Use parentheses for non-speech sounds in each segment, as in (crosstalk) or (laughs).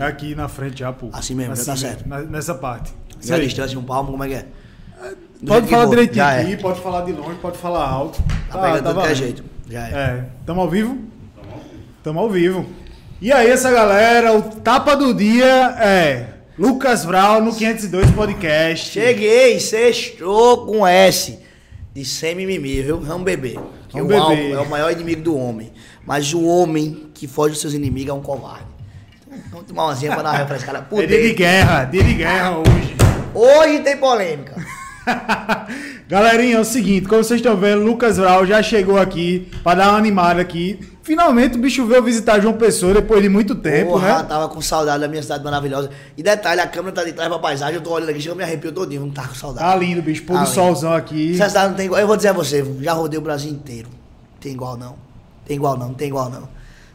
É aqui na frente já, pô. Assim mesmo, já tá certo. na- Nessa parte. Já aí. distância de um palmo, como é que é? Do Pode jeito que falar for. direitinho Já aqui, é. pode falar de longe, pode falar alto. Tá pegando tudo que é valendo. jeito. Já é. É. Tamo ao vivo? Tamo ao vivo. E aí, essa galera, o tapa do dia é Lucas Vral no 502 Podcast. Cheguei, sextou com S. De sem mimimi, viu? Vamos beber. Porque Vamos o álcool beber. é o maior inimigo do homem. Mas o homem que foge dos seus inimigos é um covarde. Vamos tomar uma zinha pra dar uma refrescada por (laughs) É dia de guerra, dia de guerra hoje. Hoje tem polêmica. (laughs) Galerinha, é o seguinte, como vocês estão vendo, Lucas Vral já chegou aqui pra dar uma animada aqui. Finalmente o bicho veio visitar João Pessoa depois de muito tempo, Porra, né? tava com saudade da minha cidade maravilhosa. E detalhe, a câmera tá de trás pra paisagem, eu tô olhando aqui, chega me arrepio todinho, não tá com saudade. Tá lindo, bicho, pôr Tá do lindo. solzão aqui. Essa cidade não tem igual. Eu vou dizer a você, já rodei o Brasil inteiro. Tem igual não. Tem igual não, tem igual não.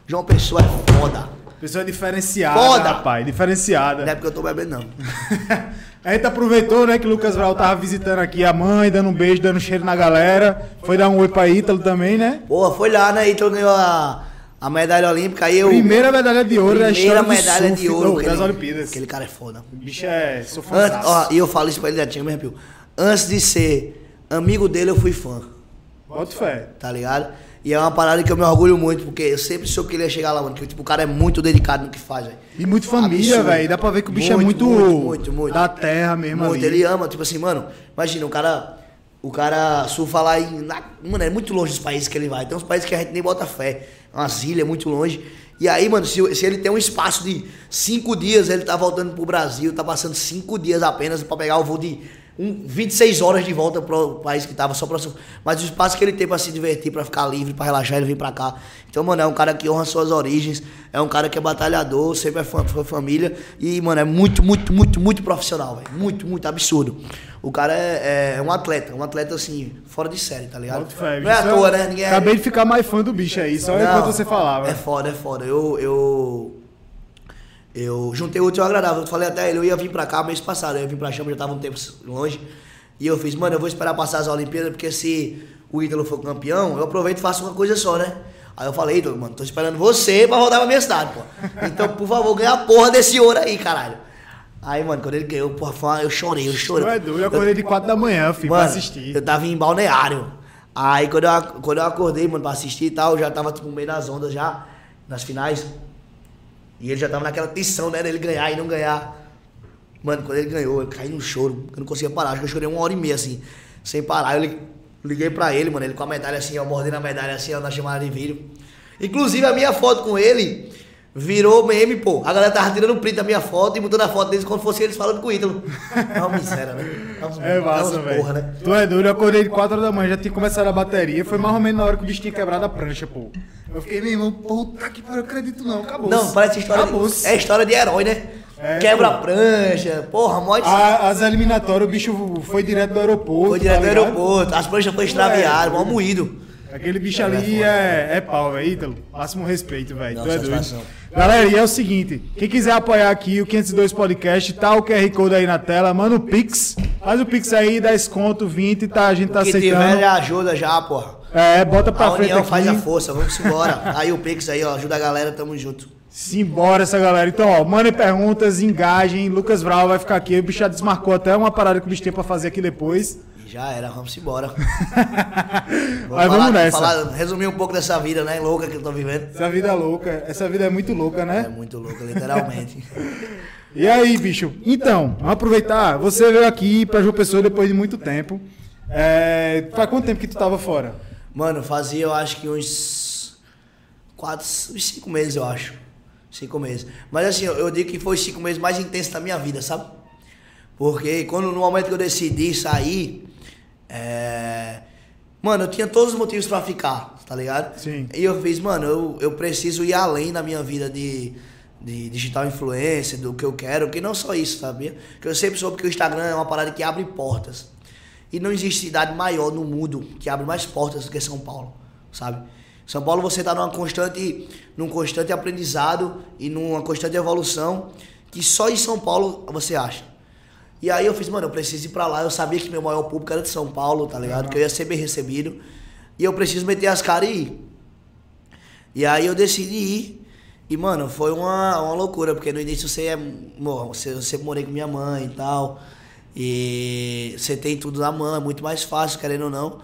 João Pessoa é foda. Pessoa diferenciada, Foda! rapaz, diferenciada. Não é porque eu tô bebendo, não. (laughs) A gente aproveitou, né, que o Lucas Vral tava visitando aqui a mãe, dando um beijo, dando cheiro na galera. Foi dar um oi pra Ítalo também, né? Porra, foi lá, né? Então ganhou a, a medalha olímpica. Aí eu. Primeira medalha de ouro da primeira história do medalha de ouro aquele- das Olimpíadas. Aquele cara é foda. O bicho é... Sou Antes, ó, e eu falo isso pra ele, tinha me arrepio. Antes de ser amigo dele, eu fui fã. Bota fé. tá ligado? E é uma parada que eu me orgulho muito, porque eu sempre soube que ele ia chegar lá, mano. Que tipo, o cara é muito dedicado no que faz, velho. E muito família, velho. Dá pra ver que o bicho é Muito, muito, muito, muito, muito. da terra mesmo Muito, ali. ele ama, tipo assim, mano, imagina, o cara. O cara surfa lá em. na- mano, é muito longe dos países que ele vai. Tem uns países que a gente nem bota fé. Umas ilhas muito longe. E aí, mano, se, se ele tem um espaço de cinco dias, ele tá voltando pro Brasil, tá passando cinco dias apenas pra pegar o voo de um, 26 horas de volta pro país que tava só pra. surf- Mas o espaço que ele tem pra se divertir, pra ficar livre, pra relaxar, ele vem pra cá. Então, mano, é um cara que honra suas origens, é um cara que é batalhador, sempre é fã, fã família. E, mano, é muito, muito, muito, muito profissional, velho. Muito, muito absurdo. O cara é, é um atleta, um atleta assim, fora de série, tá ligado? Fé, Não é à bicho. toa, né? Ninguém é- Acabei de ficar mais fã do bicho aí, só Não, enquanto você falava. É foda, é foda. Eu. Eu, eu juntei o útil ao agradável. Eu falei até ele, eu ia vir pra cá mês passado. Eu ia vir pra Chama, já tava um tempo longe. E eu fiz, mano, eu vou esperar passar as Olimpíadas, porque se o Ítalo for campeão, eu aproveito e faço uma coisa só, né? Aí eu falei, Ítalo, mano, tô esperando você pra voltar pra minha cidade, pô. Então, por favor, ganha a porra desse ouro aí, caralho. Aí, mano, quando ele ganhou, porra, eu chorei, eu chorei. É doido, eu acordei de 4 da manhã, filho, pra Mano, assistir. eu tava em balneário. Aí quando eu, quando eu acordei, mano, pra assistir e tal, eu já tava tipo no meio das ondas já, nas finais. E ele já tava naquela tensão, né, dele ganhar e não ganhar. Mano, quando ele ganhou, eu caí no choro, eu não conseguia parar, acho que eu chorei uma hora e meia assim, sem parar. Eu li- liguei pra ele, mano, ele com a medalha assim, ó, mordendo a medalha assim, ó, na chamada de vídeo. Inclusive a minha foto com ele virou meme, pô. A galera tava tirando print da minha foto e mudando a foto deles como fosse eles falando com o Ítalo. (laughs) É uma miséria, né? É massa, velho. porra, né? Tu é doido, eu acordei de 4 horas da manhã, já tinha começado a bateria. Foi mais ou menos na hora que o bicho tinha quebrado a prancha, pô. Eu fiquei, meu irmão, puta que pariu, eu acredito não, acabou. Não, parece história acabou de, é história de herói, né? É, Quebra pô. a prancha, porra, mó A- as eliminatórias, o bicho foi direto do aeroporto. Foi direto tá do aeroporto, as pranchas foram extraviadas, mó moído. Aquele bicho ali é, é pau, velho, Ítalo. Máximo respeito, velho. Tu é doido. Galera, e é o seguinte: quem quiser apoiar aqui o 502 Podcast, tá o QR Code aí na tela, manda o Pix. Faz o Pix aí, dá desconto, 20, tá? A gente tá aceitando. tiver já ajuda já, porra. É, bota pra A frente união aqui. faz a força, vamos embora. (laughs) aí o Pix aí, ó, ajuda a galera, tamo junto. Simbora essa galera. Então, ó, mandem perguntas, engajem. Lucas Vral vai ficar aqui. O bicho já desmarcou até uma parada que o bicho tem pra fazer aqui depois. Já era, vamos embora. (laughs) Mas vamos nessa. falar- resumir um pouco dessa vida, né, louca que eu tô vivendo. Essa vida é louca. Essa vida é muito louca, É né? muito louca, literalmente. (laughs) E aí, bicho? Então, vamos aproveitar. Você veio aqui pra João Pessoa depois de muito tempo. É... Faz quanto tempo que tu tava fora? Mano, fazia eu acho que uns quatro, uns cinco meses, eu acho. Cinco meses. Mas assim, eu, eu digo que foi os cinco meses mais intensos da minha vida, sabe? Porque quando no momento que eu decidi sair, é... mano, eu tinha todos os motivos pra ficar, tá ligado? Sim. E eu fiz, mano, eu, eu preciso ir além na minha vida de, de digital influencer, do que eu quero, porque não só isso, sabia? Porque eu sempre soube que o Instagram é uma parada que abre portas. E não existe cidade maior no mundo que abre mais portas do que São Paulo, sabe? São Paulo você tá numa constante, num constante aprendizado e numa constante evolução que só em São Paulo você acha. E aí eu fiz, mano, eu preciso ir pra lá. Eu sabia que meu maior público era de São Paulo, tá ligado? Que eu ia ser bem recebido. E eu preciso meter as caras e ir. E aí eu decidi ir. E, mano, foi uma, uma loucura, porque no início você é. Bom, você, eu sempre morei com minha mãe e tal. E você tem tudo na mão, é muito mais fácil, querendo ou não.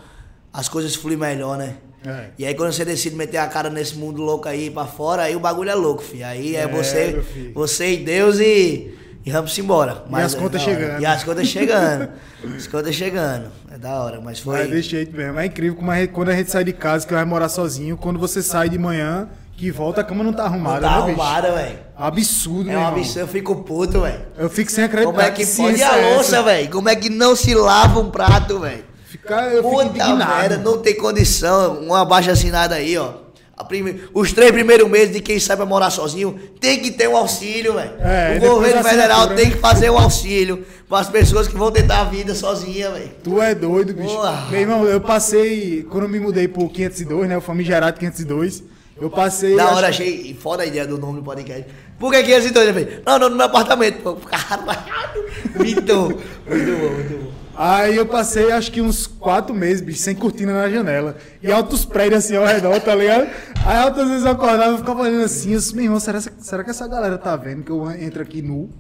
As coisas fluem melhor, né? É. E aí quando você decide meter a cara nesse mundo louco aí pra fora, aí o bagulho é louco, filho. Aí é, É, você, você e Deus e, e vamos embora. as é contas chegando. E as contas chegando. as contas chegando. É da hora, mas foi. Mas desse jeito mesmo. É incrível como a quando a gente sai de casa, que vai morar sozinho, quando você sai de manhã, que volta, a cama não tá Não arrumada, tá né, arrumada, velho. Absurdo, É um absurdo, eu fico puto, velho. Eu fico sem acreditar. Como é que pode ciência a é louça, velho? Como é que não se lava um prato, velho? Ficar, eu fico Puta indignado. merda, não tem condição. Um abaixo assinado aí, ó. Prime- Os três primeiros meses de quem sai pra morar sozinho tem que ter um auxílio, velho. É, o governo federal tem né? que fazer um auxílio para as pessoas que vão tentar a vida sozinha, velho. Tu é doido, bicho. Porra. Meu irmão, eu passei, quando eu me mudei pro 502, né, o famigerado 502, eu passei... Da hora, achei foda a ideia do nome do podcast. Por que que esse dois, velho? Não, não, no meu apartamento, pô. (laughs) Caralho. Muito, muito bom, muito bom. Aí eu passei acho que uns quatro meses, bicho, sem cortina na janela. E altos prédios assim ao redor, tá ligado? Aí altas vezes eu acordava e ficava olhando assim, eu disse, meu irmão, será, será que essa galera tá vendo que eu entro aqui nu?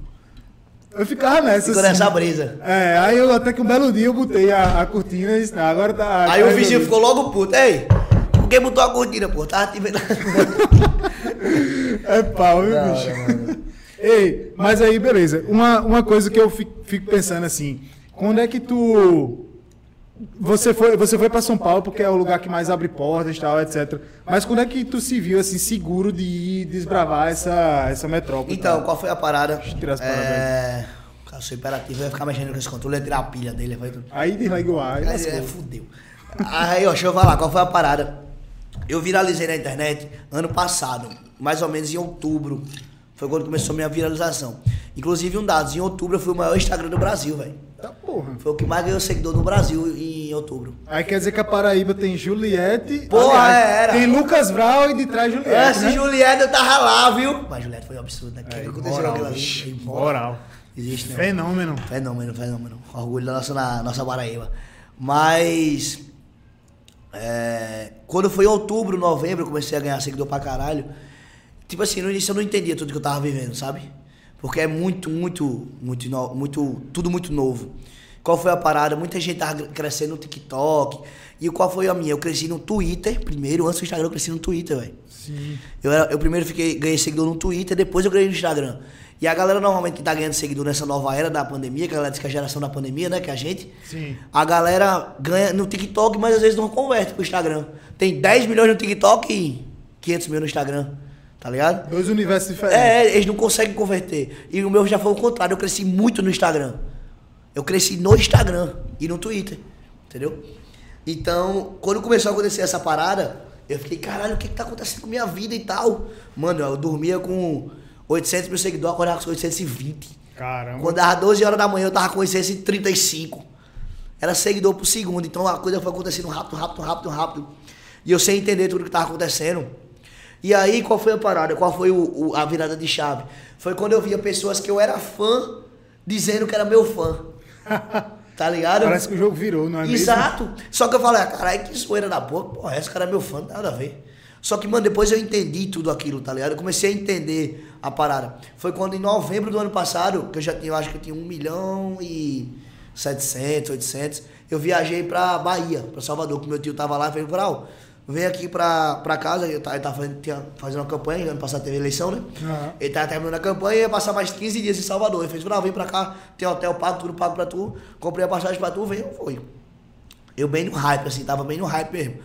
Eu ficava nessa. Ficou assim. nessa brisa. É, aí eu até que um belo dia eu botei a, a cortina e disse, agora tá. Aí tá o vizinho ficou logo puto. Ei, por que botou a cortina, pô? Tava te vendo. (laughs) É pau, viu, bicho? Ei, mas aí, beleza. Uma, uma coisa que eu fico, fico pensando assim, quando é que tu. Você foi, você foi para São Paulo porque é o lugar que mais abre portas e tal, etc. Mas quando é que tu se viu assim, seguro de ir desbravar essa, essa metrópole? Então, tal? qual foi a parada? Deixa eu tirar as paradas é... Cara, eu sou imperativo, eu ia ficar mexendo com esse controle, ia tirar a pilha dele. Vai... Aí e Aí, lascou. é, fudeu. Aí, ó, deixa eu falar, qual foi a parada? Eu viralizei na internet ano passado, mais ou menos em outubro. Foi quando começou a minha viralização. Inclusive, um dado, em outubro eu fui o maior Instagram do Brasil, velho. Tá porra. Foi o que mais ganhou seguidor no Brasil em outubro. Aí quer dizer que a Paraíba tem Juliette. Porra, aliás, era. Tem Lucas Vral e de trás Juliette. Essa né? Juliette eu tava lá, viu? Mas Juliette foi um absurdo, né? O que, É, aconteceu moral, naquela bicho, ali? moral. Existe, né? Fenômeno. Fenômeno, fenômeno. Orgulho da nossa, na, nossa Paraíba. Mas. é, quando foi outubro, novembro, eu comecei a ganhar seguidor pra caralho. Tipo assim, no início eu não entendia tudo que eu tava vivendo, sabe? Porque é muito, muito, muito, muito, tudo muito novo. Qual foi a parada? Muita gente tava crescendo no TikTok. E qual foi a minha? Eu cresci no Twitter primeiro, antes do Instagram eu cresci no Twitter, velho. Sim. Eu, era- eu primeiro fiquei, ganhei seguidor no Twitter, depois eu ganhei no Instagram. E a galera normalmente que tá ganhando seguidor nessa nova era da pandemia, que a galera diz que é a geração da pandemia, né? Que é a gente. Sim. A galera ganha no TikTok, mas às vezes não converte pro Instagram. Tem 10 milhões no TikTok e 500 mil no Instagram. Tá ligado? Dois universos diferentes. É, eles não conseguem converter. E o meu já foi o contrário, eu cresci muito no Instagram. Eu cresci no Instagram e no Twitter. Entendeu? Então, quando começou a acontecer essa parada, eu fiquei, caralho, o que, que tá acontecendo com minha vida e tal? Mano, eu dormia com 800 mil seguidores, acordava com 820. Caramba. Quando dava 12 horas da manhã, eu tava com 835. Era seguidor por segundo. Então a coisa foi acontecendo rápido, rápido, rápido, rápido. E eu sem entender tudo que tava acontecendo. E aí, qual foi a parada? Qual foi o- o- a virada de chave? Foi quando eu via pessoas que eu era fã dizendo que era meu fã. (laughs) Tá ligado? Parece que o jogo virou, não é mesmo? Exato. Só que eu falei, ah, caralho, que zoeira da boca. Porra, esse cara é meu fã, nada a ver. Só que, mano, depois eu entendi tudo aquilo, tá ligado? Eu comecei a entender a parada. Foi quando, em novembro do ano passado, que eu já tinha, eu acho que eu tinha 1 milhão e 700, 800, eu viajei pra Bahia, pra Salvador, que meu tio tava lá e falei, Brau, vem aqui pra, pra casa, eu tava, ele tava fazendo, tinha- fazendo uma campanha, ano passado teve eleição, né? Aham. Ele tava terminando a campanha e ia passar mais 15 dias em Salvador. Ele fez, Brau, vem pra cá, tem hotel pago, tudo pago pra tu, comprei a passagem pra tu, vem, eu fui. Eu bem no hype, assim, tava bem no hype mesmo.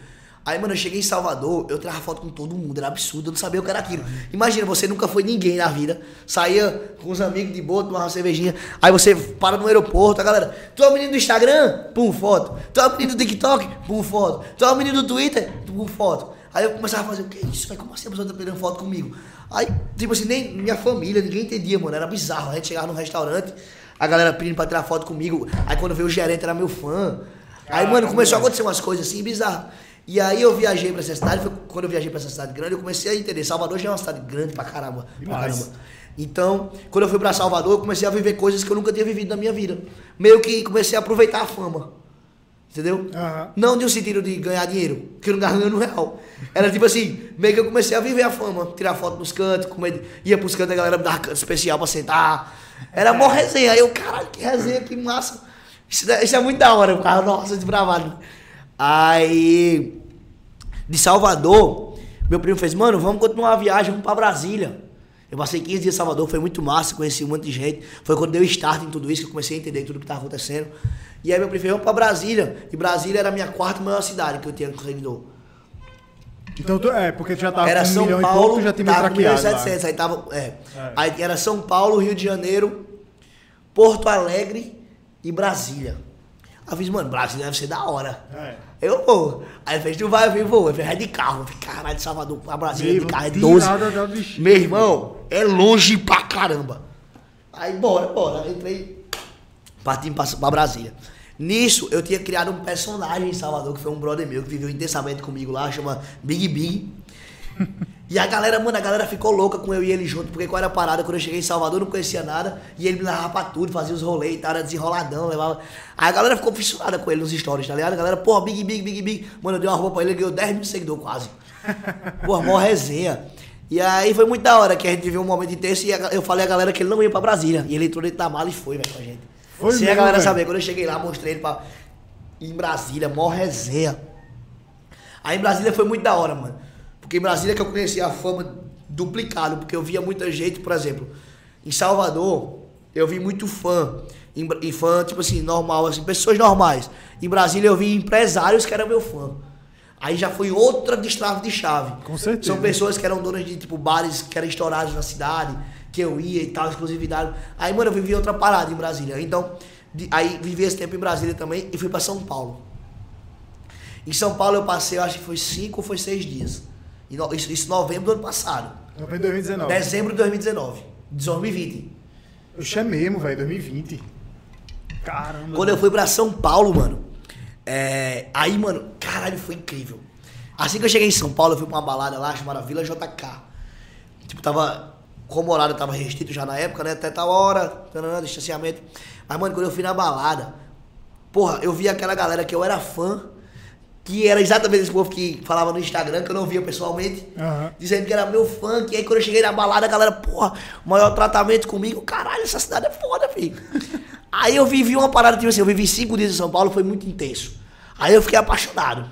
Aí, mano, eu cheguei em Salvador, eu tirava foto com todo mundo, era absurdo, eu não sabia o que era aquilo. Imagina, você nunca foi ninguém na vida, saía com os amigos de boa, tomava uma cervejinha, aí você para no aeroporto, a galera, tu é o menino do Instagram? Pum, foto. Tu é o menino do TikTok? Pum, foto. Tu é o menino do Twitter? Pum, foto. Aí eu começava a fazer, o que é isso, velho? Como assim a pessoa tá pegando foto comigo? Aí, tipo assim, nem minha família, ninguém entendia, mano, era bizarro. A gente chegava num restaurante, a galera pedindo pra tirar foto comigo, aí quando veio o gerente era meu fã. Aí, mano, começou a acontecer umas coisas assim bizarras. E aí eu viajei pra essa cidade, foi quando eu viajei pra essa cidade grande, eu comecei a entender. Salvador já é uma cidade grande pra caramba. Pra caramba. Então, quando eu fui pra Salvador, eu comecei a viver coisas que eu nunca tinha vivido na minha vida. Meio que comecei a aproveitar a fama. Entendeu? Aham. Não de um sentido de ganhar dinheiro, que eu não tava ganhando real. Era tipo assim, meio que eu comecei a viver a fama, tirar foto nos cantos, comer, ia pros cantos, a galera me dava canto especial pra sentar. Era mó resenha. Aí eu, caralho, que resenha, que massa. Isso, é- isso é muito da hora, eu ficava, nossa, desbravado. Aí, de Salvador, meu primo fez, mano, vamos continuar a viagem, vamos pra Brasília. Eu passei 15 dias em Salvador, foi muito massa, conheci um monte de gente. Foi quando deu start em tudo isso que eu comecei a entender tudo que estava acontecendo. E aí meu primo fez, vamos pra Brasília. E Brasília era a minha quarta maior cidade que eu tinha com seguidor. Então, tu, é, porque tu já tava Era com um São milhão e Paulo, pouco, já tinha me traqueado lá. 1.700, aí tava, é. É. Aí era São Paulo, Rio de Janeiro, Porto Alegre e Brasília. Aí eu fiz, mano, Brasília deve ser da hora. É. Eu vou. Aí fez, tu vai, eu falei, vou. Eu falei, vai de carro. Eu falei, caralho, de Salvador pra Brasília de carro é 12. tirada da bexiga. Meu irmão, é longe pra caramba. Aí, bora, bora. Entrei, partimos pra, pra Brasília. Nisso, eu tinha criado um personagem em Salvador, que foi um brother meu, que viveu intensamente comigo lá, chama Big Big. E a galera, mano, a galera ficou louca com eu e ele junto, porque qual era a parada? Quando eu cheguei em Salvador, eu não conhecia nada, e ele me levava pra tudo, fazia os rolês e tal, era desenroladão, levava. Aí a galera ficou fissurada com ele nos stories, tá ligado? A galera, porra, Big Big, Big Big. Mano, eu dei uma roupa pra ele, ele ganhou 10 mil seguidores quase. (laughs) Porra, mó resenha. E aí foi muito da hora que a gente viveu um momento intenso e a eu falei a galera que ele não ia pra Brasília. E ele entrou dentro da mala e foi, velho, com a gente. Foi Sem a mesmo, galera velho? saber. Quando eu cheguei lá, mostrei ele pra. Em Brasília, mó resenha. Aí em Brasília foi muito da hora, mano. Porque em Brasília que eu conheci a fama duplicado, porque eu via muita gente, por exemplo, em Salvador, eu vi muito fã. Em, em fã, tipo assim, normal, assim, pessoas normais. Em Brasília eu vi empresários que eram meu fã. Aí já foi outra destrave de chave. Com certeza. São pessoas que eram donas de, tipo, bares que eram estourados na cidade, que eu ia e tal, exclusividade. Aí, mano, eu vivi outra parada em Brasília. Então, de- aí vivi esse tempo em Brasília também e fui pra São Paulo. Em São Paulo eu passei, eu acho que foi cinco ou foi seis dias. Isso, isso em novembro do ano passado. Foi em 2019. Dezembro de 2019. De 2020. Oxe, é mesmo, velho, 2020. Caramba. Quando eu fui pra São Paulo, mano, é, aí, mano, caralho, foi incrível. Assim que eu cheguei em São Paulo, eu fui pra uma balada lá chamada Vila JK. Tipo, tava. Como o horário tava restrito já na época, né? Até tal hora, tanana, distanciamento. Mas, mano, quando eu fui na balada, porra, eu vi aquela galera que eu era fã, que era exatamente esse povo que falava no Instagram, que eu não via pessoalmente, Aham. dizendo que era meu fã, que aí quando eu cheguei na balada, a galera, porra, maior tratamento comigo, caralho, essa cidade é foda, filho. (laughs) aí eu vivi uma parada, tipo assim, eu vivi cinco dias em São Paulo, foi muito intenso. Aí eu fiquei apaixonado.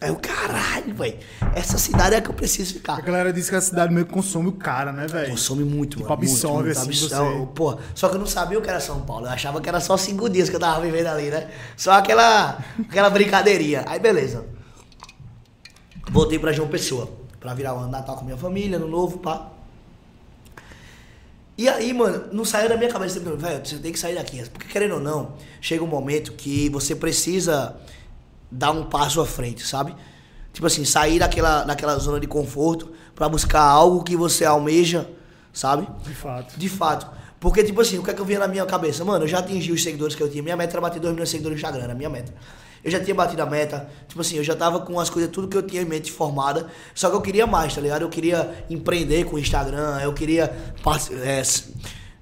Aí eu, caralho, velho, essa cidade é que eu preciso A ficar. galera diz que a cidade meio que consome o cara, né, velho? Consome muito, mano. absorve, muito, muito, assim, absorve. você. Porra, só que eu não sabia o que era São Paulo. Eu achava que era só cinco dias que eu tava vivendo ali, né? Só aquela, aquela brincadeirinha. Aí, beleza. Voltei pra João Pessoa. Pra virar o ano Natal com minha família, no novo, pá. E aí, mano, não saiu da minha cabeça. Velho, você tem que sair daqui. Porque, querendo ou não, chega um momento que você precisa dar um passo à frente, sabe? Tipo assim, sair daquela, daquela zona de conforto pra buscar algo que você almeja, sabe? De fato. De fato. Porque, tipo assim, o que é que eu via na minha cabeça? Mano, eu já atingi os seguidores que eu tinha. Minha meta era bater 2 milhões de seguidores no Instagram, era a minha meta. Eu já tinha batido a meta. Tipo assim, eu já tava com as coisas, tudo que eu tinha em mente formada. Só que eu queria mais, tá ligado? Eu queria empreender com o Instagram, eu queria é,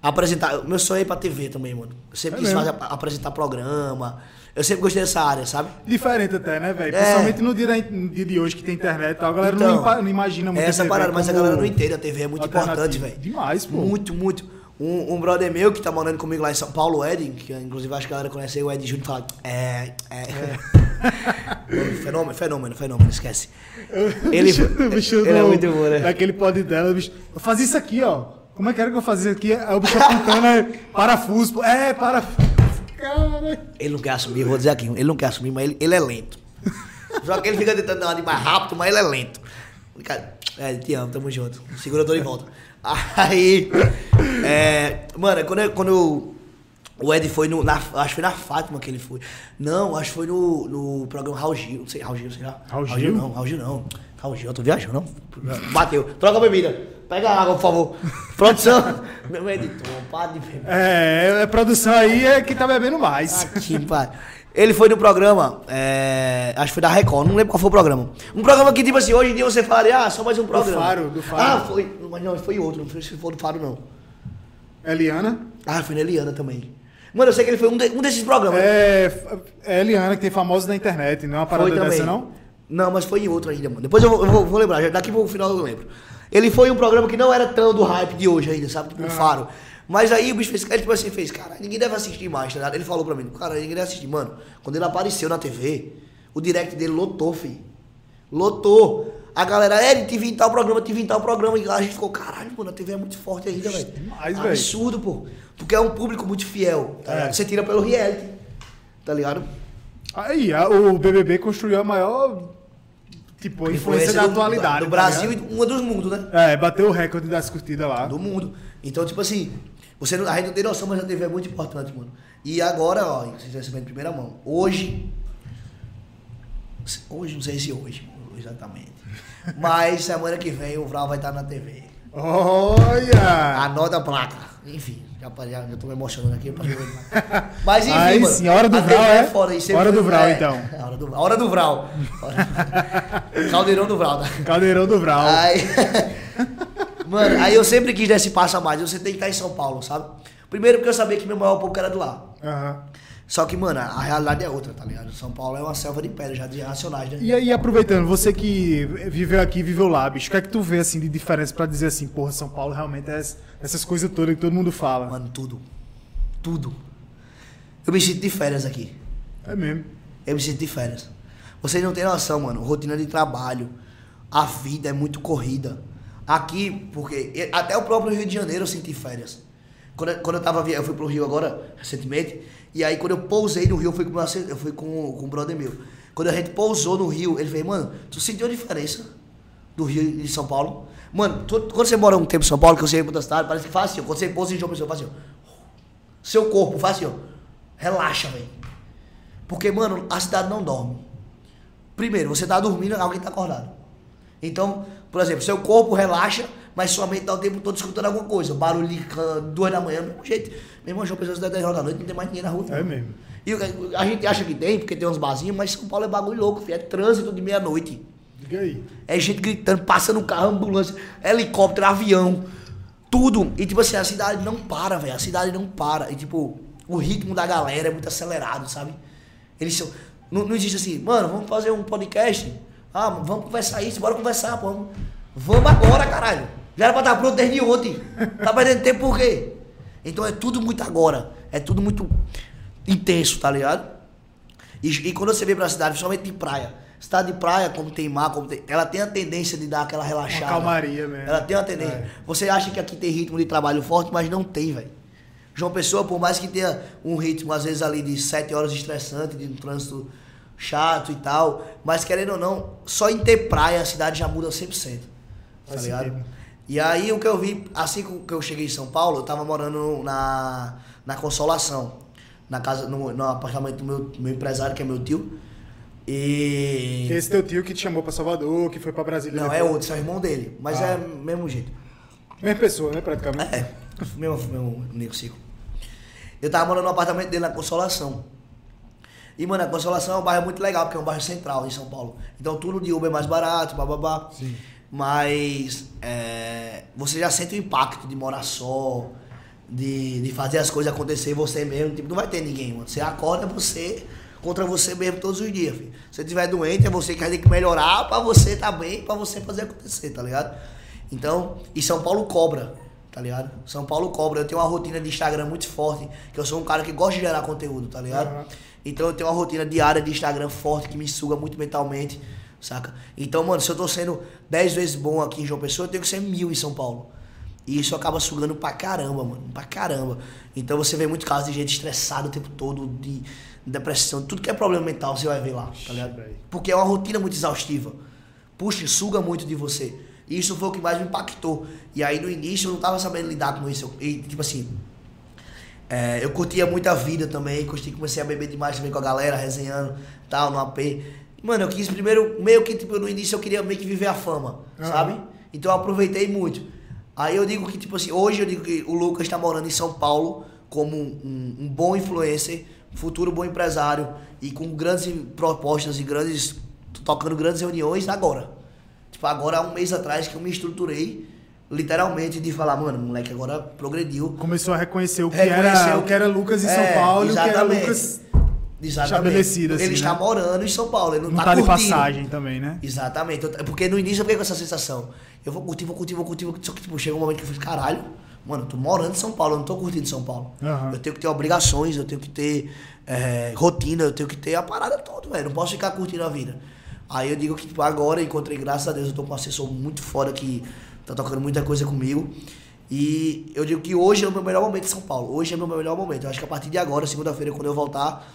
apresentar. Meu sonho é ir pra TV também, mano. Eu sempre É quis fazer, apresentar programa. Eu sempre gostei dessa área, sabe? Diferente até, né, velho? É. Principalmente no dia, da, no dia de hoje que tem internet e tal, a galera não, Então, impa- não imagina muito. Essa a TV parada, mas a galera não entende. A TV é muito importante, velho. Demais, pô. Muito, muito. Um, um brother meu que tá morando comigo lá em São Paulo, o Ed, que inclusive acho que a galera conhece aí, o Ed Júnior, fala. É, é. (laughs) Mano, fenômeno, fenômeno, fenômeno, esquece. (laughs) Ele, bicho, bicho ele é muito bom, né? Daquele pod dela, bicho. Eu fazia isso aqui, ó. Como é que era que eu fazia isso aqui? Aí o bicho apontando, é, parafuso. pô. É, parafuso. Cara. Ele não quer assumir, vou dizer aqui, ele não quer assumir, mas ele, ele é lento. Só que ele fica tentando dar uma de mais rápido, mas ele é lento. Cara, É, te amo, tamo junto. Segura eu tô de volta. Aí, é, mano, quando, eu, quando eu- o Ed foi no, na, acho que foi na Fátima que ele foi. Não, acho que foi no, no programa Raul Gil, não sei, Raul Gil, sei lá. Raul Gil? não, Raul Gil não. Raul Gil, eu tô viajando, não. Bateu. Troca a bebida. Pega a água, por favor. Produção. (laughs) Meu editor, para de beber. É, a produção aí é que tá bebendo mais. Aqui, pai. Ele foi no programa, é, acho que foi da Record, não lembro qual foi o programa. Um programa que, tipo assim, hoje em dia você falaria, ah, só mais um programa. Faro, do Faro. Ah, foi, mas não, foi outro, não sei se foi do Faro, não. Eliana? Ah, foi na Eliana também. Mano, eu sei que ele foi um, de- um desses programas. É, é Eliana que tem famosos na internet, não é uma parada Foi dessa, não? Não, mas foi em outro ainda, mano. Depois eu vou, eu vou- vou lembrar, daqui pro final eu lembro. Ele foi um programa que não era tão do hype de hoje ainda, sabe? Tipo, um faro. Mas aí o bicho fez, ele tipo assim, fez, cara, ninguém deve assistir mais, tá ligado? Ele falou pra mim, cara, ninguém deve assistir. Mano, quando ele apareceu na TV, o direct dele lotou, filho. Lotou. A galera, é, te vi em tal programa, te vi em tal programa. E a gente ficou, caralho, mano, a TV é muito forte ainda, velho. demais, velho. Absurdo, pô. Porque é um público muito fiel, tá É. Você tira pelo reality, tá ligado? Aí, a- o BBB construiu a maior, tipo, influência, da do- atualidade. Do tá Brasil e uma dos mundos, né? É, bateu o recorde das curtidas lá. do mundo. Então, tipo assim, você não, a gente não tem noção, mas a TV é muito importante, mano. E agora, ó, vocês estão recebendo em primeira mão. Hoje. Hoje, não sei se hoje, exatamente. (laughs) Mas semana que vem o Vral vai estar na TV. Olha! Anota a placa. Enfim, já, já tô me emocionando aqui. Mas (laughs) enfim, Aí mano. sim, hora do Vral, é? (laughs) sempre Hora do Vral, é, então. A hora do, a hora do Vral. Caldeirão do Vral, tá? Caldeirão do Vral. Aí, (laughs) mano, aí eu sempre quis dar esse passo a mais. Você tem que estar em São Paulo, sabe? Primeiro porque eu sabia que meu maior pouco era do lá. Aham. Só que, mano, a realidade é outra, tá ligado? São Paulo é uma selva de pedra já de racionais, né? E aí, aproveitando, você que viveu aqui, viveu lá, bicho, o que é que tu vê, assim, de diferença pra dizer assim, porra, São Paulo realmente é es- essas coisas todas que todo mundo fala? Mano, tudo. Tudo. Eu me sinto de férias aqui. É mesmo. Eu me sinto de férias. Vocês não têm noção, mano. Rotina de trabalho. A vida é muito corrida. Aqui, porque até o próprio Rio de Janeiro eu senti férias. Quando, eu- quando eu tava eu fui pro Rio agora, recentemente, e aí quando eu pousei no Rio, eu fui com, meu eu fui com, com brother meu. Quando a gente pousou no Rio, ele fez, mano, tu sentiu a diferença do Rio e de São Paulo? Mano, tu- quando você mora um tempo em São Paulo, que é em outra cidade, parece que faz assim, quando você pousa em João Pessoa, faz assim. Seu corpo, faz assim. Relaxa, velho. Porque, mano, a cidade não dorme. Primeiro, você tá dormindo, alguém tá acordado. Então, por exemplo, seu corpo relaxa, mas sua mente tá o tempo todo escutando alguma coisa. Barulho duas da manhã, do mesmo jeito. Meu irmão, João Pessoa, 10 horas da noite, não tem mais ninguém na rua. É mesmo. E a gente acha que tem, porque tem uns barzinhos, mas São Paulo é bagulho louco, filho. É trânsito de meia-noite. Diga aí. É gente gritando, passando carro, ambulância, helicóptero, avião, tudo. E tipo assim, a cidade não para, velho. A cidade não para. E tipo, o ritmo da galera é muito acelerado, sabe? Eles são. Não, não existe assim, mano, vamos fazer um podcast. Ah, vamos conversar isso, bora conversar, pô. Vamos, vamos agora, caralho. Já era pra estar pronto desde ontem. Tá perdendo tempo por quê? Então é tudo muito agora. É tudo muito intenso, tá ligado? E, e quando você vem pra cidade, principalmente de praia, cidade de praia, como tem mar, como tem, ela tem a tendência de dar aquela relaxada. Uma calmaria mesmo. Ela tem uma tendência. É. Você acha que aqui tem ritmo de trabalho forte, mas não tem, velho. João Pessoa, por mais que tenha um ritmo, às vezes, ali de sete horas estressante, de um trânsito chato e tal, mas querendo ou não, só em ter praia a cidade já muda 100%. Tá Faz ligado? sentido. E aí o que eu vi, assim que eu cheguei em São Paulo, eu tava morando na, na Consolação, na casa, no, no apartamento do meu, meu empresário, que é meu tio. E. Esse teu tio que te chamou pra Salvador, que foi pra Brasília. Não, depois. é outro, é o irmão dele. Mas Ah. é mesmo jeito. Mesma pessoa, né, praticamente? É, meu, meu nego Cico. Eu tava morando no apartamento dele na Consolação. E, mano, a Consolação é um bairro muito legal, porque é um bairro central em São Paulo. Então tudo de Uber é mais barato, bababá. Sim. Mas é, você já sente o impacto de morar só, de, de fazer as coisas acontecer você mesmo. Tipo, não vai ter ninguém, mano. Você acorda é você contra você mesmo todos os dias, filho. Se você estiver doente, é você que vai ter que melhorar pra você estar bem, pra você fazer acontecer, tá ligado? Então, e São Paulo cobra, tá ligado? São Paulo cobra. Eu tenho uma rotina de Instagram muito forte, que eu sou um cara que gosta de gerar conteúdo, tá ligado? Aham. Então eu tenho uma rotina diária de Instagram forte que me suga muito mentalmente, saca? Então, mano, se eu tô sendo 10 vezes bom aqui em João Pessoa, eu tenho que ser mil em São Paulo. E isso acaba sugando pra caramba, mano. Pra caramba. Então você vê muito casos de gente estressada o tempo todo, de depressão, tudo que é problema mental você vai ver lá, tá ligado? Porque é uma rotina muito exaustiva. Puxa, suga muito de você. E isso foi o que mais me impactou. E aí no início eu não tava sabendo lidar com isso. E tipo assim, é, eu curtia muito a vida também, curti, comecei a beber demais também com a galera, resenhando, tal, no AP. Mano, eu quis primeiro, meio que, tipo, no início eu queria meio que viver a fama, Aham. sabe? Então eu aproveitei muito. Aí eu digo que, tipo assim, hoje eu digo que o Lucas tá morando em São Paulo como um, um- um bom influencer, futuro bom empresário e com grandes propostas e grandes, tocando grandes reuniões agora. Tipo, agora há um mês atrás que eu me estruturei literalmente, de falar, mano, moleque agora progrediu. Começou a reconhecer o que, Reconheceu era, o que era Lucas em São É, Paulo e o que era exatamente. Lucas Exatamente. estabelecido, assim, Ele está né? morando em São Paulo, ele não, não tá, tá de passagem também, né? Exatamente. Eu- Porque no início eu fiquei com essa sensação. Eu vou curtir, vou curtir, vou curtir. Só que tipo, chega um momento que eu falei, caralho, mano, eu tô morando em São Paulo, eu não tô curtindo São Paulo. Aham. Eu tenho que ter obrigações, eu tenho que ter é, rotina, eu tenho que ter a parada toda, velho. Não posso ficar curtindo a vida. Aí eu digo que tipo, agora encontrei, graças a Deus, eu tô com um assessor muito foda que tá tocando muita coisa comigo. E eu digo que hoje é o meu melhor momento em São Paulo. Hoje é o meu melhor momento. Eu acho que a partir de agora, segunda-feira, quando eu voltar,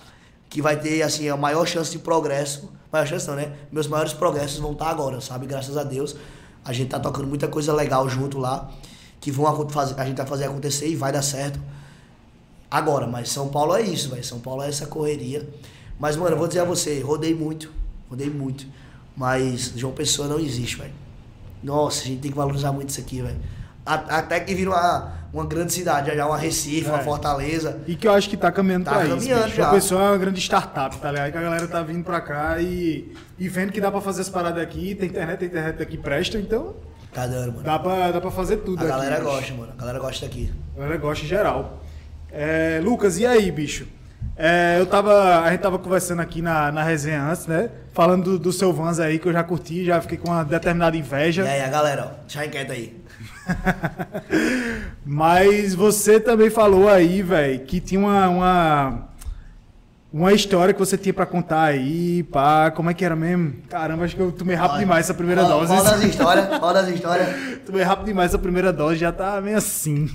que vai ter assim a maior chance de progresso. Maior chance não, né? Meus maiores progressos vão estar agora, sabe? Graças a Deus. A gente tá tocando muita coisa legal junto lá, que vão a gente vai fazer acontecer e vai dar certo. Agora, mas São Paulo é isso, velho. São Paulo é essa correria. Mas, mano, eu vou dizer a você, rodei muito, rodei muito. Mas João Pessoa não existe, velho. Nossa, a gente tem que valorizar muito isso aqui, velho. Até que vira uma, uma grande cidade, já uma Recife, uma É. Fortaleza. E que eu acho que tá caminhando Tá pra isso. caminhando bicho. já. A pessoa é uma grande startup, tá ligado? Que a galera tá vindo pra cá e, e vendo que dá pra fazer as paradas aqui, tem internet, tem internet aqui presta, então Tá dando, mano. dá pra, dá pra fazer tudo A aqui. galera bicho. gosta, mano. A galera gosta daqui. A galera gosta em geral. É, Lucas, e aí, bicho? É, eu tava. A gente tava conversando aqui na, na resenha antes, né? Falando do, do seu Vans aí, que eu já curti, já fiquei com uma determinada inveja. E aí, a galera, ó, deixa inquieto aí. (laughs) Mas você também falou aí, velho, que tinha uma, uma, uma história que você tinha pra contar aí, pá. Como é que era mesmo? Caramba, acho que eu tomei rápido Olha, demais essa primeira qual, dose. Qual das histórias? Qual das histórias? (laughs) tomei rápido demais essa primeira dose, já tá meio assim.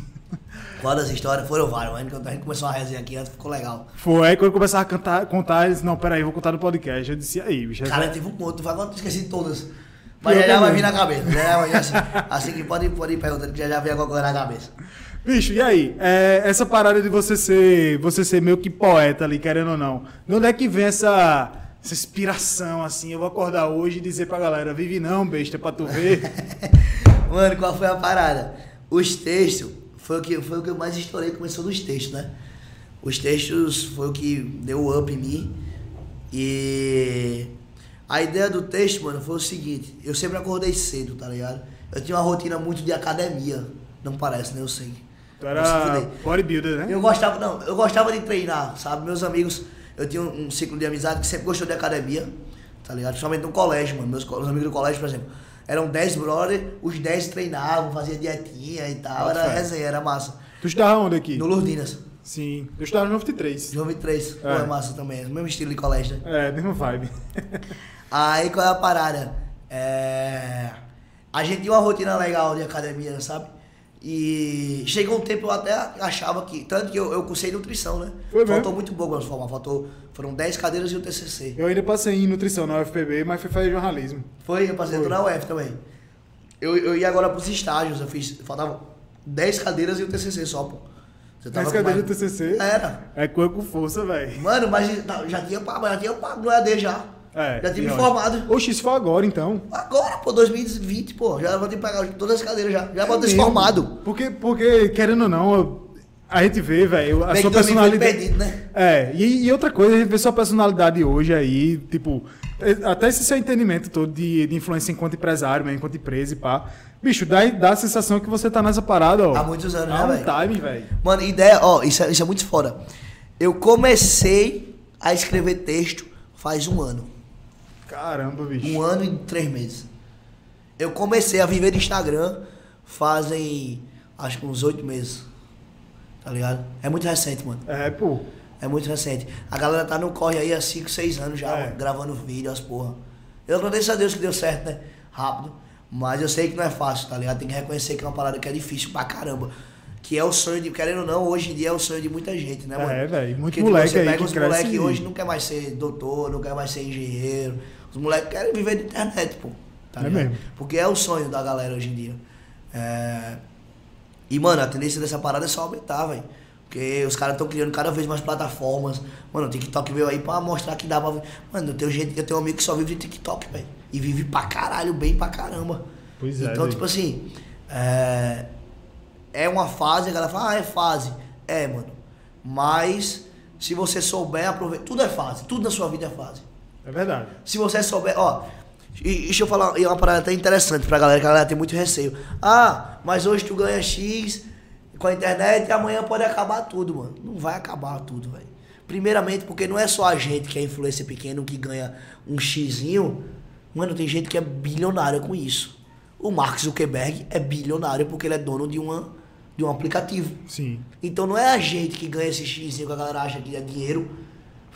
Qual das histórias? Foram várias, mas quando a gente começou a resenha aqui antes, ficou legal. Foi aí quando eu começava a cantar, contar, eles, não, peraí, vou contar no podcast. Eu disse, aí, bicho. Cara, teve um monte, vai eu esqueci de todas. Mas já, já vai vir na cabeça. Já, já vai vir assim, assim que pode, pode ir perguntando, que já, já vem alguma coisa na cabeça. Bicho, e aí? É, essa parada de você ser, você ser meio que poeta ali, querendo ou não. De onde é que vem essa, essa inspiração, assim? Eu vou acordar hoje e dizer pra galera, vive não, besta, pra tu ver. (laughs) Mano, qual foi a parada? Os textos, foi o que, foi o que eu mais estourei, começou nos textos, né? Os textos foi o que deu up em mim. E a ideia do texto, mano, foi o seguinte, eu sempre acordei cedo, tá ligado? Eu tinha uma rotina muito de academia, não parece, né? Eu sei. Tu era bodybuilder, né? Eu gostava, não, eu gostava de treinar, sabe? Meus amigos, eu tinha um, um ciclo de amizade que sempre gostou de academia, tá ligado? Principalmente no colégio, mano. Meus os amigos do colégio, por exemplo, eram 10 brother, os 10 treinavam, faziam dietinha e tal, era resenha, era massa. Tu estudava onde aqui? No Lourdinas, Sim. Eu estudava no 93. João 23, pô, É. é massa também, é o mesmo estilo de colégio, né? É, mesma vibe. (laughs) Aí qual é a parada? É... A gente tinha uma rotina legal de academia, sabe? E chegou um tempo eu até achava que. Tanto que eu, eu cursei nutrição, né? Foi mesmo? Faltou muito pouco pra formar. Faltou, foram 10 cadeiras e o TCC. Eu ainda passei em nutrição na UFPB, mas fui fazer jornalismo. Foi, eu passei Foi. na UF também. Eu, eu ia agora pros estágios, eu fiz. Faltavam 10 cadeiras e o TCC só, pô. Você Mas com cadê do TCC? Era. É coisa com força, velho. Mano, mas já- já tinha pago, já tinha pago no EAD já. É. já tinha me e formado. Oxe, isso foi agora, então. Agora, pô, 2020, pô, já vou ter que pagar todas as cadeiras já. Já vou ter formado. Porque, porque, querendo ou não, a gente vê, velho, a Bem sua que 2020 foi personalidade. perdido, né? É, e, e outra coisa, a gente vê sua personalidade hoje aí, tipo, é, até esse seu entendimento todo de, de influência enquanto empresário, mesmo, enquanto empresa e pá. Bicho, dá, dá a sensação que você tá nessa parada, ó. Há muitos anos, Há né, um velho? time, velho. Mano, ideia, ó, isso é, isso é muito foda. Eu comecei a escrever texto faz um ano. Caramba, bicho. Um ano e três meses. Eu comecei a viver de Instagram fazem, acho que uns oito meses. Tá ligado? É muito recente, mano. É, pô. É muito recente. A galera tá no corre aí há 5, 6 anos já, É. mano, gravando vídeo, as porra. Eu agradeço a Deus que deu certo, né? Rápido. Mas eu sei que não é fácil, tá ligado? Tem que reconhecer que é uma parada que é difícil pra caramba. Que é o sonho de, querendo ou não, hoje em dia é o sonho de muita gente, né, mano? É, velho, muito Porque, moleque você aí pega que os cresce moleques e- hoje não quer mais ser doutor, não quer mais ser engenheiro. Os moleques querem viver de internet, pô. Tá É ligado? mesmo. Porque é o sonho da galera hoje em dia. É... E, mano, a tendência dessa parada é só aumentar, velho. Porque os caras estão criando cada vez mais plataformas. Mano, o TikTok veio aí pra mostrar que dá pra. Mano, eu tenho, gente, eu tenho um amigo que só vive de TikTok, velho. E vive pra caralho, bem pra caramba. Pois é, Então, velho. tipo assim. É... é uma fase, a galera fala, ah, é fase. É, mano. Mas, se você souber aproveitar. Tudo é fase. Tudo na sua vida é fase. É verdade. Se você souber, ó, E deixa eu falar, é uma parada até interessante pra galera, que a galera tem muito receio. Ah, mas hoje tu ganha X com a internet e amanhã pode acabar tudo, mano. Não vai acabar tudo, velho. Primeiramente, porque não é só a gente que é influência pequeno que ganha um xizinho. Mano, tem gente que é bilionária com isso. O Mark Zuckerberg é bilionário porque ele é dono de, uma, de um aplicativo. Sim. Então não é a gente que ganha esse xizinho que a galera acha que é dinheiro.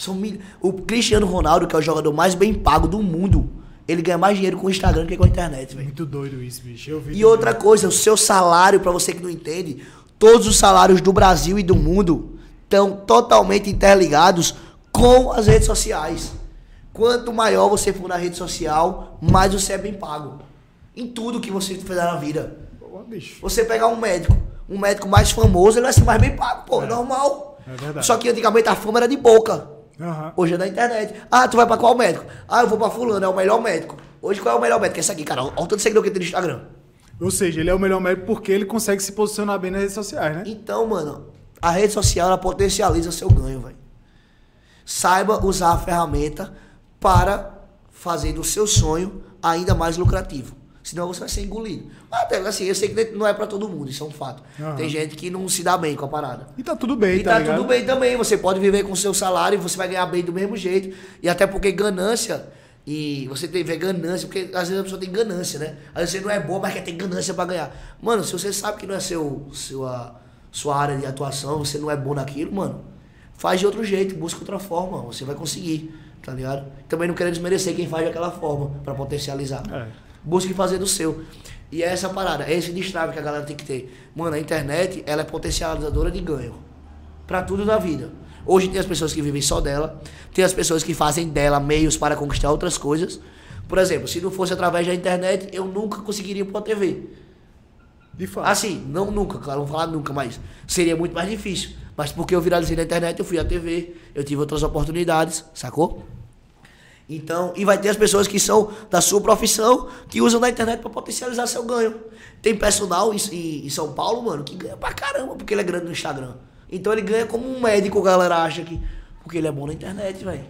São mil... O Cristiano Ronaldo, que é o jogador mais bem pago do mundo, ele ganha mais dinheiro com o Instagram do que com a internet, velho. Muito doido isso, bicho. Eu vi E outra coisa, o seu salário, pra você que não entende, todos os salários do Brasil e do mundo estão totalmente interligados com as redes sociais. Quanto maior você for na rede social, mais você é bem pago. Em tudo que você fizer na vida. Pô, bicho. Você pegar um médico, um médico mais famoso, ele vai ser mais bem pago, pô, É. normal. É verdade. Só que antigamente a fama era de boca. Aham. Hoje é da internet. Ah, tu vai pra qual médico? Ah, eu vou pra fulano, é o melhor médico. Hoje qual é o melhor médico? Esse aqui, cara. Olha o tanto de seguidor que tem no Instagram. Ou seja, ele é o melhor médico porque ele consegue se posicionar bem nas redes sociais, né? Então, mano, a rede social ela potencializa seu ganho, velho. Saiba usar a ferramenta para fazer do seu sonho ainda mais lucrativo. Senão você vai ser engolido. Mas até assim, eu sei que não é pra todo mundo, isso é um fato. Aham. Tem gente que não se dá bem com a parada. E tá tudo bem, E tá, tá ligado? tudo bem também, você pode viver com o seu salário e você vai ganhar bem do mesmo jeito. E até porque ganância, e você tem ver ganância, porque às vezes a pessoa tem ganância, né? Às vezes você não é bom, mas quer ter ganância pra ganhar. Mano, se você sabe que não é seu, sua, sua área de atuação, você não é bom naquilo, mano, faz de outro jeito, busca outra forma, você vai conseguir, tá ligado? Também não quero desmerecer quem faz daquela forma, pra potencializar. É. Busque fazer do seu. E é essa parada, é esse destrave que a galera tem que ter. Mano, a internet, ela é potencializadora de ganho. Pra tudo na vida. Hoje tem as pessoas que vivem só dela, tem as pessoas que fazem dela meios para conquistar outras coisas. Por exemplo, se não fosse através da internet, eu nunca conseguiria ir pra TV. De fato. Assim, não nunca, claro, não vou falar nunca, mas seria muito mais difícil. Mas porque eu viralizei na internet, eu fui à TV, eu tive outras oportunidades, sacou? Então, e vai ter as pessoas que são da sua profissão, que usam da internet para potencializar seu ganho. Tem personal em, em- São Paulo, mano, que ganha pra caramba, porque ele é grande no Instagram. Então ele ganha como um médico, a galera acha que. Porque ele é bom na internet, velho.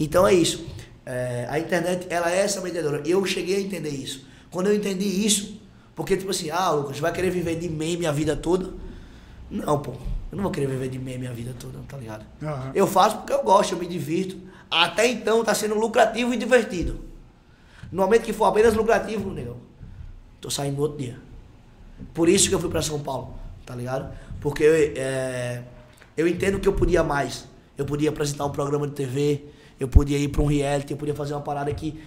Então é isso. É, a internet, ela é essa mediadora. Eu cheguei a entender isso. Quando eu entendi isso, porque tipo assim, ah, Lucas, vai querer viver de meme a vida toda? Não, pô. Eu não vou querer viver de meme a vida toda, tá ligado? Aham. Eu faço porque eu gosto, eu me divirto. Até então tá sendo lucrativo e divertido. No momento que for apenas lucrativo, negão, tô saindo no outro dia. Por isso que eu fui pra São Paulo, tá ligado? Porque é, eu entendo que eu podia mais. Eu podia apresentar um programa de TV, eu podia ir pra um reality, eu podia fazer uma parada que,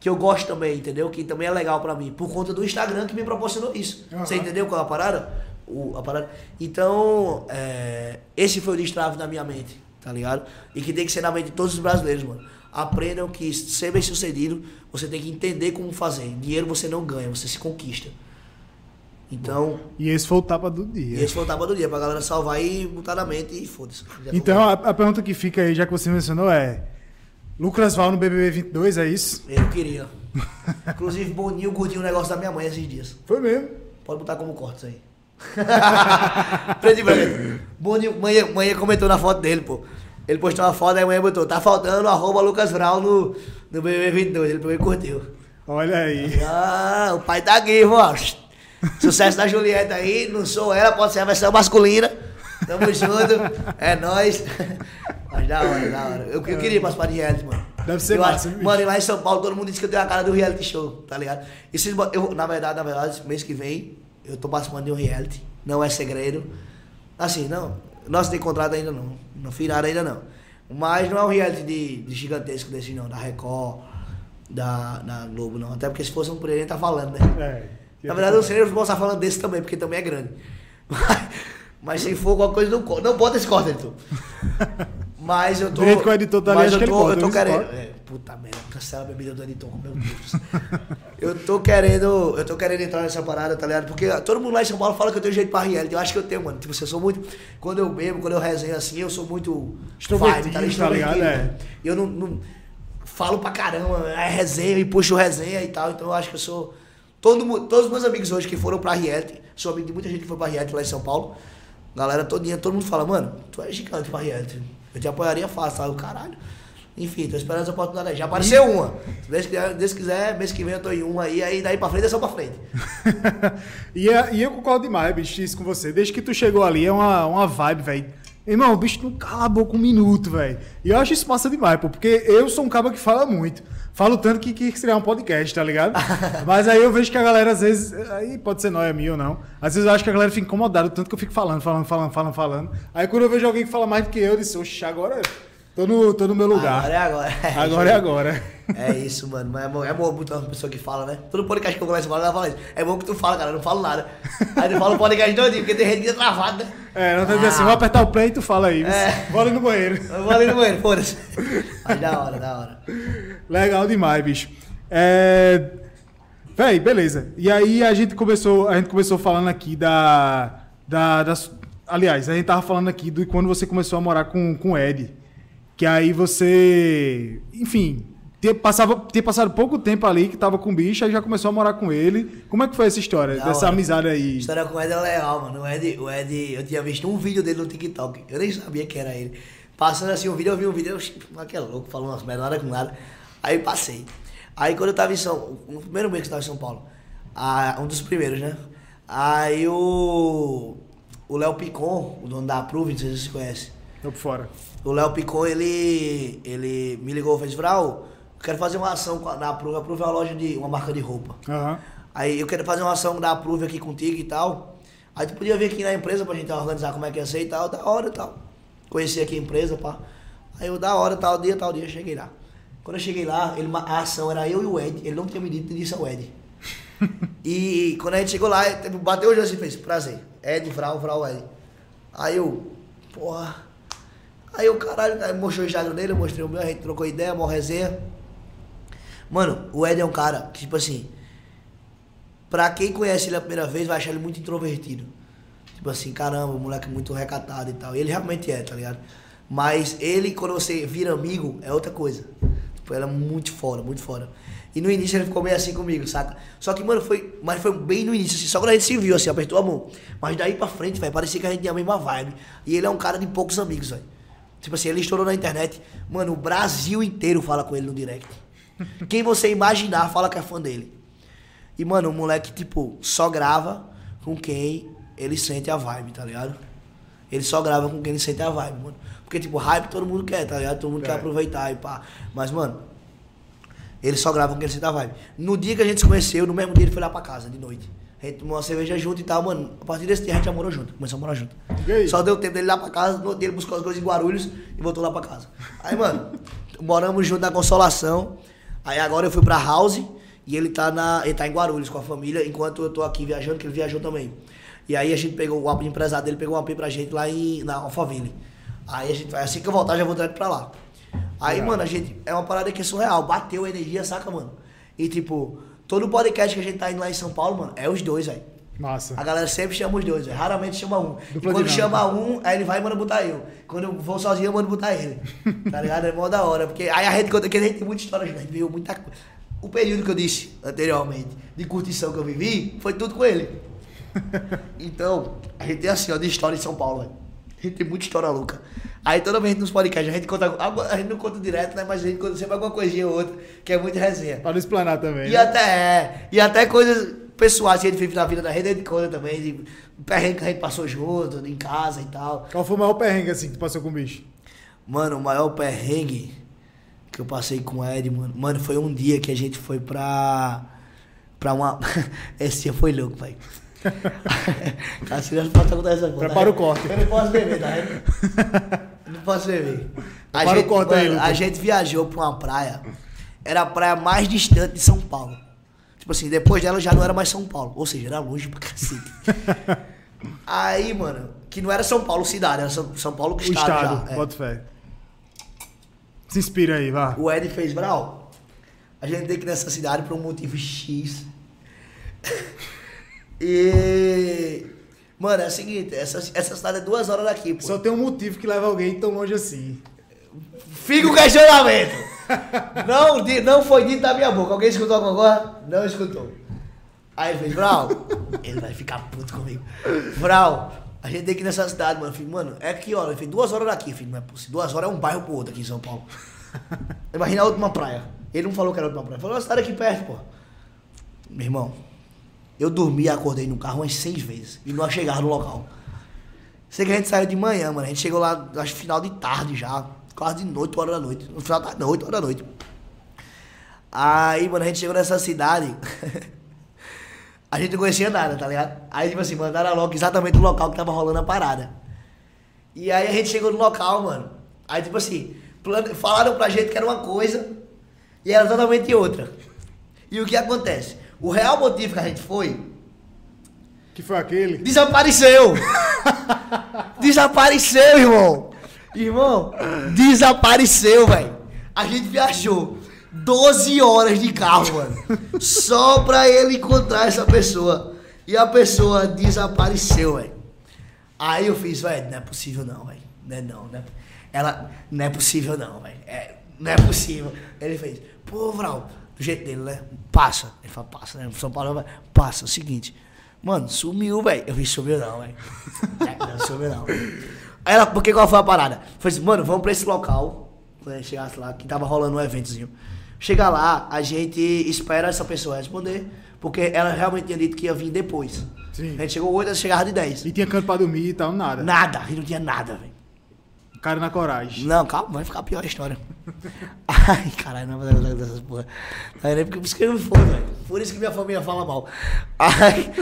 que eu gosto também, entendeu? Que também é legal pra mim. Por conta do Instagram que me proporcionou isso. Aham. Você entendeu qual é a parada? O, a parada. Então, é, esse foi o destrave na minha mente, tá ligado? E que tem que ser na mente de todos os brasileiros, mano. Aprendam que ser bem sucedido, você tem que entender como fazer. Dinheiro você não ganha, você se conquista. Então, E esse foi o tapa do dia. esse foi o tapa do dia, pra galera salvar e botar na mente e foda-se. Então, a, a pergunta que fica aí, já que você mencionou, é: Lucas Val no BBB 22, é isso? Eu queria. (laughs) Inclusive, Boninho curtiu um negócio da minha mãe esses dias. Foi mesmo. Pode botar como corte isso aí. Preto e branco. Boninho, mãe, mãe comentou na foto dele, pô. Ele postou uma foto, aí a mãe botou, tá faltando arroba Lucas Vral no, no BBB 22. Ele pegou e curtiu. Olha aí. Ah, o pai tá aqui, ó. Sucesso da Julieta aí, não sou ela, pode ser a versão masculina. Tamo (laughs) junto, é nóis. Mas da hora, da hora. Eu, eu queria participar de reality, mano. Deve ser eu massa, acho-? Mano, e lá em São Paulo todo mundo diz que eu tenho a cara do reality show, tá ligado? E se, eu, na verdade, na verdade, mês que vem, eu tô participando de um reality. Não é segredo. Assim, não. Nós tem contrato ainda não. Não finaram ainda não. Mas não é um reality de, de gigantesco desse não, da Record, da, da Globo, não. Até porque se fosse um por ele, tá falando, né? É. Na verdade, eu sei se posso estar falando desse também, porque também é grande. (laughs) Mas, mas se for alguma coisa, não, não bota esse corte, editor. (laughs) Mas eu tô. Do jeito que o editor tá mas eu tô, eu tô querendo. É, puta merda, cancela a bebida do editor, meu Deus. eu tô querendo. Eu tô querendo entrar nessa parada, tá ligado? Porque todo mundo lá em São Paulo fala que eu tenho jeito pra reality. Eu acho que eu tenho, mano. Tipo, eu sou muito. Quando eu bebo, quando eu resenho assim, eu sou muito. Extrovertido, vibe, tá ligado? Extrovertido, É. mano. E eu não, não- falo pra caramba, é resenha e puxo resenha e tal. Então eu acho que eu sou. Todo, todos os meus amigos hoje que foram pra reality, sou amigo de muita gente que foi pra reality lá em São Paulo. Galera todinha, todo mundo fala, mano, tu é gigante pra reality. Eu te apoiaria fácil, sabe? Caralho. Enfim, tô esperando essa oportunidade. Já apareceu uma. Se Deus quiser, Deus quiser, mês que vem eu tô em uma aí, aí daí pra frente é só pra frente. (laughs) e, é- e eu concordo demais, bicho, isso com você. Desde que tu chegou ali, é uma, uma vibe, velho. Irmão, o bicho não cala a boca um minuto, velho. E eu acho isso massa demais, pô, porque eu sou um cara que fala muito. Falo tanto que quis criar um podcast, tá ligado? (laughs) Mas aí eu vejo que a galera, às vezes, aí pode ser nóia minha ou não. Às vezes eu acho que a galera fica incomodada, tanto que eu fico falando, falando, falando, falando, falando. Aí quando eu vejo alguém que fala mais do que eu, eu disse, oxe, agora tô no, tô no meu lugar. Agora é agora. (laughs) Agora é agora. É isso, mano. Mas é bom, é bom muito uma pessoa que fala, né? Todo podcast que eu começo a falar, ela fala isso. É bom que tu fala, cara, eu não falo nada. Aí tu fala o podcast todinho, porque tem gente que é travada, né? É, não tá dizendo assim, vou apertar o play e tu fala aí. É. Ali no banheiro. (laughs) Eu vou ali no banheiro, foda-se. Mas da hora, da hora. Legal demais, bicho. É... Véi, beleza. E aí a gente começou, a gente começou falando aqui da, da das... aliás, a gente tava falando aqui de quando você começou a morar com, com o Ed, que aí você, enfim, ter, passava, ter passado pouco tempo ali que tava com o bicho, aí já começou a morar com ele. Como é que foi essa história, Da dessa amizade A aí? história com o Ed é legal, mano. O Ed, o Ed, eu tinha visto um vídeo dele no TikTok. Eu nem sabia que era ele. Passando assim um vídeo, eu vi um vídeo, eu, mas que é louco, falando umas merda, nada com nada. Aí passei. Aí quando eu tava em São. No primeiro mês que eu tava em São Paulo, ah, um dos primeiros, né? Aí o. O Léo Picon, o dono da Approve, não sei se você conhece. Tô por fora. O Léo Picon, ele, ele me ligou e fez, Vral, eu quero fazer uma ação na Approve. A Approve é uma loja de. uma marca de roupa. Aham. Aí eu quero fazer uma ação da Approve aqui contigo e tal. Aí tu podia vir aqui na empresa pra gente organizar como é que ia ser e tal, da hora e tal. Conheci aqui a empresa, pá. Aí eu, da hora, tal dia, tal dia, cheguei lá. Quando eu cheguei lá, ele, a ação era eu e o Ed. Ele não tinha me dito disse ao Ed. (laughs) e quando a gente chegou lá, bateu o assim e fez, prazer. Ed, Vral, Vral, Ed. Aí eu, porra. Aí eu, caralho, mostrou o Instagram dele, mostrei o meu, a gente trocou ideia, mó resenha. Mano, o Ed é um cara que, tipo assim, pra quem conhece ele a primeira vez, vai achar ele muito introvertido. Tipo assim, caramba, o moleque muito recatado e tal. E ele realmente é, tá ligado? Mas ele, quando você vira amigo, é outra coisa. Tipo, ele é muito fora, muito fora. E no início ele ficou meio assim comigo, saca? Só que, mano, foi. Mas foi bem no início, assim, só quando a gente se viu, assim, apertou a mão. Mas daí pra frente, velho, parecia que a gente tinha a mesma vibe. E ele é um cara de poucos amigos, velho. Tipo assim, ele estourou na internet. Mano, o Brasil inteiro fala com ele no direct. Quem você imaginar fala que é fã dele. E, mano, o moleque, tipo, só grava com quem ele sente a vibe, tá ligado? Ele só grava com quem ele sente a vibe, mano. Porque, tipo, hype todo mundo quer, tá ligado? Todo mundo É. quer aproveitar e pá. Mas, mano, ele só grava com quem ele sente a vibe. No dia que a gente se conheceu, no mesmo dia ele foi lá pra casa, de noite. A gente tomou uma cerveja junto e tal, mano. A partir desse dia a gente já morou junto, começou a morar junto. Só deu tempo dele ir lá pra casa, no outro dia ele buscou as coisas em Guarulhos e voltou lá pra casa. Aí, mano, moramos junto na Consolação. Aí agora eu fui pra House e ele tá, na, ele tá em Guarulhos com a família, enquanto eu tô aqui viajando, que ele viajou também. E aí a gente pegou, o empresário dele pegou um AP pra gente lá em, na Alphaville. Aí a gente vai, assim que eu voltar, já vou direto pra lá. Aí, Legal. mano, a gente, é uma parada que é surreal, bateu a energia, saca, mano? E tipo, todo podcast que a gente tá indo lá em São Paulo, mano, é os dois, velho. Massa. A galera sempre chama os dois, velho. Raramente chama um. E quando chama um, aí ele vai e manda botar eu. Quando eu vou sozinho, eu mando botar ele. (laughs) Tá ligado? É mó da hora. Porque aí a gente conta que a gente tem muita história, a gente viu muita coisa. O período que eu disse anteriormente de curtição que eu vivi, foi tudo com ele. (laughs) Então, a gente tem assim, ó, de história em São Paulo, velho. A (laughs) gente tem muita história louca. Aí toda vez nos podcasts, a gente conta. A gente não conta direto, né? Mas a gente conta sempre alguma coisinha ou outra, que é muita resenha. Para não explanar também. E né? até, é, e até coisas pessoais que a gente vive na vida da rede, a gente conta também, de perrengue que a gente passou junto, em casa e tal. Qual foi o maior perrengue assim que tu passou com o bicho? Mano, o maior perrengue que eu passei com o Ed, mano, mano, foi um dia que a gente foi pra. pra uma. (laughs) Esse dia foi louco, pai. (laughs) Cassino não pode contar essa coisa. Prepara o corte. Eu não posso beber, tá vendo? Eu Não posso beber. A Prepara o gente, corte aí, a gente viajou pra uma praia. Era a praia mais distante de São Paulo. Tipo assim, depois dela já não era mais São Paulo. Ou seja, era longe pra cacete. (laughs) Aí, mano, que não era São Paulo cidade, era São, Paulo O estado, estado, já. é. bota fé. Se inspira aí, vá. O Ed fez, Brau, a gente tem que ir nessa cidade por um motivo X. (laughs) e. Mano, é o seguinte, essa, essa cidade é duas horas daqui, pô. Só tem um motivo que leva alguém tão longe assim. Fica o questionamento. não, não foi dito da minha boca. Alguém escutou alguma coisa? Não escutou. Aí ele fez, Brau, ele vai ficar puto comigo. Brau, a gente tem que ir nessa cidade, mano. Eu falei, mano, é que hora? Ele fez duas horas daqui. Eu falei, não é possível. Duas horas é um bairro pro outro aqui em São Paulo. (laughs) Imagina a última praia. Ele não falou que era a última praia. Falou, você tá aqui perto, pô. Meu irmão, eu dormi e acordei no carro umas seis vezes. E não chegava no local. Sei que a gente saiu de manhã, mano. A gente chegou lá, acho que final de tarde já. Quase de noite, 8 horas da noite. No final da não, 8 horas da noite. Aí, mano, a gente chegou nessa cidade. (laughs) a gente não conhecia nada, tá ligado? Aí, tipo assim, mandaram logo exatamente o local que tava rolando a parada. E aí a gente chegou no local, mano. Aí, tipo assim, falaram pra gente que era uma coisa e era totalmente outra. E o que acontece? O real motivo que a gente foi Que foi aquele? Desapareceu! (laughs) desapareceu, irmão! Irmão, desapareceu, velho. A gente viajou 12 horas de carro, mano. Só pra ele encontrar essa pessoa. E a pessoa desapareceu, velho. Aí eu fiz, velho, não é possível não, velho. Não é não, né? Ela, não é possível não, velho. É, não é possível. Ele fez, pô, Vral, do jeito dele, né? Passa. Ele fala, passa, né? São Paulo vai, passa. É o seguinte, mano, sumiu, velho. Eu fiz, sumiu não, velho. (laughs) É, não sumiu não. Aí ela, porque qual foi a parada? Foi assim, mano, vamos pra esse local. Quando a gente chegasse lá, que tava rolando um eventozinho. Chega lá, a gente espera essa pessoa responder, porque ela realmente tinha dito que ia vir depois. Sim. A gente chegou 8, ela chegava de 10. E tinha canto pra dormir e tal, nada. Nada, não tinha nada, velho. Cara na coragem. Não, calma, vai ficar pior a história. (laughs) Ai, caralho, não vai fazer dessas porra. Aí, né, porque por isso que eu não fui, velho. Por isso que minha família fala mal. Aí,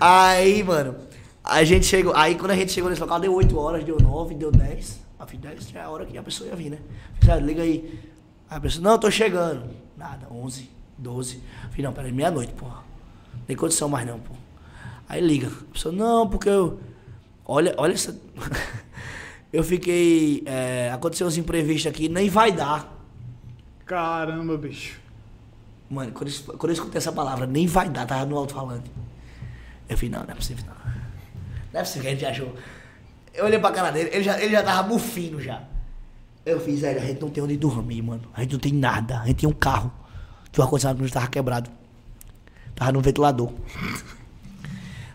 aí, mano, a gente chegou. Aí quando a gente chegou nesse local, deu 8 horas, deu 9, deu 10. A fim 10 já é a hora que a pessoa ia vir, né? Fiz, ah, liga aí. Aí a pessoa, não, eu tô chegando. Nada, 11, 12. Falei, não, peraí, meia-noite, porra. Não tem condição mais não, pô. Aí liga. A pessoa, não, porque eu. Olha, olha essa. Eu fiquei. É, aconteceu uns imprevistos aqui, nem vai dar. Caramba, bicho. Mano, quando eu, quando eu escutei essa palavra, nem vai dar, tava no alto-falante. Eu falei, não, não é possível, não. Não é possível que a gente achou. Eu olhei pra cara dele, ele já, ele já tava bufino já. Eu fiz, velho, a gente não tem onde dormir, mano. A gente não tem nada. A gente tinha um carro. Que o ar-condicionado tava quebrado. Tava no ventilador.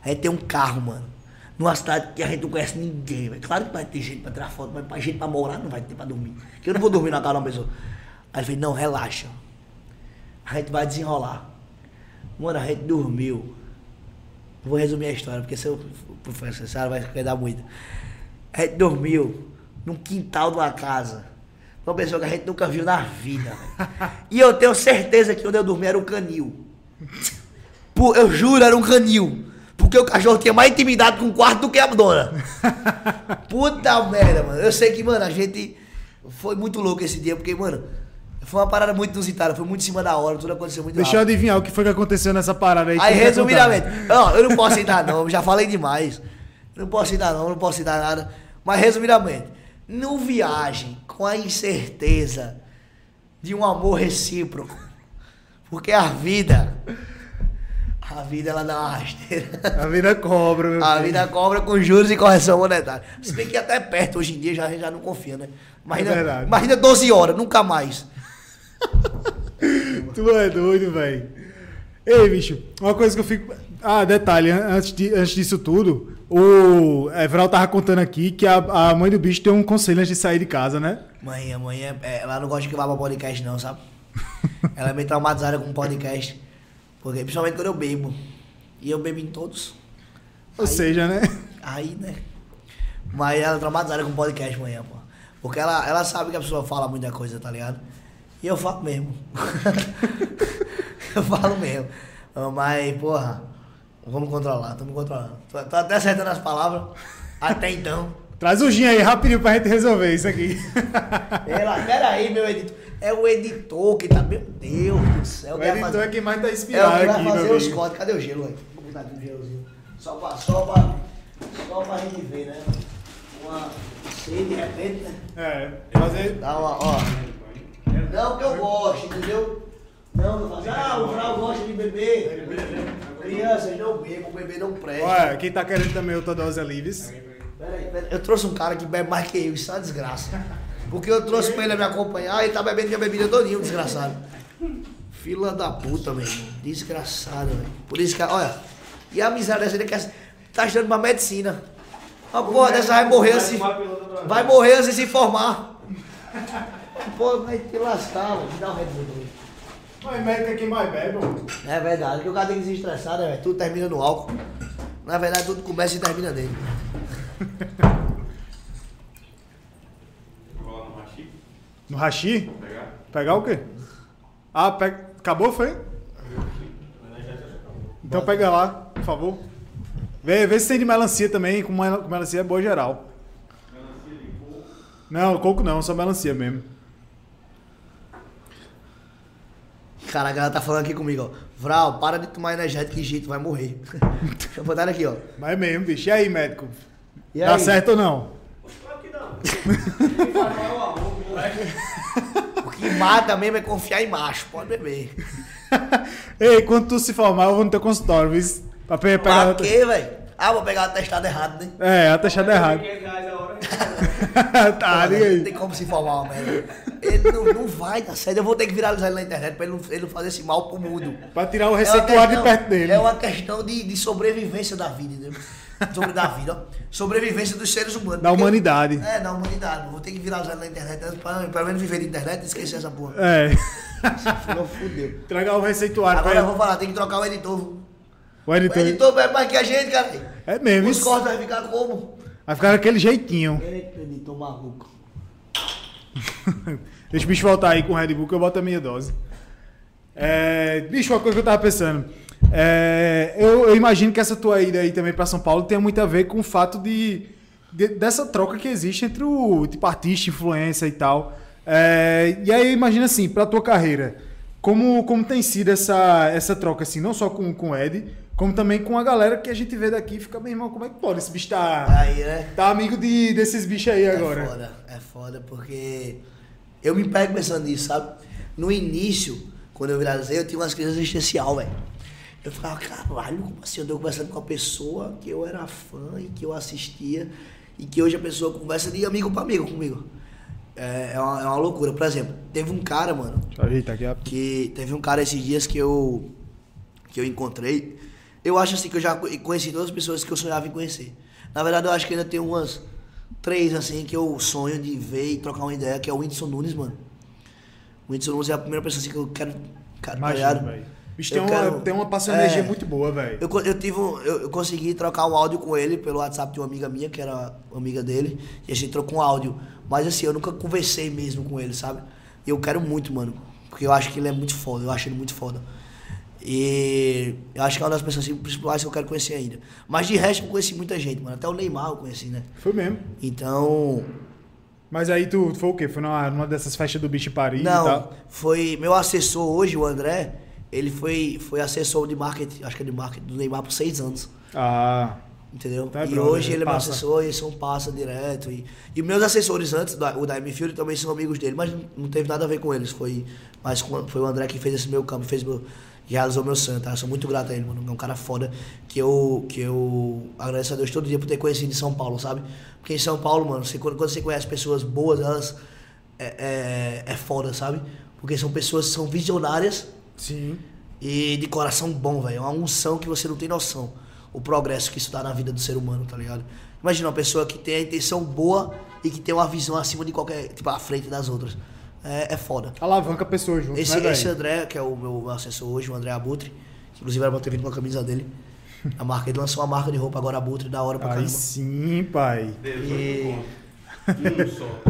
A gente tem um carro, mano. Numa cidade que a gente não conhece ninguém, velho. Claro que vai ter gente pra tirar foto, mas pra gente pra morar não vai ter pra dormir. Que eu não vou dormir na casa de uma pessoa. Aí ele falei, não, relaxa. A gente vai desenrolar. Mano, a gente dormiu. Vou resumir a história, porque se eu for necessário vai quedar muito. A gente dormiu num quintal de uma casa. Uma pessoa que a gente nunca viu na vida. (laughs) E eu tenho certeza que onde eu dormi era um canil. Pô, eu juro, era um canil. Porque o cachorro tinha mais intimidade com o quarto do que a dona. (laughs) Puta merda, mano. Eu sei que, mano, a gente foi muito louco esse dia, porque, mano, foi uma parada muito inusitada, foi muito em cima da hora, tudo aconteceu muito Deixa eu rápido. adivinhar o que foi que aconteceu nessa parada aí. Aí, resumidamente, não, eu não posso citar não, já falei demais. Não posso citar não, não posso citar nada. Mas resumidamente, não viagem com a incerteza de um amor recíproco. Porque a vida, a vida ela dá uma rasteira. A vida cobra, meu A filho. vida cobra com juros e correção monetária. Se bem que até perto hoje em dia já, a gente já não confia, né? Imagina, É verdade. imagina 12 horas, nunca mais. (laughs) Tu é doido, velho. Ei, bicho, uma coisa que eu fico. Ah, detalhe, an- antes, de- antes disso tudo, o Everal tava contando aqui que a, a mãe do bicho tem um conselho antes de sair de casa, né? Mãe, a mãe, é, é- ela não gosta de gravar pra podcast, não, sabe? ela é meio traumatizada com podcast. Porque, principalmente quando eu bebo. E eu bebo em todos. Ou Aí- seja, né? Aí, né? Mas ela é traumatizada com podcast amanhã, pô. Porque ela, ela sabe que a pessoa fala muita coisa, tá ligado? E eu falo mesmo. (laughs) eu falo mesmo. Mas, porra, vamos controlar, estamos controlando. Tô, tô até acertando as palavras. Até então. Traz o gin aí rapidinho pra gente resolver isso aqui. Ela, pera aí, meu editor. É o editor que tá. Meu Deus do céu. o editor fazer- é quem mais tá É o inspirado que vai aqui, fazer os amigo. cortes. Cadê o gelo, velho? Vou botar aqui um gelozinho. Só pra, só pra, só pra gente ver, né? Uma sede de repente, né? É, fazer. Dá uma, ó. Não que eu gosto, entendeu? Não, não fazer. Ah, o Vral gosta de beber. Crianças não bebam, beber não presta. Olha, quem tá querendo também outra dose é Lives. Peraí, peraí. Eu trouxe um cara que bebe mais que eu, isso é uma desgraça. Porque eu trouxe pra ele me acompanhar e ele tá bebendo minha bebida todinha, desgraçado. Fila da puta, meu irmão. Desgraçado, velho. Por isso que, olha, e a miséria dessa ele quer, tá estudando pra medicina. Uma porra dessa vai morrer assim. Vai morrer de se formar. Pô, vai te lascar, mano. Me dá um Red Bull também. Mas médico é quem mais bebe. É verdade, porque o cara tem que se estressar, né, velho? Tudo termina no álcool. Na verdade, tudo começa e termina nele. Vou lá no Rachi, No hashi? pegar. Pegar o quê? Ah, pega... acabou, foi? Então pega lá, por favor. Vê, vê se tem de melancia também, com mel- com melancia é boa geral. Não, coco não, só melancia mesmo. Cara, a galera tá falando aqui comigo, ó. Vral, para de tomar energético que jeito, vai morrer. (laughs) Deixa eu botar aqui, ó. Mas é mesmo, bicho. E aí, médico? E Dá aí? certo ou não? Claro que não. (laughs) (laughs) O que mata mesmo é confiar em macho, pode beber. (laughs) Ei, quando tu se formar, eu vou no teu consultório, viu? Pra pe- pegar. Pra quê, velho? Ah, vou pegar o atestado errado, né? É, atestado errado. 500 reais a hora. (laughs) tá, diga Não aí. tem como se formar uma merda. Ele não, não vai dar certo. Eu vou ter que viralizar ele na internet pra ele não, ele não fazer esse mal pro mundo. Pra tirar o É receituário de questão- perto dele. É uma questão de, de sobrevivência da vida, entendeu? Sobre da vida, ó. Sobrevivência dos seres humanos. Da Porque- humanidade. É, da humanidade. Vou ter que viralizar ele na internet antes pra pelo menos viver de internet e esquecer essa porra. É. Não fudeu. Tragar o receituário Agora eu vou falar, tem que trocar o editor. O O editor. editor bebe mais que a gente, cara. É mesmo, Os isso. cortes vai ficar como? Vai ficar daquele jeitinho. Eita, editor maluco. (laughs) Deixa o bicho voltar aí com o Red Bull que eu boto a minha dose. É, bicho, uma coisa que eu tava pensando. É, eu, eu imagino que essa tua ida aí também pra São Paulo tenha muito a ver com o fato de, de- dessa troca que existe entre o tipo artista, influência e tal. É, e aí imagina assim, pra tua carreira, como, como tem sido essa, essa troca, assim, não só com, com o Ed, como também com a galera que a gente vê daqui e fica, meu irmão, como é que pode? Esse bicho tá, Aí, né? tá amigo de, desses bichos aí agora. É foda, é foda, porque eu me pego pensando nisso, sabe? No início, quando eu viralizei, eu tinha umas crises existencial, velho. Eu ficava, caralho, como assim? Eu tô conversando com uma pessoa que eu era fã e que eu assistia, e que hoje a pessoa conversa de amigo pra amigo comigo. É, é, uma, é uma loucura. Por exemplo, teve um cara, mano, Eita, aqui, ó. que teve um cara esses dias que eu que eu encontrei. Eu acho assim que eu já co- conheci todas as pessoas que eu sonhava em conhecer. Na verdade, eu acho que ainda tem umas três assim que eu sonho de ver e trocar uma ideia, que é o Whindersson Nunes, mano. O Whindersson Nunes é a primeira pessoa assim que eu quero, cara, tá Imagina, velho. Bicho, Eu tem uma, quero- tem uma É. energia muito boa, velho. Eu, eu tive um- eu, eu consegui trocar um áudio com ele pelo WhatsApp de uma amiga minha, que era amiga dele, e a gente trocou um áudio. Mas assim, eu nunca conversei mesmo com ele, sabe? E eu quero muito, mano. Porque eu acho que ele é muito foda, eu acho ele muito foda. E eu acho que é uma das pessoas assim, principais que eu quero conhecer ainda. Mas de resto eu conheci muita gente, mano. Até o Neymar eu conheci, né? Foi mesmo. Então. Mas aí tu tu foi o quê? Foi numa, numa dessas festas do bicho Paris e Não, tal? foi. Meu assessor hoje, o André, ele foi, foi assessor de marketing, acho que é de marketing do Neymar por seis anos. Ah, Entendeu? Tá, e hoje ele é meu assessor e são passa direto. E, e meus assessores antes, o da M-Field, também são amigos dele, mas não, teve nada a ver com eles. Foi, mas foi o André que fez esse meu campo, fez meu, realizou meu sonho, tá? Eu sou muito grato a ele, mano. É um cara foda que eu, que eu agradeço a Deus todo dia por ter conhecido em São Paulo, sabe? Porque em São Paulo, mano, você, quando, quando você conhece pessoas boas, elas. É, é, é foda, sabe? Porque são pessoas que são visionárias sim. e de coração bom, velho. É uma unção que você não tem noção. O progresso que isso dá na vida do ser humano, tá ligado? Imagina uma pessoa que tem a intenção boa e que tem uma visão acima de qualquer. Tipo, à frente das outras. É, é foda. Alavanca a pessoa junto, Esse, né, esse? André, que é o meu assessor hoje, o André Abutre, que inclusive era pra ter vindo com a camisa dele. A marca, ele lançou uma marca de roupa agora, Abutre, da hora pra Aí caramba. sim, pai. 18 E-. Um só.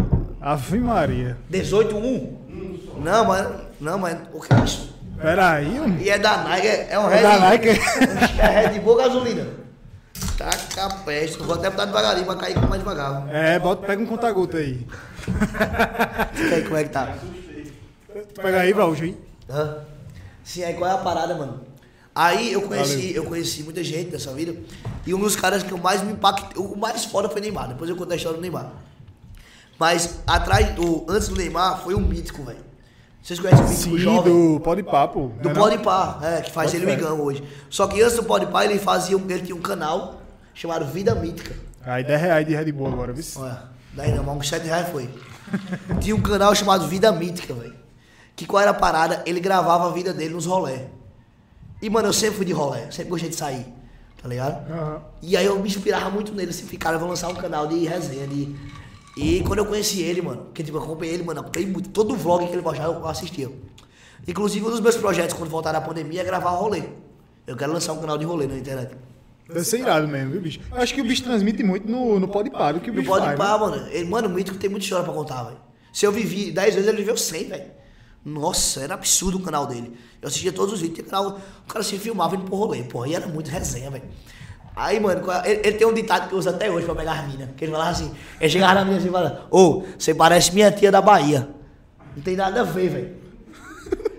Ave Maria. 18, 1? Não, mas. Não, mas. O que é isso? Peraí, um... E é da Nike, é, é um É Red da Nike? (laughs) É Red Bull gasolina. Taca peste. Vou até botar devagarinho pra cair mais devagar. É, bota, pega um conta-gota aí. (laughs) E aí, como é que tá? Pega aí, Braújo, hein? Hã? Sim, aí qual é a parada, mano? Aí eu conheci, Valeu. eu conheci muita gente nessa vida. E um dos caras que eu mais me impactei, o mais foda foi Neymar. Depois eu conto a história do Neymar. Mas atrás, o, antes do Neymar, foi o mítico, velho. Vocês conhecem o mítico Sim, jovem? do Pode Papo. Do não? Pode Par, é, que faz Pode ele o. Igão hoje. Só que antes do Pode Par, ele fazia, um- ele tinha um canal chamado Vida Mítica. Aí 10 reais de Red Bull agora, viu? Olha, daí não, mas uns 7 reais foi. (laughs) Tinha um canal chamado Vida Mítica, velho. Que qual era a parada? Ele gravava a vida dele nos rolé. E, mano, eu sempre fui de rolé, sempre gostei de sair, tá ligado? Aham. E aí eu me inspirava muito nele, assim, cara, eu vou lançar um canal de resenha, de... E quando eu conheci ele, mano, porque tipo, eu acompanhei ele, mano, acompanhei muito. Todo vlog que ele postava eu assistia. Inclusive, um dos meus projetos quando voltar a pandemia é gravar rolê. Eu quero lançar um canal de rolê na internet. Deve ser irado mesmo, viu, bicho? Eu acho que o bicho transmite muito no, no pode par, o que o bicho pode faz. pá, né? mano. Ele, mano, o Mítico tem muita história pra contar, velho. Se eu vivi 10 vezes, ele viveu 100, velho. Nossa, era absurdo o canal dele. Eu assistia todos os vídeos, canal, o cara se filmava indo pro rolê, porra, e era muito resenha, velho. Aí, mano, qual- ele, ele tem um ditado que eu uso até hoje pra pegar as minas. Que ele falava assim, ele chegava na minha assim e falava, ô, você parece minha tia da Bahia. Não tem nada a ver, velho.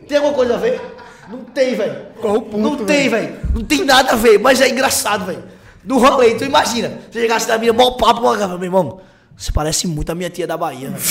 Tem alguma coisa a ver? Não tem, velho. Qual o ponto, Não tem, velho. Não tem nada a ver, mas é engraçado, velho. No rolê, tu imagina. Você chegasse na minha, mó papo, mó meu irmão. Você parece muito a minha tia da Bahia, velho.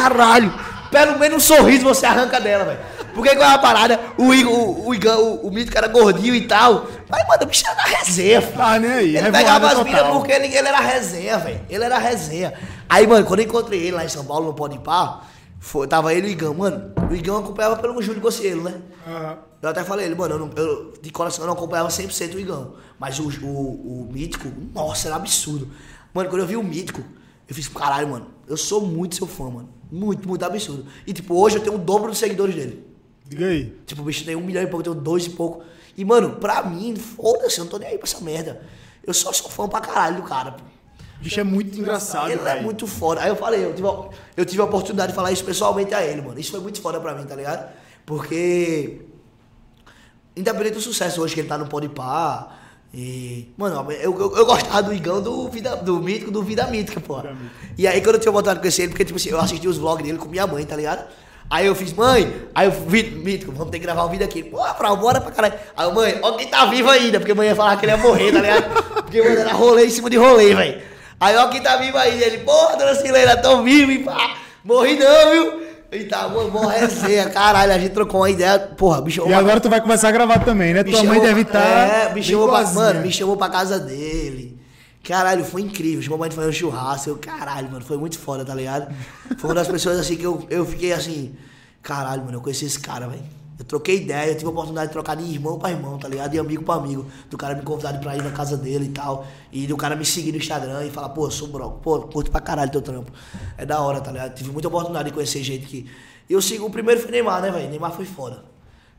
Caralho. Pelo menos um sorriso você arranca dela, velho. Porque qual é a parada? O Igor, o, o, Igor, o, o era gordinho e tal. Mas, mano, o bicho era da resenha, filho. Tá nem aí, Ele pegava as minas porque ele, ele era resenha, velho. Ele era resenha. Aí, mano, quando eu encontrei ele lá em São Paulo, no Pode Pá, foi, tava ele e o Igão. Mano, o Igão acompanhava pelo Júlio Gocielo, né? Aham. Eu até falei ele, mano, eu, não, eu de coração eu não acompanhava 100% o Igão. Mas o, o, o Mítico, nossa, era absurdo. Mano, quando eu vi o Mítico, eu fiz, caralho, mano, eu sou muito seu fã, mano. Muito, muito absurdo. E, tipo, hoje eu tenho o dobro dos seguidores dele. Diga aí. Tipo, o bicho tem um milhão e pouco, eu tenho dois e pouco. E, mano, pra mim, foda-se, eu não tô nem aí pra essa merda. Eu só sou fã pra caralho do cara, pô. O bicho é muito engraçado, Ele é muito foda. Aí eu falei, eu tive, a- eu tive a oportunidade de falar isso pessoalmente a ele, mano. Isso foi muito foda pra mim, tá ligado? Porque. Independente do sucesso hoje que ele tá no Podpah. E. Mano, eu, eu, eu gostava do Igão do, vida, do Mítico, do Vida Mítica, pô. E aí quando eu tinha vontade de conhecer ele, porque tipo assim, eu assisti os vlogs dele com minha mãe, tá ligado? Aí eu fiz, mãe, aí eu vi, Mítico, vamos ter que gravar um vídeo aqui. Pô, pra bora pra caralho. Aí mãe, ó quem tá vivo ainda, porque a mãe ia falar que ele ia morrer, tá ligado? Porque, mano, era rolê em cima de rolê, velho. Aí ó quem tá vivo ainda, ele, porra, dona Silena, tô vivo e pá. Morri não, viu? E tá, mano, mó resenha, caralho, a gente trocou uma ideia, porra, bicho. E agora tu vai começar a gravar também, né? Tua mãe deve estar. É, me chamou pra, mano, me chamou pra casa dele. Caralho, foi incrível. Chamou pra gente fazer um churrasco. Eu, caralho, mano, foi muito foda, tá ligado? Foi uma das pessoas assim que eu, eu fiquei assim. Caralho, mano, eu conheci esse cara, velho. Eu troquei ideia, eu tive a oportunidade de trocar de irmão pra irmão, tá ligado? De amigo pra amigo. Do cara me convidar pra ir na casa dele e tal. E do cara me seguir no Instagram e falar, pô, eu sou bro, pô, curto pra caralho teu trampo. É da hora, tá ligado? Tive muita oportunidade de conhecer gente que. Eu sigo o primeiro foi Neymar, né, velho? Neymar foi foda.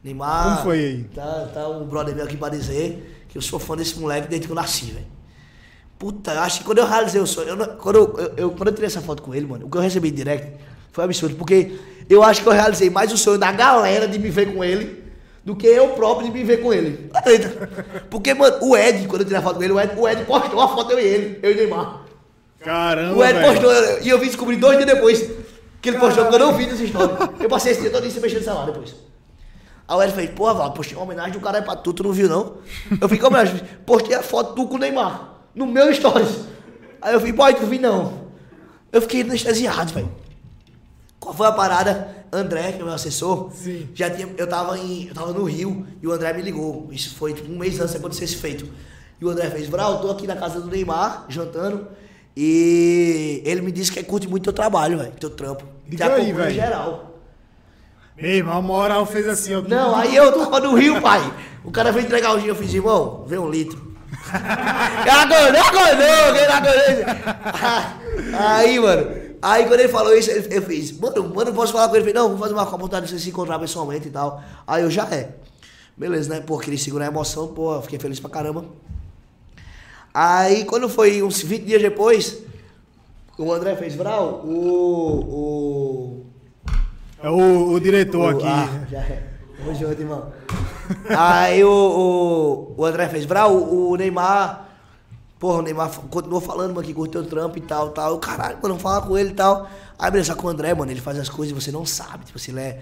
Neymar. Como foi aí? Tá, tá um brother meu aqui pra dizer que eu sou fã desse moleque desde que eu nasci, velho. Puta, eu acho que quando eu realizei o sonho, eu quando, eu, eu- eu- quando eu tirei essa foto com ele, mano, o que eu recebi em direct foi absurdo, porque eu acho que eu realizei mais o sonho da galera de me ver com ele do que eu próprio de me ver com ele. Porque, mano, o Ed, quando eu tirei a foto com ele, o Ed, o Ed postou a foto eu e ele, eu e Neymar. Caramba. O Ed velho. postou, e eu vim descobrir dois dias depois que ele postou, porque eu não vi dessa história. Eu passei esse dia todo se mexendo no celular depois. Aí o Ed fez, porra, Val, postei uma homenagem do cara pra tu, tu não viu não? Eu fiquei, homenagem, postei a foto tu com o Neymar, no meu stories. Aí eu falei, boy, tu vi não. Eu fiquei anestesiado, velho. Qual foi a parada? André, que é meu assessor, Sim. já tinha, eu tava em, eu tava no Rio e o André me ligou. Isso foi tipo, um mês antes de acontecer esse feito. E o André fez, Vral, eu tô aqui na casa do Neymar, jantando, e ele me disse que curte muito teu trabalho, velho, teu trampo. Diga Te aí, velho. geral. Meu irmão, a moral fez assim, ó. Não, aí eu tava no Rio, pai. O cara veio entregar o gin, eu fiz, irmão, vem um litro. (laughs) Acordou, acordou, acordou? (laughs) Aí, mano, aí quando ele falou isso, ele- eu fiz, mano, mano, posso falar com ele? Não, vamos fazer uma oportunidade de você se encontrar pessoalmente e tal. Aí eu já é. Beleza, né? Pô, queria segurar a emoção, pô, fiquei feliz pra caramba. Aí, quando foi uns 20 dias depois, o André fez, Vral, o. o É o, o diretor o- aqui. Ah, já é. Tamo junto, irmão. Aí o, o, o André fez, Vral, o Neymar. Porra, o Neymar continuou falando, mano, que curteu o trampo e tal, tal. Eu, caralho, mano, vamos falar com ele e tal. Aí, beleza, com o André, mano, ele faz as coisas e você não sabe. Tipo assim, ele, é,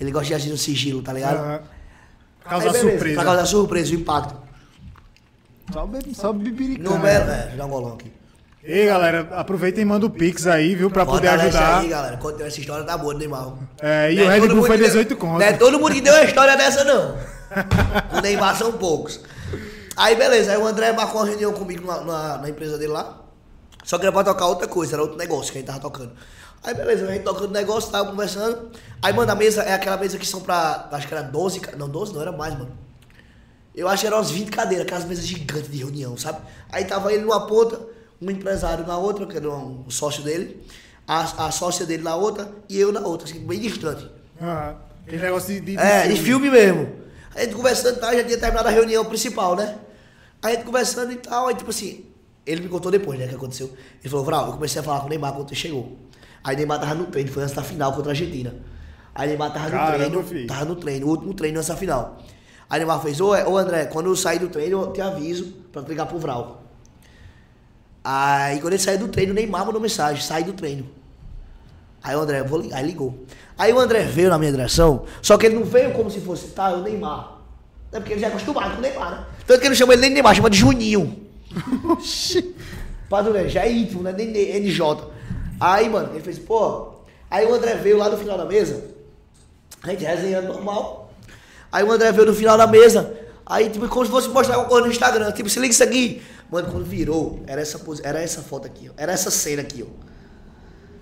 ele gosta de agir no sigilo, tá ligado? Aham. Aí, Causar beleza, surpresa. Pra causar surpresa, o impacto. Só, be- só bibiricando. Não, é, é, dá um golão aqui. Ei, galera, aproveita e manda o Pix aí, viu? Pra poder Fortalece ajudar. aí, galera. Conta essa história da boa Neymar. É, e Não o Red Bull foi que deu- 18 conto. Não é todo mundo que deu uma história dessa, não. (laughs) o Neymar são poucos. Aí, beleza. Aí o André marcou uma reunião comigo na, na- na empresa dele lá. Só que era pra tocar outra coisa, era outro negócio que a gente tava tocando. Aí, beleza, a gente tocando negócio, tava conversando. Aí, mano, a mesa é aquela mesa que são pra. Acho que era 12. ca- Não, 12 não, era mais, mano. Eu acho que eram umas 20 cadeiras, aquelas mesas gigantes de reunião, sabe? Aí tava ele numa ponta, um empresário na outra, que era um sócio dele, a, a sócia dele na outra e eu na outra, assim, bem distante. Aham. Aquele negócio de. de- É, de filme mesmo. A gente conversando e tal, já tinha terminado a reunião principal, né? A gente conversando e tal, aí tipo assim, ele me contou depois, né, o que aconteceu. Ele falou, Vral, eu comecei a falar com o Neymar quando tu chegou. Aí o Neymar tava no treino, foi antes da final contra a Argentina. Aí o Neymar tava no Caramba, treino, filho. tava no treino, o último treino antes da final. Aí o Neymar fez, ô, ô André, quando eu sair do treino, eu te aviso pra tu ligar pro Vral. Aí quando ele saiu do treino, o Neymar mandou mensagem, sai do treino. Aí o André, vou ligar, aí ligou. Aí o André veio na minha direção, só que ele não veio como se fosse, tá, é o Neymar. É porque ele já é acostumado com o Neymar, né? Tanto que ele não chama ele nem de Neymar, chama de Juninho. Padre, já é íntimo, né? Nem NJ. Aí, mano, ele fez, pô. Aí o André veio lá no final da mesa, a gente resenhando normal. Aí o André veio no final da mesa, aí, tipo, como se fosse mostrar alguma coisa no Instagram. Tipo, se liga isso aqui. Mano, quando virou, era essa, pose- era essa foto aqui, ó. Era essa cena aqui, ó.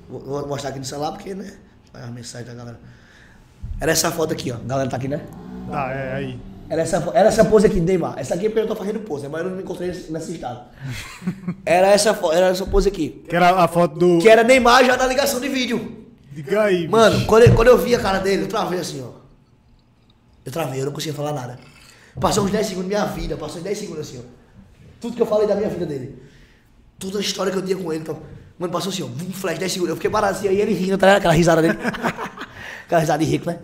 Vou, vou mostrar aqui no celular porque, né? Vai a mensagem da galera. Era essa foto aqui, ó. A galera tá aqui, né? Tá, é aí. Era essa, fo- era essa pose aqui Neymar. Essa aqui é porque eu tô fazendo pose, mas eu não me encontrei nesse, nesse estado. (laughs) Era essa, era essa pose aqui. Que era a foto do. Que era Neymar já na ligação de vídeo. Diga aí. Mano, quando eu, quando eu vi a cara dele, eu travei assim, ó. Eu travei, eu não conseguia falar nada. Passou uns 10 segundos da minha vida, passou uns 10 segundos assim, ó. Tudo que eu falei da minha vida dele. Toda a história que eu tinha com ele. Então, mano, passou assim, ó. Um flash, 10 segundos. Eu fiquei parado assim, aí ele rindo, tá ligado? Aquela risada dele. (laughs) Aquela risada de rico, né?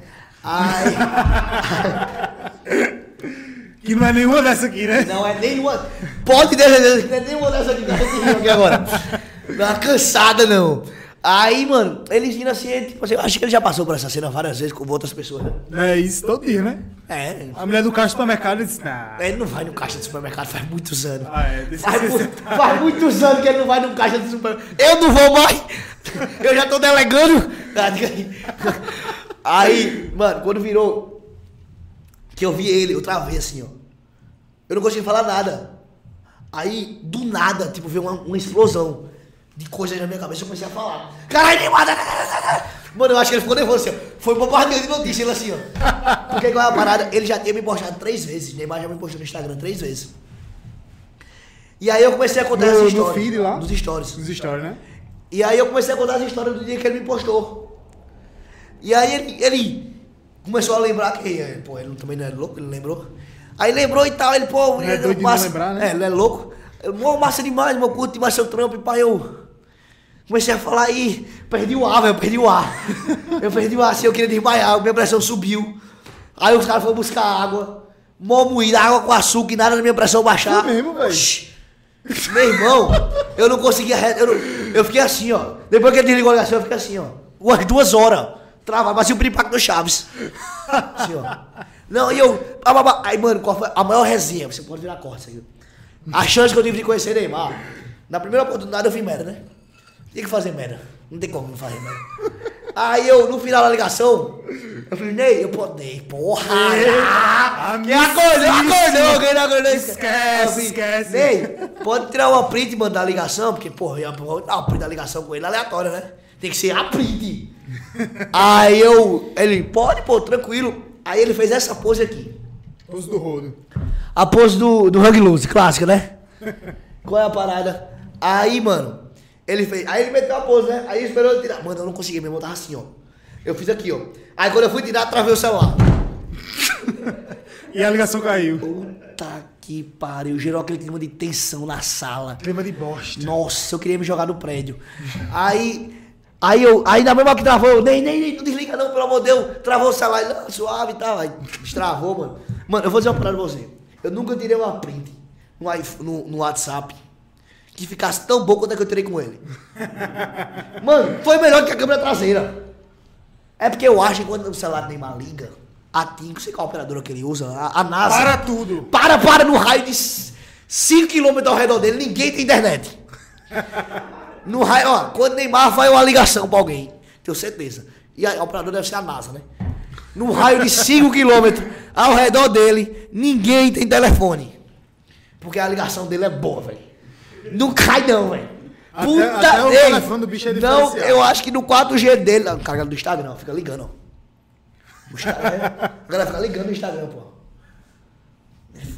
Aí. (laughs) Que não é nenhuma dessa aqui, né? Não é nenhuma. Pode ter certeza que não é nenhuma dessa aqui que riu aqui agora. Não é uma cansada, não. Aí, mano, eles vindo assim, tipo assim, eu acho que ele já passou por essa cena várias vezes com outras pessoas, né? É isso todo dia, né? É. A mulher do caixa do supermercado disse, nah. Ele não vai no caixa de supermercado faz muitos anos. Ah, é, Faz, mu- faz muitos anos que ele não vai no caixa de supermercado. Eu não vou mais. Eu já tô delegando. Aí, mano, quando virou que eu vi ele, eu travei assim, ó. Eu não consegui falar nada. Aí, do nada, tipo, veio uma, uma explosão de coisas na minha cabeça. Eu comecei a falar. Caralho, Neymar! tá, tá." Mano, eu acho que ele ficou nervoso assim, ó. Foi bombardeio de notícia, ele assim, ó. Porque é a parada? Ele já tinha me postado três vezes. Neymar já me postou no Instagram três vezes. E aí eu comecei a contar No- essa no história. feed lá? Nos stories. Nos stories, né? E aí eu comecei a contar as histórias do dia que ele me postou. E aí ele, ele começou a lembrar que, eh, pô, ele também não é louco, ele lembrou. Aí lembrou e tal, ele, pô, Não é doido de não lembrar, né? É, ele é louco. Eu, Mó, massa demais, meu, curto demais seu trampo, e pai, eu comecei a falar aí, perdi o ar, velho, eu perdi o ar. eu perdi o ar, assim, eu queria desmaiar, minha pressão subiu. Aí os caras foram buscar água, mó moída, água com açúcar e nada da minha pressão baixar. Foi mesmo, velho? Meu irmão, eu não conseguia. Eu, não- eu fiquei assim, ó. Depois que ele desligou a ligação, eu fiquei assim, ó. Umas duas horas. Travado, parecia o piripaque do Chaves. (laughs) Assim, ó. Não, e eu. Aí, mano, qual foi a maior resenha? Você pode virar corte isso. A chance que eu tive de conhecer Neymar. Na primeira oportunidade eu vi merda, né? Tinha que fazer merda. Não tem como não fazer merda. Aí eu, no final da ligação, eu falei, Ney, eu podei. Porra! Que acordou, acordou, quem não acordou? Esquece, falei, esquece. Ney, pode tirar uma print e mandar a ligação, porque, porra, eu dar uma print da ligação com ele aleatória, né? Tem que ser a print. Aí eu, ele, pode, pô, tranquilo. Aí ele fez essa pose aqui. Pose do rodo. A pose do, do Hug Loose, clássica, né? Qual é a parada? Aí, mano, ele fez. Aí ele meteu a pose, né? Aí esperou eu tirar. Mano, eu não consegui mesmo, eu tava assim, ó. Eu fiz aqui, ó. Aí quando eu fui tirar, travei o celular. E a ligação caiu. Puta que pariu, gerou aquele clima de tensão na sala. Clima de bosta. Nossa, eu queria me jogar no prédio. Aí, aí eu, aí na mesma que travou, nem, nem, nem, não desliga não, pelo amor de Deus. Travou o celular, não, suave e tal. Aí destravou, mano. Mano, eu vou dizer uma parada pra você. Eu nunca tirei uma print no, no, no WhatsApp que ficasse tão bom quanto a que eu tirei com ele. (laughs) Mano, foi melhor que a câmera traseira. É porque eu acho que quando o celular tem uma liga, a TIM, não sei qual operadora que ele usa, a, a NASA. Para tudo. Para, para no raio de 5km ao redor dele, ninguém tem internet. (laughs) No raio, ó, quando Neymar vai uma ligação pra alguém, tenho certeza. E a, a operadora deve ser a NASA, né? No raio de 5km (laughs) ao redor dele, ninguém tem telefone. Porque a ligação dele é boa, velho. Não cai não, velho. Até- até o telefone do bicho é Não, eu acho que no 4G dele, não, carga do Instagram, fica ligando, ó. O Instagram, a galera fica ligando no Instagram, pô.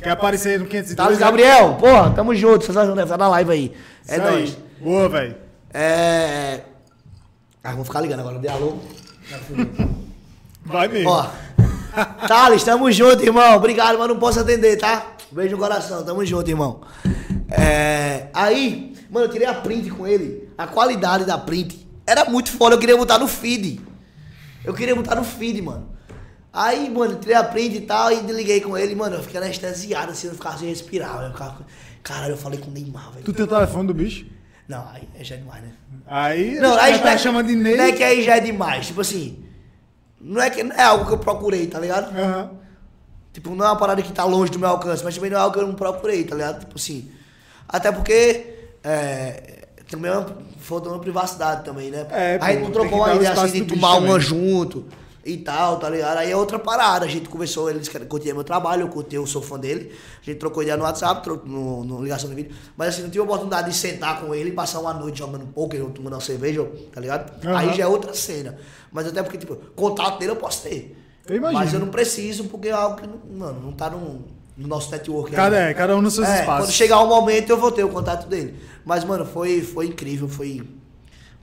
Quer aparecer no 502? Thales Gabriel, porra, tamo junto, vocês ajudam, tá na live aí. É Isso aí. Boa, velho. É. Ah, vou ficar ligando agora, dê alô. Vai mesmo. Ó. Thales, tamo junto, irmão. Obrigado, mas não posso atender, tá? Beijo no coração, tamo junto, irmão. É, aí, mano, eu tirei a print com ele. A qualidade da print era muito foda, eu queria botar no feed. Eu queria botar no feed, mano. Aí, mano, tirei a print e tal, e liguei com ele, mano, eu fiquei anestesiado, assim, eu ficava sem respirar. Eu ficava... Caralho, eu falei com o Neymar, velho. Tu tem o telefone do bicho? Não, aí é já demais, né? Aí, Não, aí tá é- chamando de Ney. Não é que aí já é demais, tipo assim. Não é que não é algo que eu procurei, tá ligado? Aham. Tipo, não é uma parada que tá longe do meu alcance, mas também não é algo que eu não procurei, tá ligado? Tipo assim. Até porque. É, também é uma, falta uma privacidade também, né? É, a gente pô, não trocou uma ideia assim de tomar uma junto e tal, tá ligado? Aí é outra parada. A gente conversou, eles curtiam meu trabalho, eu curti, eu sou fã dele. A gente trocou ideia no WhatsApp, no, no ligação de vídeo. Mas assim, não tive a oportunidade de sentar com ele e passar uma noite jogando poker ou tomando uma cerveja, tá ligado? Aham. Aí já é outra cena. Mas até porque, tipo, contato dele eu posso ter. Eu imagino. Mas eu não preciso, porque é algo que, mano, não tá no, no nosso network. Cada, é, cada um nos seus É, espaços. quando chegar o momento eu vou ter o contato dele. Mas, mano, foi, foi incrível, foi.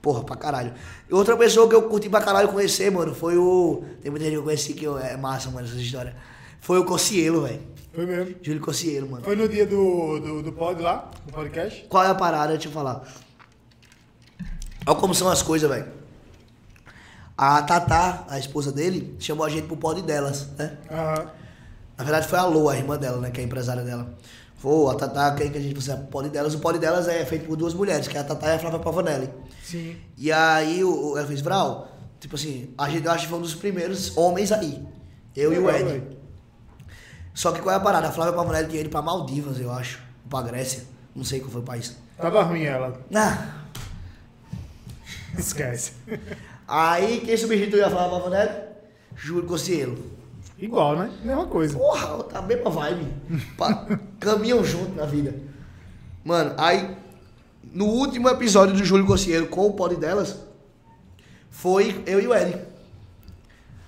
Porra, pra caralho. E outra pessoa que eu curti pra caralho conhecer, mano, foi o. Tem muita gente que eu conheci que eu- é massa, mano, essa história. Foi o Cocielo, velho. Foi mesmo. Júlio Cocielo, mano. Foi no dia do, do, do pod lá, do podcast? Qual é a parada? Deixa eu falar. Olha como são as coisas, velho. A Tatá, a esposa dele, chamou a gente pro pod delas, né? Aham. Na verdade foi a Lô, a irmã dela, né? Que é a empresária dela. Vou, a Tatá quer que a gente fosse o delas. O pod delas é feito por duas mulheres, que é a Tatá e a Flávia Pavanelli. Sim. E aí o, o ela fez Vral, tipo assim, a gente eu acho que foi um dos primeiros homens aí. Eu e o Legal, Ed. velho. Só que qual é a parada? A Flávia Pavanelli tinha ido pra Maldivas, eu acho. Pra Grécia. Não sei qual foi o país. Tava ruim ela. Ah, Esquece. aí quem substituiu a Flávia Pavanelli? Júlio Cossielo. Igual, né? Mesma coisa. Porra, tá a mesma vibe. (laughs) Caminham junto na vida. Mano, aí, no último episódio do Júlio Cossiero com o pod delas, foi eu e o Ed.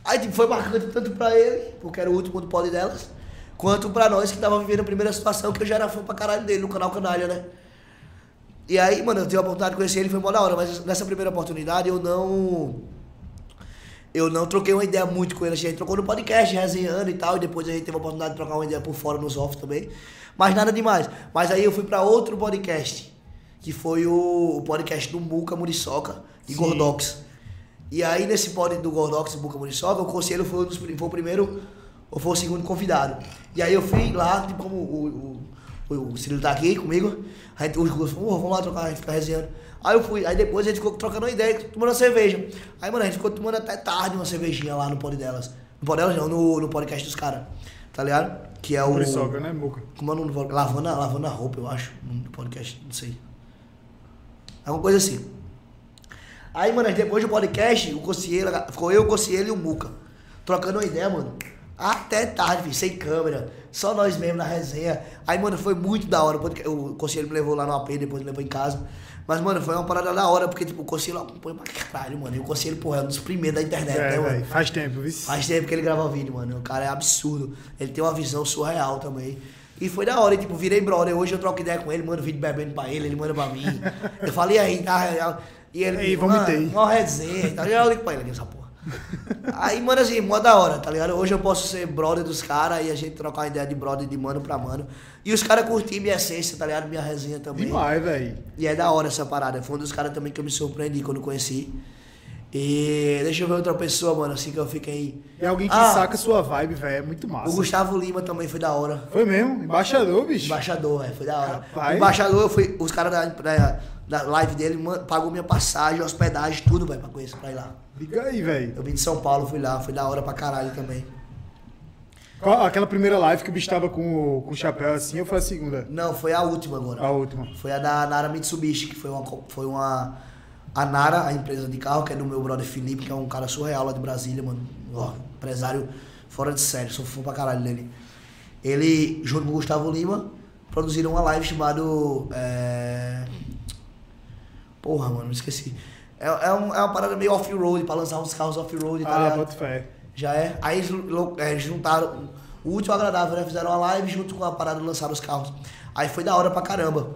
Aí, tipo, foi marcante tanto pra ele, porque era o último do pod delas, quanto pra nós que tava vivendo a primeira situação, que eu já era fã pra caralho dele no canal Canalha, né? E aí, mano, eu tive a oportunidade de conhecer ele, foi mó da hora, mas nessa primeira oportunidade eu não eu não troquei uma ideia muito com ele. A gente trocou no podcast, resenhando e tal. E depois a gente teve a oportunidade de trocar uma ideia por fora nos off também. Mas nada demais. Mas aí eu fui pra outro podcast, que foi o, podcast do Muca Muriçoca e Sim. Gordox. E aí nesse pod do Gordox e Muca Muriçoca, o conselho foi, dos, foi o primeiro ou foi o segundo convidado. E aí eu fui lá, tipo, como o, o, o, o Cirilo tá aqui comigo, a gente, os dois falaram, "Pô, vamos lá trocar, a gente fica resenhando. Aí eu fui, aí depois a gente ficou trocando uma ideia, tomando uma cerveja. Aí, mano, a gente ficou tomando até tarde uma cervejinha lá no pod delas. No pod delas não, no, no podcast dos caras. Tá ligado? Que é o. Muriçoca, né, Muca? Como é o nome do podcast? Lavando, a- lavando a roupa, eu acho. O nome do podcast, não sei. Alguma coisa assim. Aí, mano, depois do podcast, o Cossielo, ficou eu, o Cossielo e o Muca. Trocando uma ideia, mano. Até tarde, filho, sem câmera. Só nós mesmo na resenha. Aí, mano, foi muito da hora. O podcast- O Cossielo me levou lá no AP, depois me levou em casa. Mas, mano, foi uma parada da hora, porque, tipo, o Cossielo acompanha pra caralho, mano. E o Cossielo, porra, é um dos primeiros da internet, É, né, mano? Faz tempo, viu? Faz tempo que ele grava vídeo, mano. O cara é absurdo. Ele tem uma visão surreal também. E foi da hora, e, tipo, virei brother. Hoje eu troco ideia com ele, mando vídeo bebendo pra ele, ele manda pra mim. Eu falei aí, tá? E ele. Ei, vomitei. "Mano, Uma resenha, tá? Eu ligo pra ele aqui, essa porra. (laughs) Aí, mano, assim, mó da hora, tá ligado? Hoje eu posso ser brother dos caras e a gente trocar uma ideia de brother de mano pra mano. E os caras curtirem minha essência, tá ligado? Minha resenha também. Demais, velho. E é da hora essa parada. Foi um dos caras também que eu me surpreendi quando conheci. E deixa eu ver outra pessoa, mano, assim que eu fiquei. É alguém que Ah, saca sua vibe, velho. É muito massa. O Gustavo Lima também foi da hora. Foi mesmo? Embaixador, bicho. Embaixador, é, foi da hora. Rapaz. O embaixador, eu fui, os caras da, da, da live dele pagou minha passagem, hospedagem, tudo, velho, pra conhecer, pra ir lá. Liga aí, velho. Eu vim de São Paulo, fui lá, foi da hora pra caralho também. Qual- Aquela primeira live que o bicho tava com, o- com o chapéu assim, ou foi a segunda? Não, foi a última agora. A última. Foi a da Nara Mitsubishi, que foi uma, foi uma. A Nara, a empresa de carro, que é do meu brother Felipe, que é um cara surreal lá de Brasília, mano. Ó, empresário fora de série, sou fã pra caralho dele. Ele, junto com o Gustavo Lima, produziram uma live chamada. É... Porra, mano, esqueci. É, é, um- é uma parada meio off-road, pra lançar uns carros off-road, tá Ah, ligado? bota fé. Já é. Aí eles é, juntaram O último agradável, né? Fizeram uma live junto com a parada de lançar os carros. Aí foi da hora pra caramba.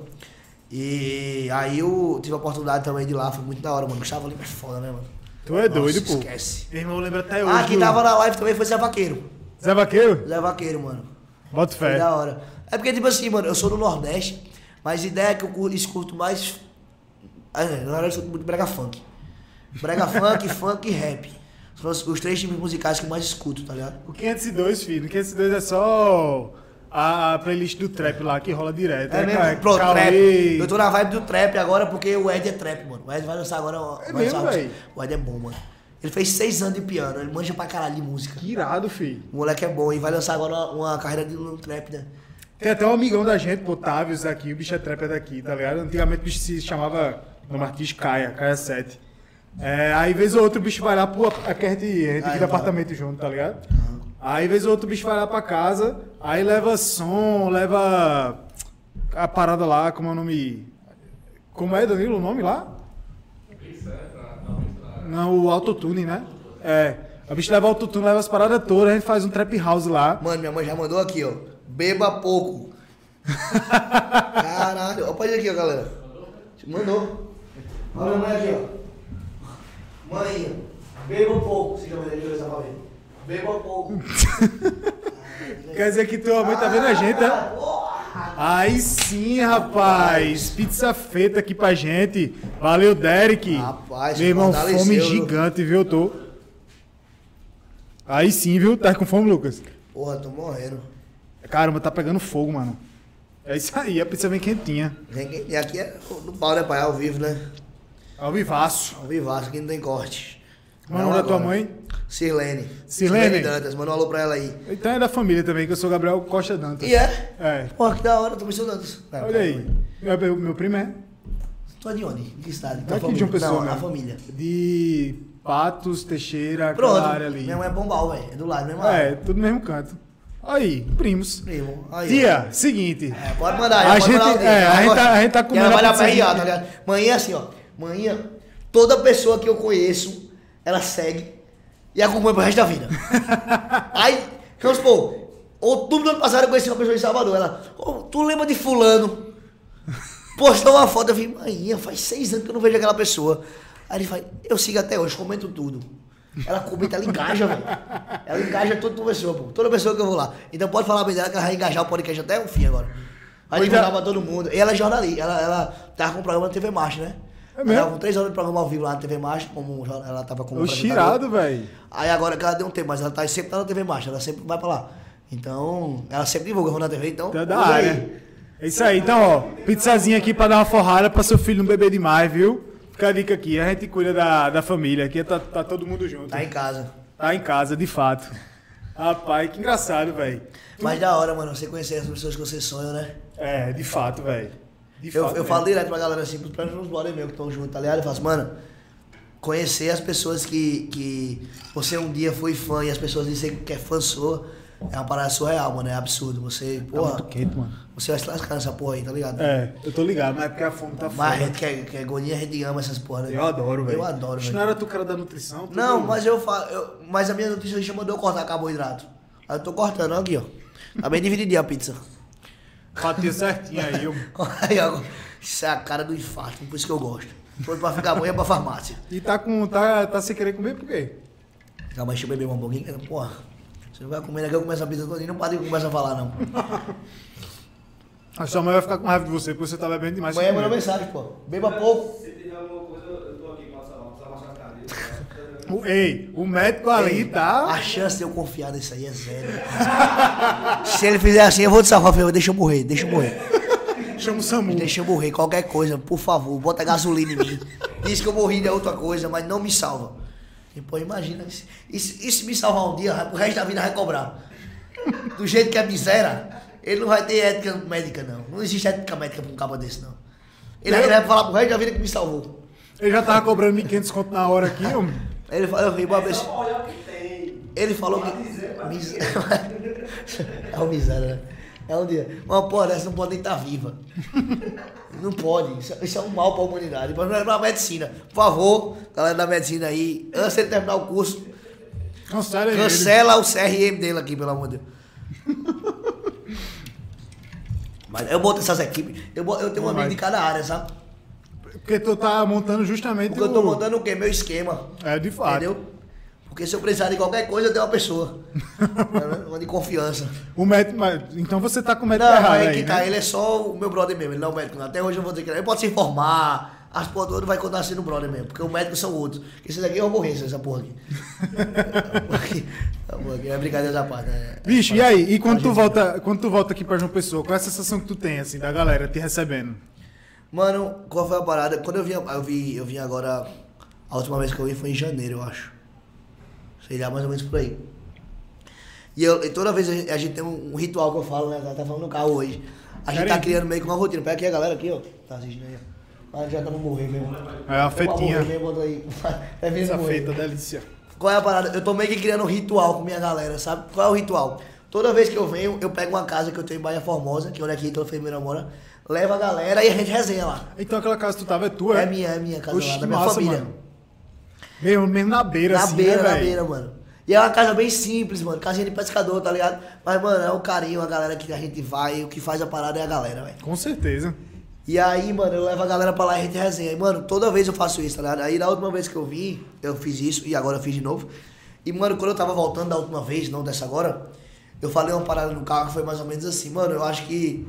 E aí eu tive a oportunidade também de ir lá, foi muito da hora, mano. Gustavo Lima é foda, né, mano? Tu é doido, Nossa, pô. Esquece. Meu irmão lembra até hoje. Ah, quem tava na live também foi Zé Vaqueiro. Zé Vaqueiro? Zé Vaqueiro, mano. Bota Foi fé. da hora. É porque, tipo assim, mano, eu sou do Nordeste, mas a ideia é que eu cu- escuto mais. Ah, Na verdade, eu escuto muito brega funk. Brega (laughs) funk, funk e rap. São os, os três tipos musicais que eu mais escuto, tá ligado? O 502, filho. O 502 é só a, a playlist do trap lá que rola direto. É mesmo, ca- pronto, Cauê. trap. Eu tô na vibe do trap agora porque o Ed é trap, mano. O Ed vai lançar agora. É mesmo, véi? O Ed é bom, mano. Ele fez seis anos de piano, ele manja pra caralho de música. Que irado, filho. O moleque é bom e vai lançar agora uma, uma carreira de no trap, né? Tem até um amigão da gente, pô, Távios aqui, o bicho é trapper daqui, tá ligado? Antigamente o bicho se chamava nome artístico Caia, Caia 7. É, aí vez ou outro o bicho vai lá pro. A gente, a gente apartamento junto, tá ligado? Aí vez ou outro o bicho vai lá pra casa, aí leva som, leva a parada lá, como é o nome. Como é, Danilo, o nome lá? Não, o autotune, né? É. O bicho leva autotune, leva as paradas todas, a gente faz um trap house lá. Mano, minha mãe já mandou aqui, ó. Beba pouco. (laughs) Caralho. Ó, pode ir aqui, ó, galera. Mandou. Olha a mãe aqui, ó. Mãe, beba pouco. Você já vai ver essa ver. Beba pouco. (laughs) Quer dizer que tua mãe tá vendo a gente, né? Aí sim, rapaz. Pizza feita aqui pra gente. Valeu, Derek. Rapaz, Meu irmão, fome gigante, viu? Tô. Aí sim, viu? Tá com fome, Lucas? Porra, tô morrendo. Caramba, tá pegando fogo, mano. É isso aí, a pizza vem quentinha. Vem E aqui é no pau, né, pai? Ao vivo, né? Ao vivaço. Ao vivaço, aqui não tem corte. Qual é o Não nome da tua mãe? Sirlene. Sirlene? Dantas, manda um alô pra ela aí. Então é da família também, que eu sou Gabriel Costa Dantas. E é? É. Porra, que da hora, tô mencionando isso. Olha aí. Meu, meu- meu primo é Tu é de onde? De que estado? Daqui de João Pessoa, Não, né? a família. de Patos, Teixeira, Pronto. aquela área ali. Minha mãe é Bombal, velho. É do lado, mesmo É, tudo no mesmo canto. Aí, primos. Primo. Aí, Tia, seguinte. É, pode mandar, A gente- mandar é, a gente tá- a gente tá comendo ela vai pra RA, tá ligado? Manhã assim, ó. Manhã, toda pessoa que eu conheço, ela segue e acompanha pro resto da vida. (laughs) Aí, vamos supor, outubro do ano passado eu conheci uma pessoa em Salvador. Ela, "Ô, tu lembra de fulano? Postou uma foto, eu vi, manhã, faz seis anos que eu não vejo aquela pessoa. Aí ele fala, eu sigo até hoje, comento tudo. Ela comenta, ela engaja, velho. Ela engaja toda pessoa, pô. Toda pessoa que eu vou lá. Então pode falar bem dela que ela vai engajar o podcast até o fim agora. Pois divulgar é. pra todo mundo. E ela é jornalista, ela, ela tava com um programa na TV Marcha, né? É mesmo? com três horas de programa ao vivo lá na TV Marcha, como ela tava como O. Chirado, velho. Aí agora que ela deu um tempo, mas ela tá, sempre tá na TV Marcha, ela sempre vai pra lá. Então, ela sempre divulga na TV, então. Tá da área. É isso aí. Então, ó, pizzazinha aqui pra dar uma forrada pra seu filho não beber demais, viu? Fica a dica aqui. A gente cuida da, da família. Aqui tá, tá todo mundo junto. Tá em casa. Tá em casa, de fato. Rapaz, que engraçado, velho. Mas da hora, mano, você conhecer as pessoas que você sonha, né? É, de fato, velho. De Eu, fato eu mesmo. falo direto pra galera assim, pros uns brother meus que estão juntos, tá ligado? Eu falo assim, mano, conhecer as pessoas que, que você um dia foi fã e as pessoas dizem que é fã sua, é uma parada surreal, mano. É absurdo. Você, Tá porra, muito quente, mano. você vai se lascar nessa porra aí, tá ligado? É, eu tô ligado, mas é porque a fome tá Mas a foda. gente que é, que é gordinha, a gente ama essas porra, né? Eu adoro, velho. Eu adoro, velho. não era tu cara da nutrição? Tu Não, mas eu falo. eu- mas a minha nutricionista mandou eu cortar carboidrato. Aí eu tô cortando, ó, aqui, ó. Tá bem divididinha a pizza. Fatia certinho aí, eu... (laughs) Aí, ó. Isso é a cara do infarto, por isso que eu gosto. For pra ficar bom, é pra farmácia. E tá com. Tá, tá sem querer comer por quê? Calma, deixa eu beber um pouquinho. que- Porra, você não vai comer daqui, eu começo a pizza toda e não pode começa a falar, não. (laughs) A sua mãe vai ficar com raiva de você, porque você tá bebendo demais. Amanhã mandou comer. mensagem, pô. Beba pouco. Se tiver alguma coisa, eu tô aqui, passa lá, precisa baixar a cadeira. O- Ei, o médico ali Ei, tá. A chance de eu confiar nisso aí é zero. (laughs) Se ele fizer assim, eu vou te salvar. Falei, Deixa eu morrer, deixa eu morrer. Chama o Samu. Deixa eu morrer, qualquer coisa, por favor, bota gasolina em mim. Diz que eu morri de outra coisa, mas não me salva. E, pô, imagina, isso, isso, isso me salvar um dia, o resto da vida vai cobrar. Do jeito que é miséria, ele não vai ter ética médica, não. Não existe ética médica pra um cabo desse, não. Ele, ele vai falar pro resto da vida que me salvou. Ele já tava cobrando 1.500 conto na hora aqui, homem. Ele falou, eu. Ele falou que. (laughs) É um miséria, né? É um dia. Uma porra dessa não pode nem estar viva. Não pode. Isso, é, isso é um mal para a humanidade. Para a medicina. Por favor, galera da medicina aí, antes de terminar o curso, cancela, cancela o CRM dele aqui, pelo amor de Deus. (laughs) Mas eu boto essas equipes. Eu, eu tenho um amigo de cada área, sabe? Porque tu tá montando justamente Porque eu tô o- montando o quê? Meu esquema. É, de fato. Entendeu? Porque se eu precisar de qualquer coisa, eu tenho uma pessoa. (laughs) Né? uma de confiança. O médico, mas- então você tá com o Não, médico errado é aí, que tá, né? ele é só o meu brother mesmo, ele não é o médico. não. Até hoje eu vou dizer que ele, ele pode se informar, as porra todas vai contar sendo brother mesmo, porque os médicos são outros. Esse daqui é uma ocorrência, essa porra aqui. Essa porra aqui é brincadeira da parte. né? Bicho, e aí? E quando tu volta, quando tu volta aqui pra João Pessoa, qual é a sensação que tu tem, assim, da galera te recebendo? Mano, qual foi a parada? Quando eu vim, eu vi, eu vim agora, a última vez que eu vim foi em janeiro, eu acho. Sei lá, mais ou menos por aí. E, eu, e toda vez a gente, a gente tem um, um ritual que eu falo, né? Tá falando no carro hoje. A gente tá criando meio que uma rotina. Pega aqui a galera aqui, ó. Tá assistindo aí, ó. Ah, já estamos morrer mesmo. É uma fetinha. Morrer, bota aí. (laughs) É mesmo Essa feita, delícia. Qual é a parada? Eu tô meio que criando um ritual com minha galera, sabe? Qual é o ritual? Toda vez que eu venho, eu pego uma casa que eu tenho em Bahia Formosa, que é onde aqui toda enfermeira mora, levo a galera e a gente resenha lá. Então aquela casa que tu tava é tua, É minha, é minha casa Oxi, lá, da minha massa, família. mano. Mesmo, mesmo na beira, Na assim, beira, né, na beira, mano. E é uma casa bem simples, mano. Casinha de pescador, tá ligado? Mas, mano, é o carinho, a galera que a gente vai, o que faz a parada é a galera, velho. Com certeza. E aí, mano, eu levo a galera pra lá e a gente resenha. E, mano, toda vez eu faço isso, tá ligado? Aí, na última vez que eu vim, eu fiz isso e agora eu fiz de novo. E, mano, quando eu tava voltando da última vez, não dessa agora, eu falei uma parada no carro que foi mais ou menos assim, mano, eu acho que.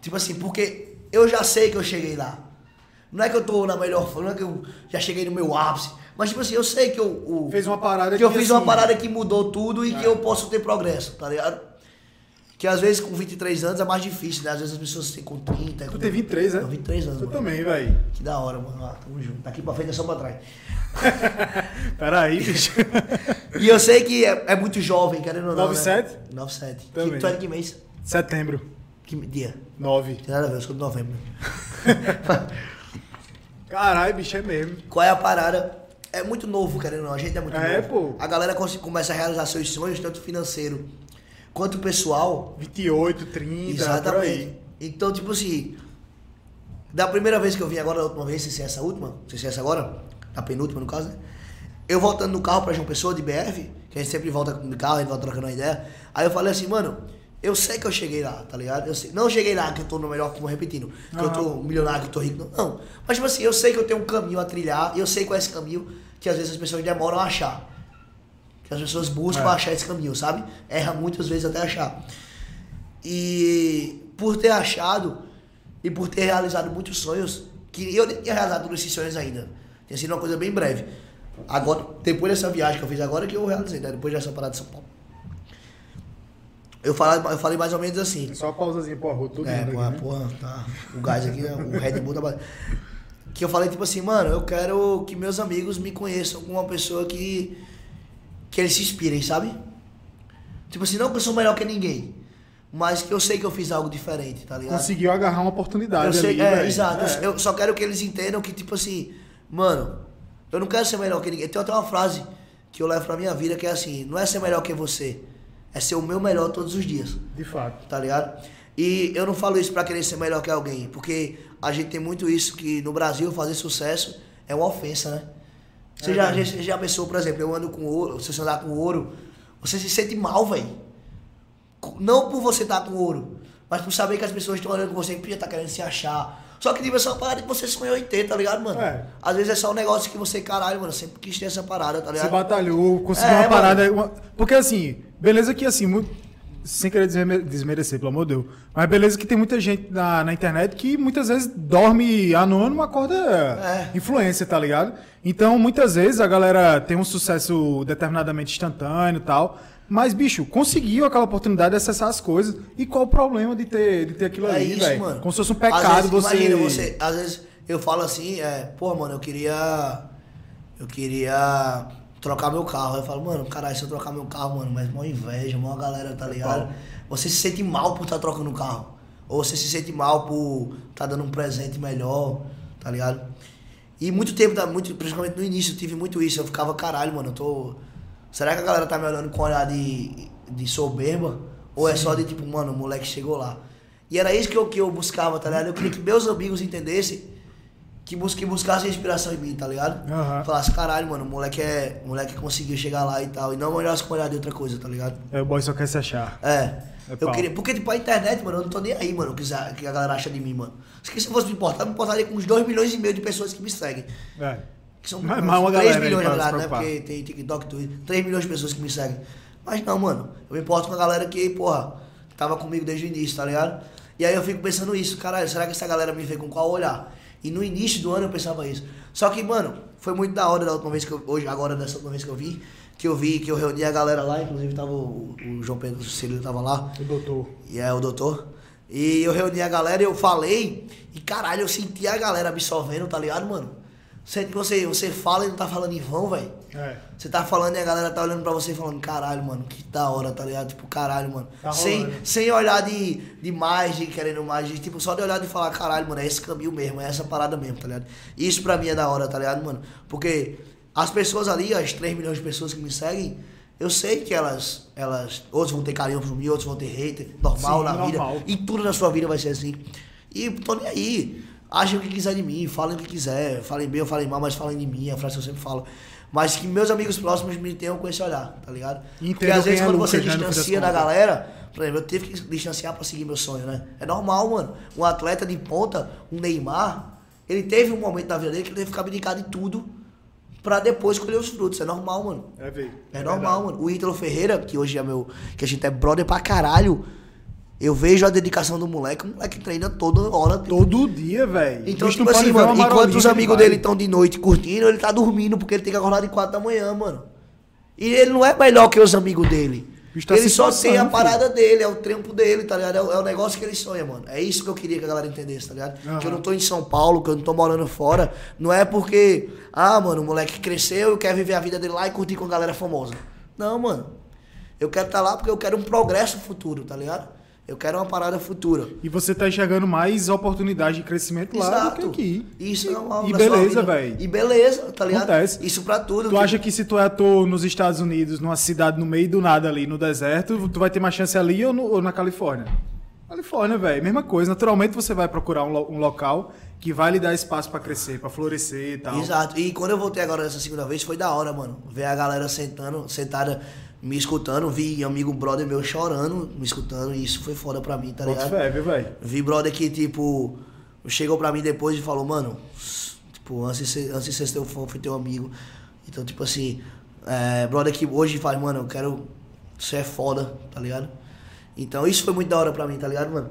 Tipo assim, porque eu já sei que eu cheguei lá. Não é que eu tô na melhor forma, não é que eu já cheguei no meu ápice. Mas, tipo assim, eu sei que eu. o- Fez uma parada que eu fiz assim, uma parada que mudou tudo e que eu posso ter progresso, tá ligado? Que às vezes com 23 anos é mais difícil, né? Às vezes as pessoas têm com 30. Tu com- tem 23, né? Eu 23 anos, Eu mano. também, velho. Que da hora, mano. Ah, tamo junto. Daqui pra frente é só pra trás. (laughs) Peraí, bicho. E eu sei que é, é muito jovem, querendo ou não. 97? Né? 97. Também. Que, tu é de que mês? Setembro. Que dia? 9. Tem nada a ver, eu sou de novembro. (laughs) Caralho, bicho, é mesmo. Qual é a parada? É muito novo, querendo ou não. A gente é muito É, novo. pô. A galera começa a realizar seus sonhos, tanto financeiro quanto pessoal, 28, 30, por Exatamente. aí. Então, tipo assim, da primeira vez que eu vim agora, da última vez, sem ser essa última, sem ser essa agora, a penúltima no caso, né? Eu voltando no carro pra João Pessoa, de BF, que a gente sempre volta no carro, a gente volta trocando uma ideia. Aí eu falei assim, mano, eu sei que eu cheguei lá, tá ligado? Eu sei, não cheguei lá que eu tô no melhor, como repetindo, que eu tô milionário, que eu tô rico, não. não. Mas, tipo assim, eu sei que eu tenho um caminho a trilhar, e eu sei qual é esse caminho que às vezes as pessoas demoram a achar. Que as pessoas buscam É. achar esse caminho, sabe? Erra muitas vezes até achar. E por ter achado e por ter realizado muitos sonhos, que eu nem tinha realizado todos esses sonhos ainda. Tinha sido uma coisa bem breve. Agora, depois dessa viagem que eu fiz agora, que eu realizei, né? Depois dessa parada de São Paulo. Eu falei, eu falei mais ou menos assim. Só pausazinha pro arroz, tudo É, porra, aqui, né? porra, tá. O gás aqui, o Red Bull tá. Que eu falei, tipo assim, mano, eu quero que meus amigos me conheçam como uma pessoa que. que eles se inspirem, sabe? Tipo assim, não que eu sou melhor que ninguém, mas que eu sei que eu fiz algo diferente, tá ligado? Conseguiu agarrar uma oportunidade Eu sei, ali, é, velho. exato. É. Eu só quero que eles entendam que, tipo assim, mano, eu não quero ser melhor que ninguém. Tem até uma frase que eu levo pra minha vida que é assim: não é ser melhor que você, é ser o meu melhor todos os dias De fato. tá ligado? E eu não falo isso pra querer ser melhor que alguém, porque a gente tem muito isso que no Brasil fazer sucesso é uma ofensa, né? Você É já, já, já pensou, por exemplo, eu ando com ouro, se você andar com ouro, você se sente mal, velho. Não por você estar com ouro, mas por saber que as pessoas estão olhando com você podia estar querendo se achar. Só que tipo, essa parada que você sonhou em ter, tá ligado, mano? É. Às vezes é só um negócio que você, caralho, mano, sempre quis ter essa parada, tá Você ligado? batalhou, conseguiu É, uma parada. uma- Porque assim, beleza que assim, sem querer desme- desmerecer, pelo amor de Deus. Mas beleza que tem muita gente na, na internet que muitas vezes dorme anônimo, acorda É. influência, tá ligado? Então, muitas vezes a galera tem um sucesso determinadamente instantâneo e tal. Mas, bicho, conseguiu aquela oportunidade de acessar as coisas. E qual o problema de ter, de ter aquilo É ali, isso, velho? mano. Como se fosse um pecado vezes, você... Imagina, você. Às vezes eu falo assim, é, pô, mano, eu queria. Eu queria trocar meu carro. Aí eu falo, mano, caralho, se eu trocar meu carro, mano, mas mó inveja, mó galera, tá ligado? Você se sente mal por estar trocando o carro. Ou você se sente mal por estar dando um presente melhor, tá ligado? E muito tempo, tá, muito, principalmente no início, eu tive muito isso. Eu ficava, caralho, mano, eu tô. Será que a galera tá me olhando com olhar de, de soberba? Ou é só de tipo, mano, o moleque chegou lá? E era isso que eu, que eu buscava, tá ligado? Eu queria que meus amigos entendessem que, bus que buscasse inspiração em mim, tá ligado? Aham. Falasse, caralho, mano, o moleque é. o moleque conseguiu chegar lá e tal. E não olhasse com olhar de outra coisa, tá ligado? É, o boy só quer se achar. É. É eu queria. Porque, tipo, a internet, mano, eu não tô nem aí, mano, o que a que a galera acha de mim, mano. Se que se eu fosse me importar, eu me importaria com uns 2 milhões e meio de pessoas que me seguem. É. Que são Mas- mas uma 3 galera aí milhões, na verdade, né? Porque tem TikTok, Twitter, 3 milhões de pessoas que me seguem. Mas não, mano, eu me importo com a galera que, porra, tava comigo desde o início, tá ligado? E aí eu fico pensando isso, caralho, será que essa galera me vê com qual olhar? E no início do ano eu pensava isso. Só que, mano, foi muito da hora da última vez que eu, hoje, agora dessa última vez que eu vi, que eu vi, que eu reuni a galera lá, inclusive tava o, o João Pedro Cílio tava lá. O doutor. E é o doutor. E eu reuni a galera e eu falei. E caralho, eu senti a galera absorvendo, tá ligado, mano? Sente que você, você fala e não tá falando em vão, velho. É. Você tá falando e a galera tá olhando pra você e falando, caralho, mano, que da hora, tá ligado? Tipo, caralho, mano. Tá sem, sem olhar de, de mais, de querendo mais, de, tipo, só de olhar de falar, caralho, mano, é esse caminho mesmo, é essa parada mesmo, tá ligado? Isso pra mim é da hora, tá ligado, mano? Porque as pessoas ali, as 3 milhões de pessoas que me seguem, eu sei que elas, elas, outros vão ter carinho por mim, outros vão ter hater, normal Sim, na normal. vida. E tudo na sua vida vai ser assim. E tô nem aí. Achem o que quiser de mim, falem o que quiser. Falem bem ou falem mal, mas falem de mim, é a frase que eu sempre falo. Mas que meus amigos próximos me tenham com esse olhar, tá ligado? Entendam Porque às vezes é quando você né, distancia da galera, por exemplo, eu tive que distanciar pra seguir meu sonho, né? É normal, mano. Um atleta de ponta, um Neymar, ele teve um momento da vida dele que ele teve que abdicar de tudo pra depois colher os frutos. É normal, mano. É, velho. É normal, mano. O Ítalo Ferreira, que hoje é meu. Que a gente é brother pra caralho. Eu vejo a dedicação do moleque. O moleque treina toda hora. Todo dia, velho. Então, Bicho tipo assim, mano, enquanto os amigos dele estão de noite curtindo, ele tá dormindo porque ele tem que acordar de 4 da manhã, mano. E ele não é melhor que os amigos dele. Tá ele só tem a filho. parada dele, é o trampo dele, tá ligado? É o, é o negócio que ele sonha, mano. É isso que eu queria que a galera entendesse, tá ligado? Aham. Que eu não tô em São Paulo, que eu não tô morando fora. Não é porque, ah, mano, o moleque cresceu e quer viver a vida dele lá e curtir com a galera famosa. Não, mano. Eu quero estar lá porque eu quero um progresso futuro, tá ligado? Eu quero uma parada futura. E você tá enxergando mais oportunidade de crescimento lá do que aqui. Isso é normal. E beleza, velho. E beleza, tá ligado? Acontece. Isso pra tudo. Tu acha que se tu é ator nos Estados Unidos, numa cidade no meio do nada ali, no deserto, tu vai ter mais chance ali ou, no- ou na Califórnia? Califórnia, velho, mesma coisa. Naturalmente você vai procurar um, lo- um local que vai lhe dar espaço pra crescer, pra florescer e tal. Exato. E quando eu voltei agora dessa segunda vez, foi da hora, mano. Ver a galera sentando, sentada, me escutando. Vi amigo brother meu chorando, me escutando. E isso foi foda pra mim, tá Bota ligado? fé, velho? Vi brother que, tipo, chegou pra mim depois e falou, mano, tipo, antes de ser, antes de ser teu fã, fui teu amigo. Então, tipo assim, é, brother que hoje faz, mano, eu quero. Você é foda, tá ligado? Então isso foi muito da hora pra mim, tá ligado, mano?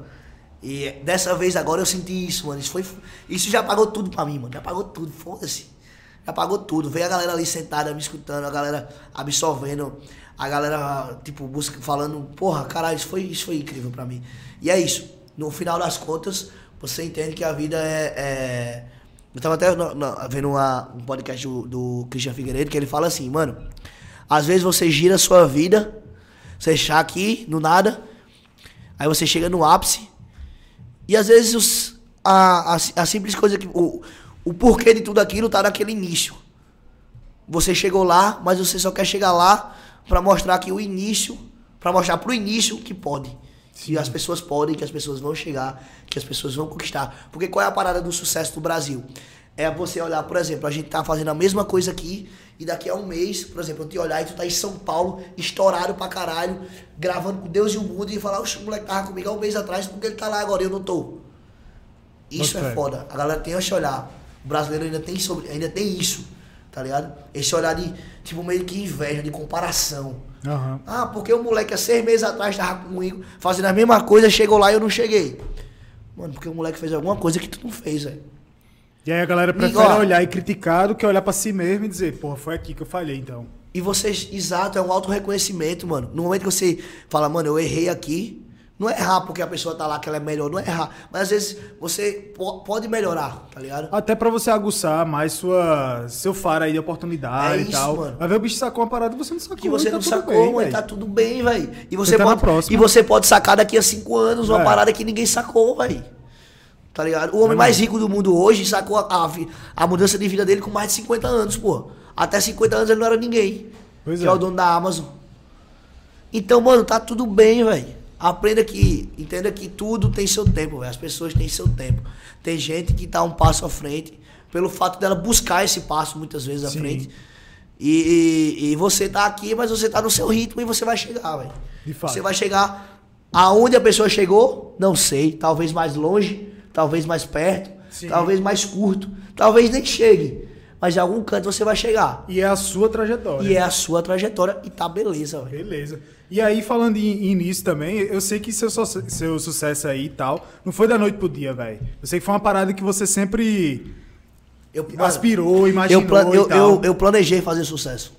E dessa vez agora eu senti isso, mano. Isso, foi, isso já pagou tudo pra mim, mano. Já pagou tudo, foda-se. Já pagou tudo. Veio a galera ali sentada, me escutando, a galera absorvendo, a galera, tipo, busca, falando, porra, caralho, isso foi, isso foi incrível pra mim. E é isso. No final das contas, você entende que a vida é. é- Eu tava até no- no- vendo uma- um podcast do, do Christian Figueiredo que ele fala assim, mano. Às vezes você gira a sua vida, você está aqui, no nada, aí você chega no ápice, e às vezes os- a, a, a simples coisa que. O, o porquê de tudo aquilo tá naquele início. Você chegou lá, mas você só quer chegar lá pra mostrar que o início, pra mostrar pro início que pode. Que as pessoas podem, que as pessoas vão chegar, que as pessoas vão conquistar. Porque qual é a parada do sucesso do Brasil? É você olhar, por exemplo, a gente tá fazendo a mesma coisa aqui e daqui a um mês, por exemplo, eu te olhar e tu tá em São Paulo, estourado pra caralho, gravando com Deus e o mundo e falar, o moleque tava comigo há um mês atrás, porque ele tá lá agora e eu não tô. Isso Bota é foda. A galera tem esse olhar. O brasileiro ainda tem, sobre, ainda tem isso, tá ligado? Esse olhar de, tipo, meio que inveja, de comparação. Aham. Ah, porque o moleque há seis meses atrás tava comigo fazendo a mesma coisa, chegou lá e eu não cheguei. Mano, porque o moleque fez alguma coisa que tu não fez, velho. E aí a galera prefere ó. olhar e criticar do que olhar pra si mesmo e dizer, porra, foi aqui que eu falhei, então. E você, exato, é um auto-reconhecimento, mano. No momento que você fala, mano, eu errei aqui, não é errar porque a pessoa tá lá que ela é melhor, não é errar. Mas às vezes você po- pode melhorar, tá ligado? Até pra você aguçar mais sua, seu faro aí de oportunidade É e isso, tal. mano. Vai ver o bicho sacou uma parada e você não sacou. Que você e tá não sacou, bem, tá tudo bem, velho. E você tá pode e você pode sacar daqui a cinco anos uma É. parada que ninguém sacou, velho. Tá ligado? O homem mais rico do mundo hoje sacou a, a, a mudança de vida dele com mais de 50 anos, pô. Até 50 anos ele não era ninguém. Pois que é. é o dono da Amazon. Então, mano, tá tudo bem, velho. Aprenda que, entenda que tudo tem seu tempo, velho. As pessoas têm seu tempo. Tem gente que tá um passo à frente, pelo fato dela buscar esse passo muitas vezes à Sim. frente. E, e- e você tá aqui, mas você tá no seu ritmo e você vai chegar, velho. Você vai chegar aonde a pessoa chegou, não sei. Talvez mais longe, talvez mais perto, Sim. talvez mais curto, talvez nem chegue. Mas em algum canto você vai chegar. E é a sua trajetória. E é a sua trajetória e tá beleza, velho. Beleza. E aí, falando em, em nisso também, eu sei que seu, seu sucesso aí e tal, não foi da noite pro dia, velho. Eu sei que foi uma parada que você sempre Eu, aspirou, imaginou eu, plan- eu, e eu, eu planejei fazer sucesso.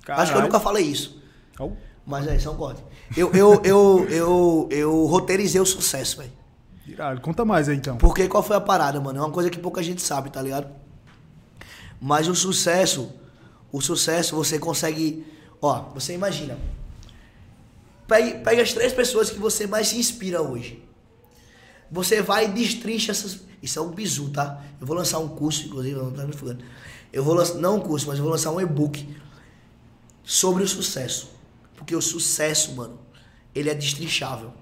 Acho que eu Caralho. nunca falei isso. Au. Mas é, isso é um corte. Eu, eu, eu, eu, eu roteirizei o sucesso, velho. Irado. Conta mais aí, então. Porque qual foi a parada, mano? É uma coisa que pouca gente sabe, tá ligado? Mas o sucesso, o sucesso você consegue. Ó, você imagina. Pegue as três pessoas que você mais se inspira hoje. Você vai e destrincha essas. Isso é um bizu, tá? Eu vou lançar um curso, inclusive, não tá me fugando. Eu vou lançar, não um curso, mas eu vou lançar um e-book sobre o sucesso. Porque o sucesso, mano, ele é destrinchável.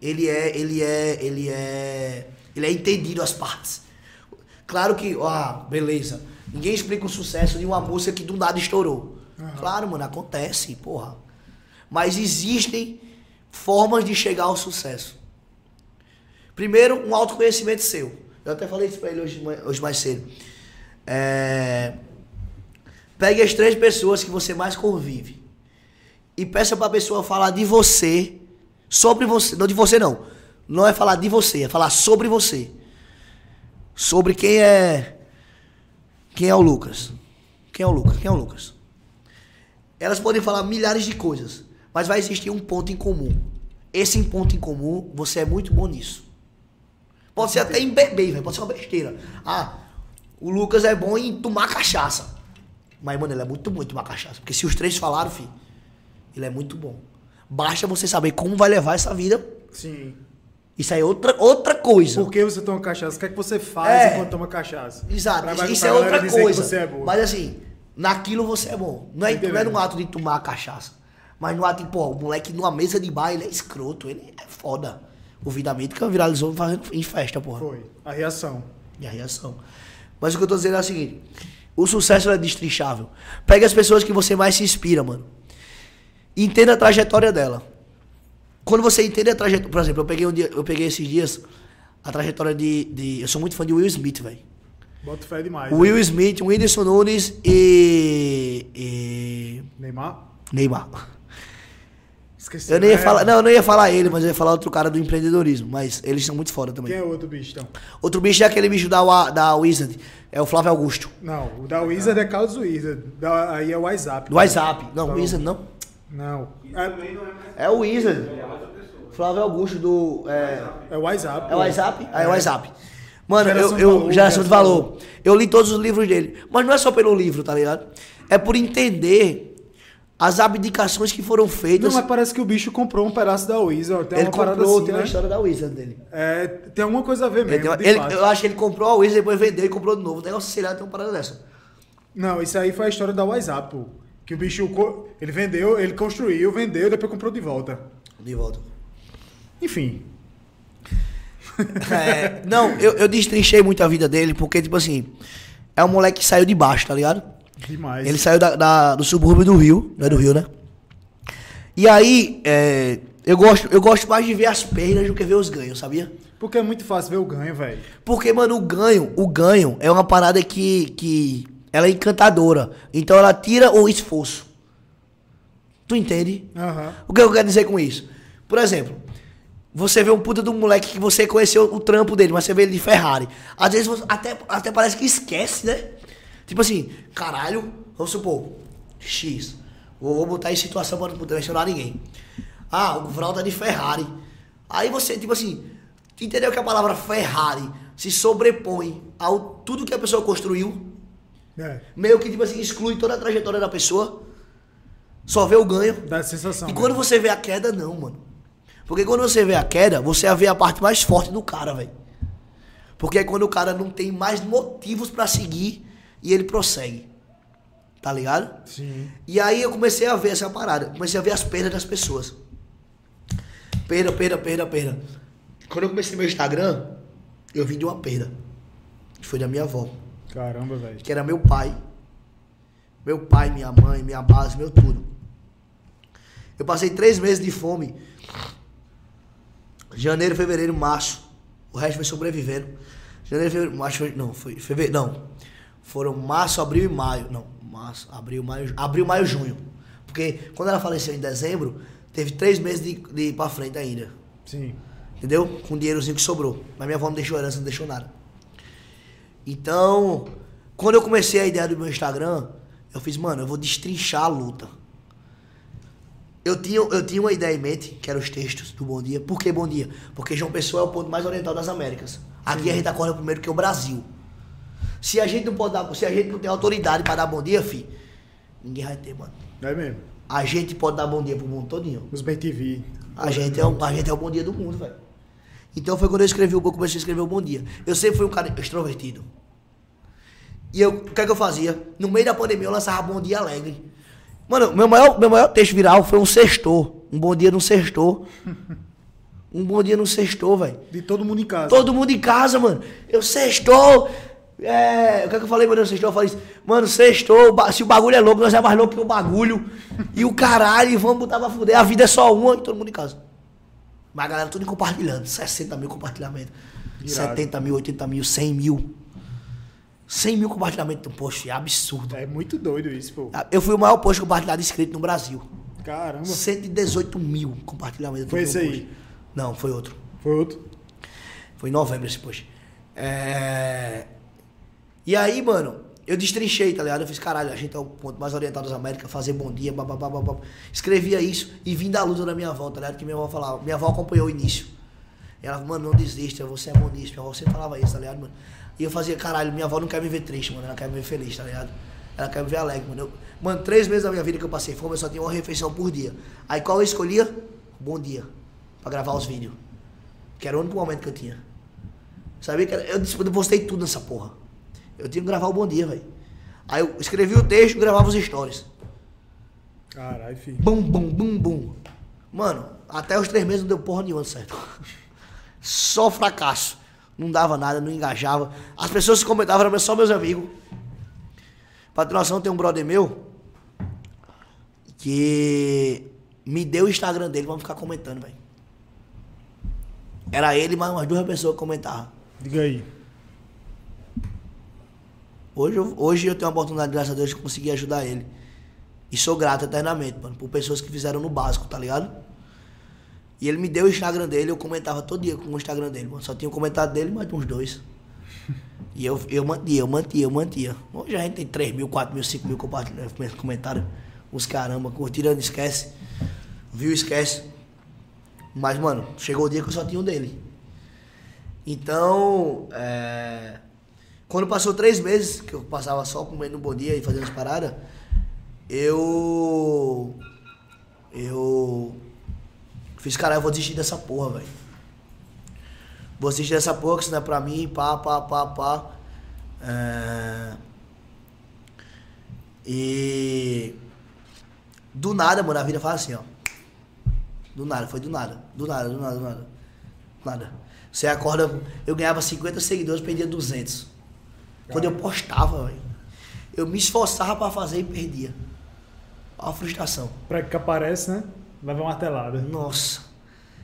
Ele é, ele é, ele é, ele é entendido as partes. Claro que, ah, beleza. Ninguém explica o sucesso de uma música que do nada estourou. Claro, mano, acontece, porra. Mas existem formas de chegar ao sucesso. Primeiro, um autoconhecimento seu. Eu até falei isso pra ele hoje, hoje mais cedo. É... Pegue as três pessoas que você mais convive e peça pra pessoa falar de você, sobre você, não de você não. Não é falar de você, é falar sobre você. Sobre quem é quem é o Lucas. Quem é o Lucas? Quem é o Lucas? Elas podem falar milhares de coisas, mas vai existir um ponto em comum. Esse ponto em comum, você é muito bom nisso. Pode ser até em beber, velho. Pode ser uma besteira. Ah, o Lucas é bom em tomar cachaça. Mas, mano, ele é muito bom em tomar cachaça. Porque se os três falaram, filho, ele é muito bom. Basta você saber como vai levar essa vida. Sim. Isso aí é outra, outra coisa. Por que você toma cachaça? O que é que você faz É. enquanto toma cachaça? Exato, Pra- isso pra é outra que coisa. é. Mas assim, naquilo você é bom. Não é, não é no ato de tomar cachaça. Mas no ato de, pô, o moleque numa mesa de bar, ele é escroto, ele é foda. O Vida Mítica viralizou fazendo em festa, porra. Foi. A reação. E a reação. Mas o que eu tô dizendo é o seguinte: o sucesso é destrinchável. Pega as pessoas que você mais se inspira, mano. Entenda a trajetória dela. Quando você entende a trajetória. Por exemplo, eu peguei, um dia, eu peguei esses dias a trajetória de, de. Eu sou muito fã de Will Smith, velho. Bota fé demais. Will Smith, Whindersson Nunes e. e. Neymar? Neymar. Esqueci. Eu nem ia É. falar. Não, eu não ia falar ele, mas eu ia falar outro cara do empreendedorismo. Mas eles são muito foda também. Quem é o outro bicho, então? Outro bicho é aquele bicho da, da Wizard. É o Flávio Augusto. Não, o da Wizard é Carlos Wizard. Da, aí é o WhatsApp. Do WhatsApp. Não, Então, Wizard não. Não. É, é o Wizard. Flávio Augusto do. É, é o WhatsApp. é o WhatsApp? Ah, é o WhatsApp. Mano, Geração eu, eu Valor, geração de de valor. Eu li todos os livros dele. Mas não é só pelo livro, tá ligado? É por entender as abdicações que foram feitas. Não, mas parece que o bicho comprou um pedaço da Wizard. Tem ele comprou, assim, tem né? uma história da Wizard dele. É, tem alguma coisa a ver Ele mesmo, ele- fato. eu acho que ele comprou a Wizard, depois vendeu e comprou de novo. O negócio, sei lá, tem uma parada dessa. Não, isso aí foi a história da WhatsApp, pô. Que o bicho, ele vendeu, ele construiu, vendeu, depois comprou de volta. De volta. Enfim. É, não, eu, eu destrinchei muito a vida dele, porque, tipo assim, é um moleque que saiu de baixo, tá ligado? Demais. Ele saiu da, da- do subúrbio do Rio, não é do Rio, né? E aí, é, eu, gosto, eu gosto mais de ver as perdas do que ver os ganhos, sabia? Porque é muito fácil ver o ganho, velho. Porque, mano, o ganho, o ganho é uma parada que, que ela é encantadora. Então ela tira o esforço. Tu entende? Aham. O que eu quero dizer com isso? Por exemplo, você vê um puta de um moleque que você conheceu o trampo dele, mas você vê ele de Ferrari. Às vezes você até, até parece que esquece, né? Tipo assim, caralho, vamos supor, X. Vou, vou botar em situação pra não mencionar ninguém. Ah, o Vral tá de Ferrari. Aí você, tipo assim, entendeu que a palavra Ferrari se sobrepõe ao tudo que a pessoa construiu? É, Meio que, tipo assim, exclui toda a trajetória da pessoa. Só vê o ganho. dá essa sensação. E velho. quando você vê a queda, não, mano. Porque quando você vê a queda, você vê a parte mais forte do cara, velho. Porque é quando o cara não tem mais motivos pra seguir e ele prossegue. Tá ligado? Sim. E aí eu comecei a ver essa parada. Comecei a ver as perdas das pessoas. Perda, perda, perda, perda. Quando eu comecei meu Instagram, eu vim de uma perda. Que foi da minha avó. Caramba, velho. que era meu pai. Meu pai, minha mãe, minha base, meu tudo. Eu passei três meses de fome. Janeiro, fevereiro, março. O resto foi sobrevivendo. Janeiro, fevereiro, março, foi- não, foi fevereiro, não. Foram março, abril e maio. Não, março, abril, maio, abril, maio, junho. Porque quando ela faleceu em dezembro, teve três meses de, de ir pra frente ainda. Sim. Entendeu? Com o dinheirozinho que sobrou. Mas minha avó não deixou herança, não deixou nada. Então, quando eu comecei a ideia do meu Instagram, eu fiz, mano, eu vou destrinchar a luta. Eu tinha, eu tinha uma ideia em mente, que eram os textos do Bom Dia. Por que Bom Dia? Porque João Pessoa é o ponto mais oriental das Américas. Aqui a gente acorda primeiro que o Brasil. Se a gente não pode dar, se a gente não tem autoridade para dar bom dia, fi, ninguém vai ter, mano. É mesmo. A gente pode dar bom dia pro mundo todinho. Os Bem TV. A gente, é o, a gente é o bom dia do mundo, velho. Então foi quando eu escrevi o comecei a escrever o bom dia. Eu sempre fui um cara extrovertido. E eu, o que é que eu fazia? No meio da pandemia eu lançava bom dia alegre. Mano, meu maior, meu maior texto viral foi um sextor. Um bom dia no sextor. (laughs) Um bom dia no sextor, velho. De todo mundo em casa. Todo mundo em casa, mano. Eu sextou. É, o que é que eu falei quando eu sextou? Eu falei isso, mano, sextou, se o bagulho é louco, nós é mais louco que o bagulho. E o caralho, vamos botar pra fuder. A vida é só uma e todo mundo em casa. Mas a galera tudo compartilhando. 60 mil compartilhamentos. Irado. 70 mil, 80 mil, 100 mil. 100 mil compartilhamentos no post. É absurdo. É muito doido isso, pô. Eu fui o maior post compartilhado inscrito no Brasil. Caramba. 118 mil compartilhamentos. Foi esse aí? Não, foi outro. Foi outro? Foi em novembro esse post. É... E aí, mano, eu destrinchei, tá ligado? Eu fiz, caralho, a gente é o ponto mais oriental das Américas, fazer bom dia, bababá, babá. Escrevia isso e vim da luta da minha avó, tá ligado? Que minha avó falava, minha avó acompanhou o início. Ela, mano, não desista, você é bom. Minha avó sempre falava isso, tá ligado, mano? E eu fazia, caralho, minha avó não quer me ver triste, mano, ela quer me ver feliz, tá ligado? Ela quer me ver alegre, mano. Eu- mano, três meses da minha vida que eu passei fome, eu só tinha uma refeição por dia. Aí qual eu escolhia? Bom dia, pra gravar os vídeos. Que era o único momento que eu tinha. Sabia que era, eu postei tudo nessa porra. Eu tinha que gravar o bom dia, velho. Aí eu escrevi o texto e gravava os stories. Caralho, filho. Bum, bum, bum, bum. Mano, até os três meses não deu porra nenhuma certo. (laughs) Só fracasso. Não dava nada, não engajava. As pessoas que comentavam eram só meus amigos. Noção, tem um brother meu que me deu o Instagram dele pra ficar comentando, velho. Era ele, mais umas duas pessoas que comentavam. Diga aí. Hoje eu, hoje eu tenho a oportunidade, graças a Deus, de conseguir ajudar ele. E sou grato eternamente, mano, por pessoas que fizeram no básico, tá ligado? E ele me deu o Instagram dele, eu comentava todo dia com o Instagram dele, mano. Só tinha um comentário dele, mais uns dois. (laughs) E eu, eu mantia, eu mantia, eu mantia. Hoje a gente tem 3 mil, 4 mil, 5 mil comentários. Os caramba, curtiram, esquece. Viu, esquece. Mas, mano, chegou o dia que eu só tinha um dele. Então, é... quando passou três meses, que eu passava só comendo um bom dia e fazendo as paradas, eu. Eu. Fiz, cara, eu vou desistir dessa porra, velho. Vou desistir dessa porra, que isso não é pra mim, pá, pá, pá, pá. É... E. Do nada, mano, a vida fala assim, ó. Do nada, foi do nada. Do nada, do nada, do nada. Do nada. Você acorda, eu ganhava 50 seguidores, perdia 200. Quando eu postava. Eu me esforçava pra fazer e perdia. Olha a frustração. Pra que aparece, né? Leva uma martelada. Nossa.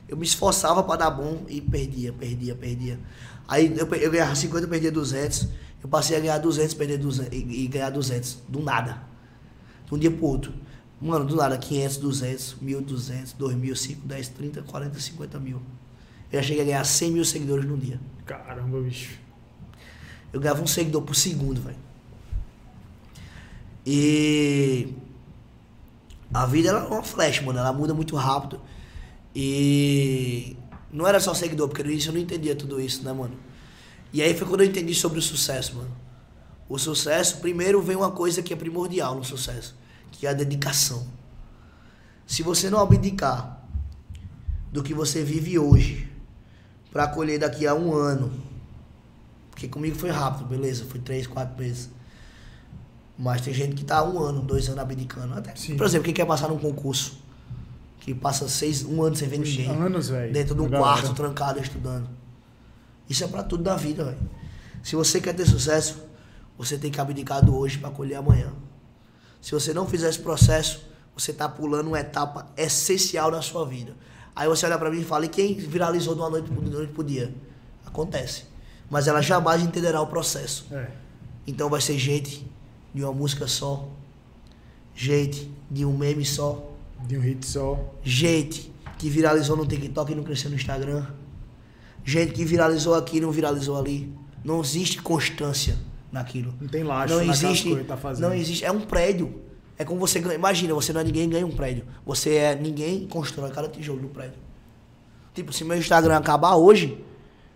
Eu me esforçava pra dar bom e perdia, perdia, perdia. Aí eu, eu ganhava 50, perdia 200. Eu passei a ganhar 200, perder 200 e, e ganhar 200. Do nada. De um dia pro outro. Mano, do nada, 500, 200, 1.200, 2.000, 5, 10, 30, 40, 50 mil. Eu já cheguei a ganhar 100 mil seguidores num dia. Caramba, bicho. Eu ganhava um seguidor por segundo, velho. E a vida ela é uma flash, mano. Ela muda muito rápido. E não era só seguidor, porque no início eu não entendia tudo isso, né, mano? E aí foi quando eu entendi sobre o sucesso, mano. O sucesso, primeiro vem uma coisa que é primordial no sucesso, que é a dedicação. Se você não abdicar do que você vive hoje para colher daqui a um ano, porque comigo foi rápido, beleza, foi três, quatro meses. Mas tem gente que tá um ano, dois anos abdicando. Até, Sim. por exemplo, quem quer passar num concurso, que passa seis, um ano sem ver ninguém. Anos, velho. Dentro de um galera. quarto, trancado, estudando. Isso é pra tudo da vida, velho. Se você quer ter sucesso, você tem que abdicar do hoje para colher amanhã. Se você não fizer esse processo, você tá pulando uma etapa essencial na sua vida. Aí você olha para mim e fala, e quem viralizou de uma noite, de noite pro dia? Acontece. Mas ela jamais entenderá o processo. É. Então vai ser gente de uma música só, gente de um meme só, De um hit só. gente que viralizou no TikTok e não cresceu no Instagram, gente que viralizou aqui e não viralizou ali. Não existe constância naquilo. Não tem laço Não existe, que tá fazendo. não existe. É um prédio. É como você ganha. Imagina, você não é ninguém ganha um prédio. Você é ninguém constrói cada tijolo do prédio. Tipo, se meu Instagram acabar hoje,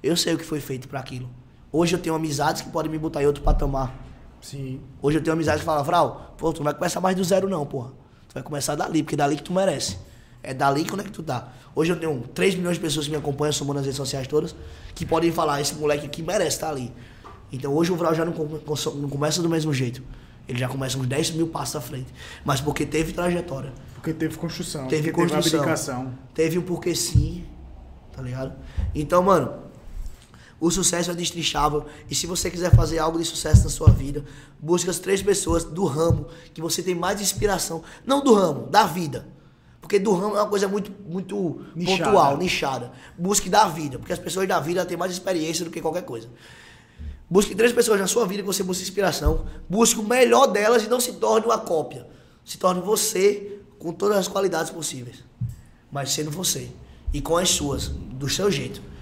eu sei o que foi feito para aquilo. Hoje eu tenho amizades que podem me botar em outro patamar. Sim. Hoje eu tenho amizade que fala, Vral, pô, tu não vai começar mais do zero não, porra. Tu vai começar dali, porque é dali que tu merece. É dali que onde é que tu tá. Hoje eu tenho 3 milhões de pessoas que me acompanham, somando nas redes sociais todas, que podem falar, esse moleque aqui merece estar ali. Então hoje o Vral já não, não começa do mesmo jeito. Ele já começa uns 10 mil passos à frente. Mas porque teve trajetória. Porque teve construção. Teve porque construção. Teve. Teve um porquê sim, tá ligado? Então, mano, o sucesso é destrinchável. E se você quiser fazer algo de sucesso na sua vida, busque as três pessoas do ramo que você tem mais inspiração. Não do ramo, da vida. Porque do ramo é uma coisa muito, muito Nichada. pontual, nichada. Busque da vida, porque as pessoas da vida têm mais experiência do que qualquer coisa. Busque três pessoas na sua vida que você busque inspiração. Busque o melhor delas e não se torne uma cópia. Se torne você com todas as qualidades possíveis. Mas sendo você. E com as suas, do seu jeito.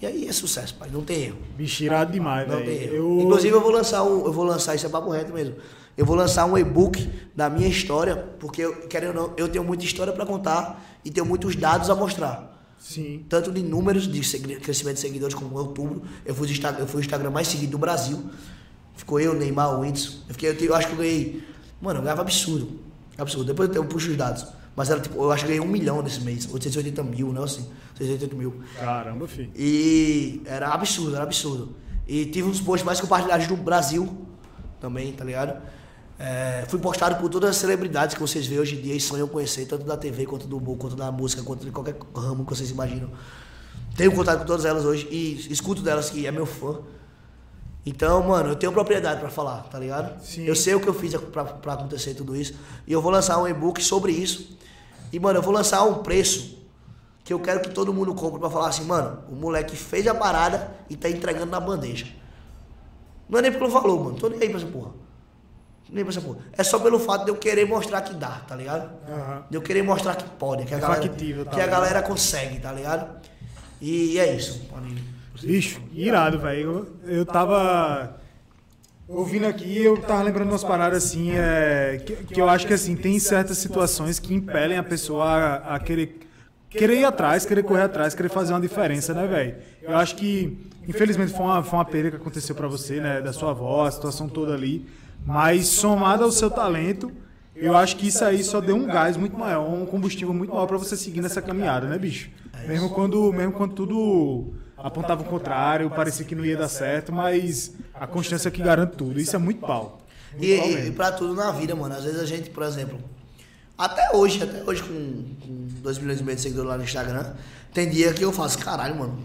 E aí é sucesso, pai. Não tem erro. Bicho irado demais, Não tem erro. Eu... Inclusive eu vou lançar um. Eu vou lançar, isso é papo reto mesmo. Eu vou lançar um e-book da minha história, porque eu, querendo ou não, eu tenho muita história para contar e tenho muitos dados a mostrar Sim. tanto de números de crescimento de seguidores como em outubro. Eu fui, eu fui o Instagram mais seguido do Brasil. Ficou eu, Neymar, o Whindersson. Eu, fiquei, eu, eu acho que eu ganhei. Mano, eu ganhava absurdo. Absurdo. Depois eu, eu puxo os dados. Mas era tipo, eu acho que ganhei um milhão nesse mês. 880 mil, não assim. 880 mil. Caramba, filho. E era absurdo, era absurdo. E tive uns posts mais compartilhados do Brasil também, tá ligado? É, fui postado por todas as celebridades que vocês veem hoje em dia e sonham conhecer, tanto da TV quanto do humor, quanto da música, quanto de qualquer ramo que vocês imaginam. Tenho contato com todas elas hoje e escuto delas que é meu fã. Então, mano, eu tenho propriedade pra falar, tá ligado? Sim. Eu sei o que eu fiz pra, pra acontecer tudo isso. E eu vou lançar um e-book sobre isso. E, mano, eu vou lançar um preço que eu quero que todo mundo compre pra falar assim, mano, o moleque fez a parada e tá entregando na bandeja. Não é nem pelo valor, mano. Tô nem aí pra essa porra. Nem pra essa porra. É só pelo fato de eu querer mostrar que dá, tá ligado? Aham. De eu querer mostrar que pode, que a É galera, factível, tá que a galera consegue, tá ligado? E é isso. Ir. Bicho, irado, velho. Eu, eu tava ouvindo aqui eu tava lembrando umas paradas assim, é, que, que eu acho que assim, tem certas situações que impelem a pessoa a, a querer, querer ir atrás, querer correr atrás, querer fazer uma diferença, né, velho? Eu acho que, infelizmente, foi uma, foi uma perda que aconteceu pra você, né, da sua avó, a situação toda ali, mas somada ao seu talento, eu acho que isso aí só deu um gás muito maior, um combustível muito maior pra você seguir nessa caminhada, né, bicho? Mesmo quando, mesmo quando tudo apontava o contrário, parecia que não ia dar certo, mas a constância que garante tudo. Isso é muito pau. Muito E, pau e, pra tudo na vida, mano. Às vezes a gente, por exemplo, até hoje, até hoje com, com 2 milhões e meio de seguidores lá no Instagram, tem dia que eu faço, caralho, mano,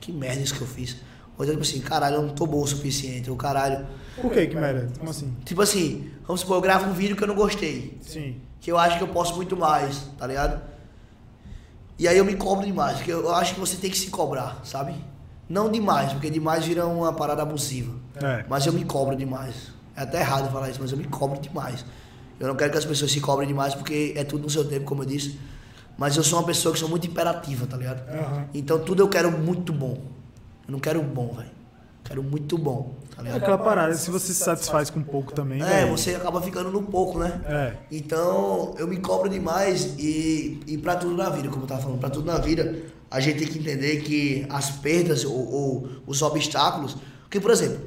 que merda isso que eu fiz. Ou tipo assim, caralho, eu não tô bom o suficiente, ou caralho. Por que que merda? Como assim? Tipo assim, vamos supor, eu gravo um vídeo que eu não gostei. Sim. que eu acho que eu posso muito mais, tá ligado? E aí eu me cobro demais, porque eu acho que você tem que se cobrar, sabe? Não demais, porque demais vira uma parada abusiva. É. Mas eu me cobro demais. É até errado falar isso, mas eu me cobro demais. Eu não quero que as pessoas se cobrem demais, porque é tudo no seu tempo, como eu disse. Mas eu sou uma pessoa que sou muito imperativa, tá ligado? Aham. Então tudo eu quero muito bom. Eu não quero bom, velho. Quero muito bom, É ligado? aquela parada, se você se satisfaz com pouco também, É, velho. você acaba ficando no pouco, né? É. Então, eu me cobro demais e, e pra tudo na vida, como eu tava falando, pra tudo na vida, a gente tem que entender que as perdas ou, ou os obstáculos. Porque, por exemplo,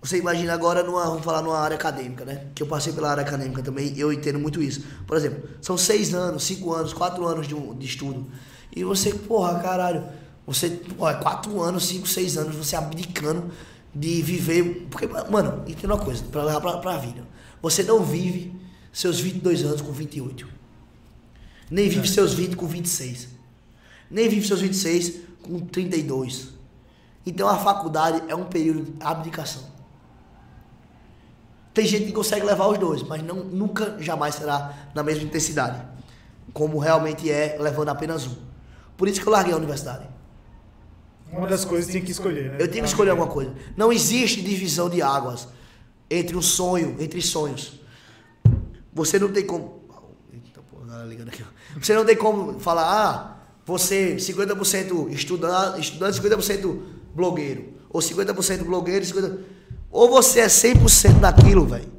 você imagina agora numa, vamos falar numa área acadêmica, né? Que eu passei pela área acadêmica também, eu entendo muito isso. Por exemplo, são seis anos, cinco anos, quatro anos de, um- de estudo. E você, porra, caralho, você, porra, quatro anos, cinco, seis anos, você abdicando de viver. Porque, mano, entenda uma coisa, pra levar pra, pra vida. Você não vive seus 22 anos com 28. Nem vive seus 20 com 26. Nem vive seus 26 com 32. Então a faculdade é um período de abdicação. Tem gente que consegue levar os dois, mas não, nunca, jamais será na mesma intensidade. Como realmente é levando apenas um. Por isso que eu larguei a universidade. Uma das coisas tinha que escolher, né? Eu tinha que escolher alguma coisa. Não existe divisão de águas entre um sonho, entre sonhos. Você não tem como. Eita porra, galera ligando aqui. Você não tem como falar, ah, você 50% estudante, estudante 50% blogueiro. Ou 50% blogueiro, 50%. Ou você é 100% daquilo, velho.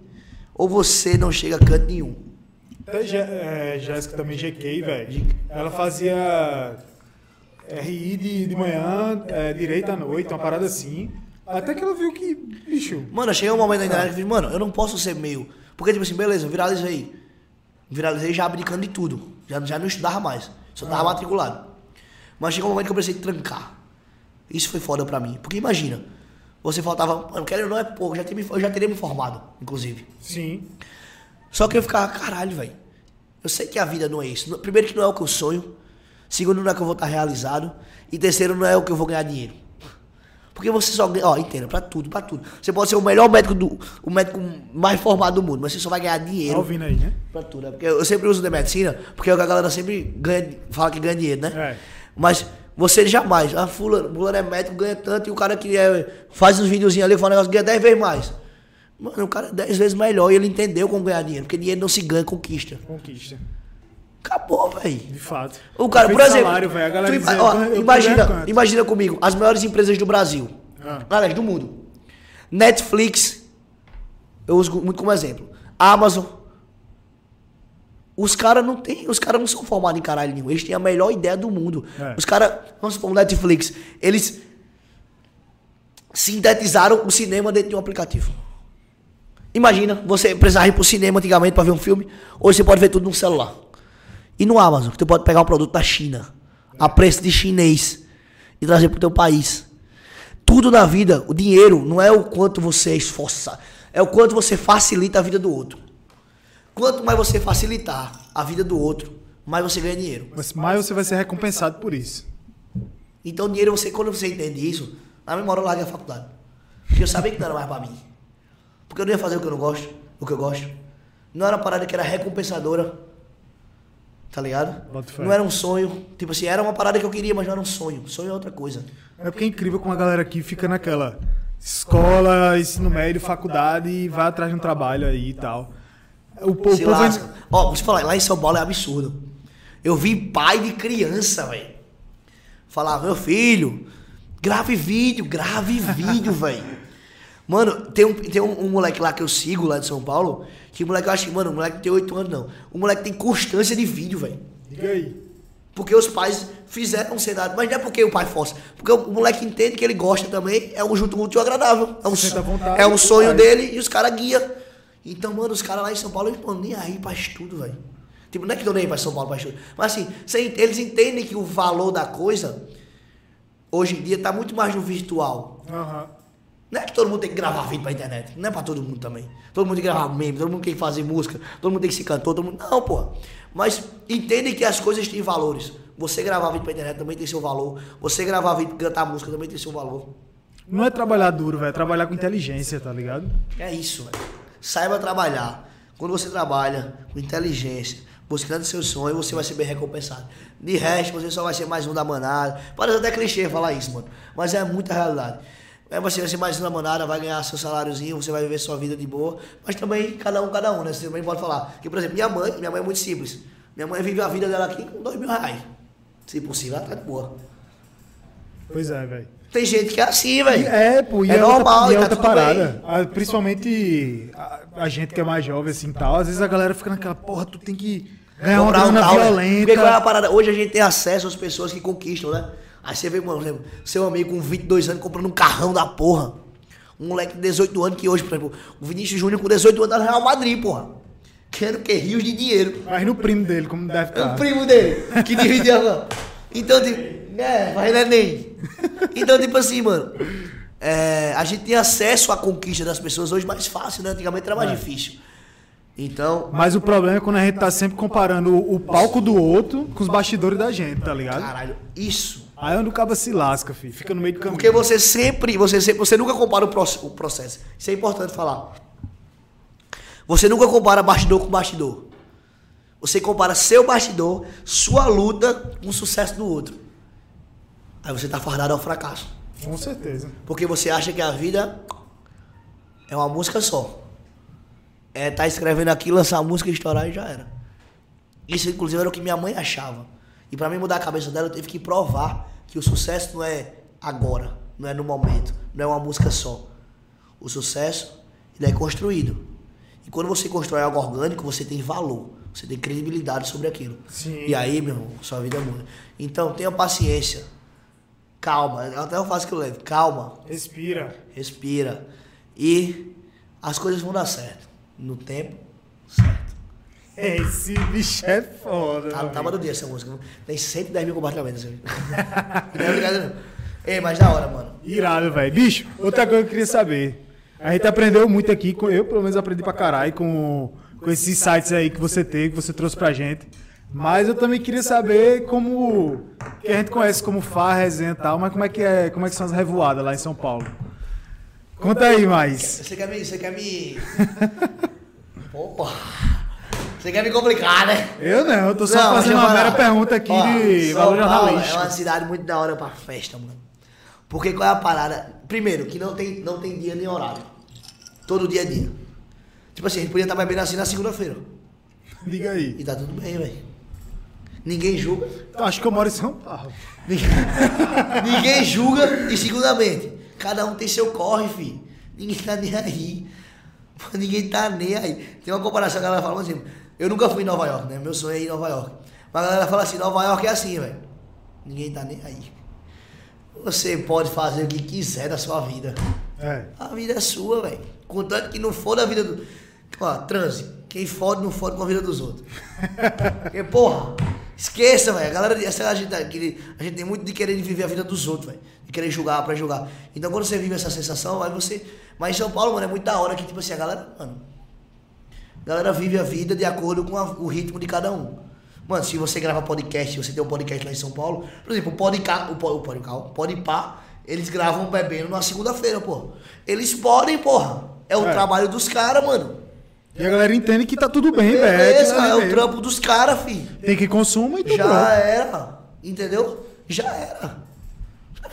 Ou você não chega a canto nenhum. Até é, Jéssica também GK, velho. Ela fazia RI de, de manhã, é, direito à noite, uma parada assim. Até que ela viu que, bicho. Mano, eu cheguei um momento na internet que eu mano, eu não posso ser meio. Porque, tipo assim, beleza, eu viralizei. Viralizei já abdicando de tudo. Já, já não estudava mais. Só tava matriculado. Mas chegou um momento que eu precisei trancar. Isso foi foda pra mim. Porque imagina, você faltava. Mano, quero não é pouco, eu já, teria me- eu já teria me formado, inclusive. Sim. Só que eu ficava, caralho, velho. Eu sei que a vida não é isso. Primeiro que não é o que eu sonho. Segundo, não é que eu vou estar realizado. E terceiro, não é o que eu vou ganhar dinheiro. Porque você só ganha, ó, entenda, pra tudo, pra tudo. Você pode ser o melhor médico do, o médico mais formado do mundo, mas você só vai ganhar Tá dinheiro ouvindo aí, né? pra tudo. né? Porque eu sempre uso de medicina, porque é a galera sempre ganha, fala que ganha dinheiro, né? É. Mas você jamais, ah, fulano, fulano é médico, ganha tanto, e o cara que é, faz uns videozinhos ali, fala um negócio, ganha 10 vezes mais. Mano, o cara é 10 vezes melhor e ele entendeu como ganhar dinheiro, porque dinheiro não se ganha, conquista. Conquista. Acabou, velho. De fato. O cara, por exemplo, salário, a galera ima- dizendo, ó, "Eu tô imagina, ganhando quanto?" imagina comigo, as maiores empresas do Brasil. Ah. Aliás, do mundo. Netflix, eu uso muito como exemplo. Amazon. Os caras não tem, os caras não são formados em caralho nenhum. Eles têm a melhor ideia do mundo. É. Os caras, vamos supor, Netflix, eles sintetizaram o cinema dentro de um aplicativo. Imagina, você precisar ir pro cinema antigamente para ver um filme, hoje você pode ver tudo no celular. E no Amazon, você pode pegar um produto da China, a preço de chinês, e trazer pro teu país. Tudo na vida, o dinheiro não é o quanto você esforça, é o quanto você facilita a vida do outro. Quanto mais você facilitar a vida do outro, mais você ganha dinheiro. Mas mais você vai ser recompensado por isso. Então, dinheiro, você, quando você entende isso, na mesma hora eu larguei a faculdade. Porque eu sabia que não era mais pra mim. Porque eu não ia fazer o que eu não gosto, o que eu gosto. Não era uma parada que era recompensadora. Tá ligado? Não era um sonho. Tipo assim, era uma parada que eu queria, mas não era um sonho. Sonho é outra coisa. É porque é incrível como a galera aqui fica naquela escola, ensino médio, faculdade e vai atrás de um trabalho aí e tal. O, Se povo. Ó, vou te falar, lá em São Paulo é absurdo. Eu vi pai de criança, velho. Falar, meu filho, grave vídeo, grave vídeo, (laughs) velho. Mano, tem, um, tem um, um moleque lá que eu sigo lá de São Paulo, que o moleque eu acho que, mano, o moleque não tem 8 anos, não. O moleque tem constância de vídeo, velho. Diga aí. Porque os pais fizeram um cenário. Mas não é porque o pai força. Porque o moleque entende que ele gosta também. É um junto útil e agradável. É um, vontade é um sonho faz. dele e os caras guiam. Então, mano, os caras lá em São Paulo, eles estão nem aí pra estudo, velho. Tipo, não é que estão nem aí pra São Paulo pra estudo. Mas assim, eles entendem que o valor da coisa, hoje em dia, tá muito mais no virtual. Aham. Não é que todo mundo tem que gravar vídeo pra internet. Não é pra todo mundo também. Todo mundo tem que gravar meme, todo mundo tem que fazer música, todo mundo tem que se cantor, todo mundo. Não, pô. Mas entendem que as coisas têm valores. Você gravar vídeo pra internet também tem seu valor. Você gravar vídeo, cantar música também tem seu valor. Não é trabalhar duro, velho. É trabalhar com inteligência, tá ligado? É isso, velho. Saiba trabalhar. Quando você trabalha com inteligência, buscando seu sonho, você vai ser bem recompensado. De resto, você só vai ser mais um da manada. Parece até clichê falar isso, mano. Mas é muita realidade. É você vai ser mais um da manada, vai ganhar seu saláriozinho, você vai viver sua vida de boa. Mas também, cada um, cada um, né? Você também pode falar. Que, por exemplo, minha mãe, minha mãe é muito simples. Minha mãe vive a vida dela aqui com dois mil reais. Se possível, ela tá de boa. Pois é, velho. Tem gente que é assim, velho. É, pô, e é, é, normal, outra, e é tá outra tudo parada. Ah, Principalmente a, a gente que é mais jovem assim e tal, às vezes a galera fica naquela, porra, tu tem que ganhar uma comprar um grana tal, né? violenta. Porque qual é a parada? Hoje a gente tem acesso às pessoas que conquistam, né? Aí você vê, exemplo, seu amigo com 22 anos comprando um carrão da porra. Um moleque de 18 anos que hoje, por exemplo, o Vinícius Júnior com 18 anos tá no Real Madrid, porra. Querendo que rios de dinheiro. Mas no primo dele, como deve É o estar. primo dele, que divide a Então, tipo, é, não é nem. Então, tipo assim, mano, é, a gente tem acesso à conquista das pessoas hoje mais fácil, né? Antigamente era mais É. difícil. Então, Mas o problema é quando a gente tá sempre comparando o palco do outro com os bastidores da gente, tá ligado? caralho, isso. Aí onde o cabo se lasca, filho. Fica no meio do caminho. Porque você sempre, você sempre, você nunca compara o, o processo. Isso é importante falar. Você nunca compara bastidor com bastidor. Você compara seu bastidor, sua luta com o sucesso do outro. Aí você tá fardado ao fracasso. Com certeza. Porque você acha que a vida é uma música só. É tá escrevendo aqui, lançar a música, estourar e já era. Isso, inclusive, era o que minha mãe achava. E pra mim mudar a cabeça dela, eu tive que provar que o sucesso não é agora, não é no momento, não é uma música só. O sucesso, ele é construído. E quando você constrói algo orgânico, você tem valor. Você tem credibilidade sobre aquilo. Sim. E aí, meu irmão, sua vida muda. Então, tenha paciência. Calma. Até eu faço que eu levo. Calma Respira. respira e as coisas vão dar certo. No tempo certo. Esse bicho é foda. Tá, tá amigo. do dia essa música. Tem 110 mil compartilhamentos. (laughs) não é não. Ei, mas da hora, mano. Irado, velho. Bicho, outra coisa que eu queria saber. A gente aprendeu muito aqui, eu pelo menos aprendi pra caralho com, com esses sites aí que você tem, que você trouxe pra gente. Mas eu também queria saber como. Que a gente conhece como Fá, resenha e tal, mas como é que é, como é que são as revoadas lá em São Paulo? Conta aí mais. Você quer me. Você quer me. (laughs) Opa! Você quer me complicar, né? Eu não, eu tô só Não, fazendo uma mera pergunta aqui Ó, de São valor Paulo jornalístico. É uma cidade muito da hora pra festa, mano. Porque qual é a parada? Primeiro, que não tem, não tem dia nem horário. Todo dia é dia. Tipo assim, a gente podia estar bebendo assim na segunda-feira. Diga aí. E tá tudo bem, velho. Ninguém julga. Acho que eu moro em São Paulo. Ninguém, (laughs) ninguém julga. E segundamente, cada um tem seu corre, filho. Ninguém tá nem aí. Ninguém tá nem aí. Tem uma comparação que a galera fala assim. Eu nunca fui em Nova York, né? Meu sonho é ir em Nova York. Mas a galera fala assim, Nova York é assim, velho. Ninguém tá nem aí. Você pode fazer o que quiser da sua vida. É. A vida é sua, velho. Contanto que não for da vida do. Ó, transe. Quem fode, não fode com a vida dos outros. (laughs) Porque, porra, esqueça, velho. A galera, essa a gente, aquele- a gente tem muito de querer viver a vida dos outros, velho. De querer julgar pra julgar. Então quando você vive essa sensação, aí você. Mas em São Paulo, mano, é muito da hora que, tipo assim, a galera, mano. A galera vive a vida de acordo com a- o ritmo de cada um. Mano, se você grava podcast, você tem um podcast lá em São Paulo, por exemplo, o Podcar, o, o Podcar, o Podpah, eles gravam bebendo na segunda-feira, pô. Eles podem, porra. É o É. trabalho dos caras, mano. E a galera entende que tá tudo bem, velho. Beleza, aquilo ali é o trampo dos caras, filho. Tem que consumir e tudo Já era, entendeu? Já era.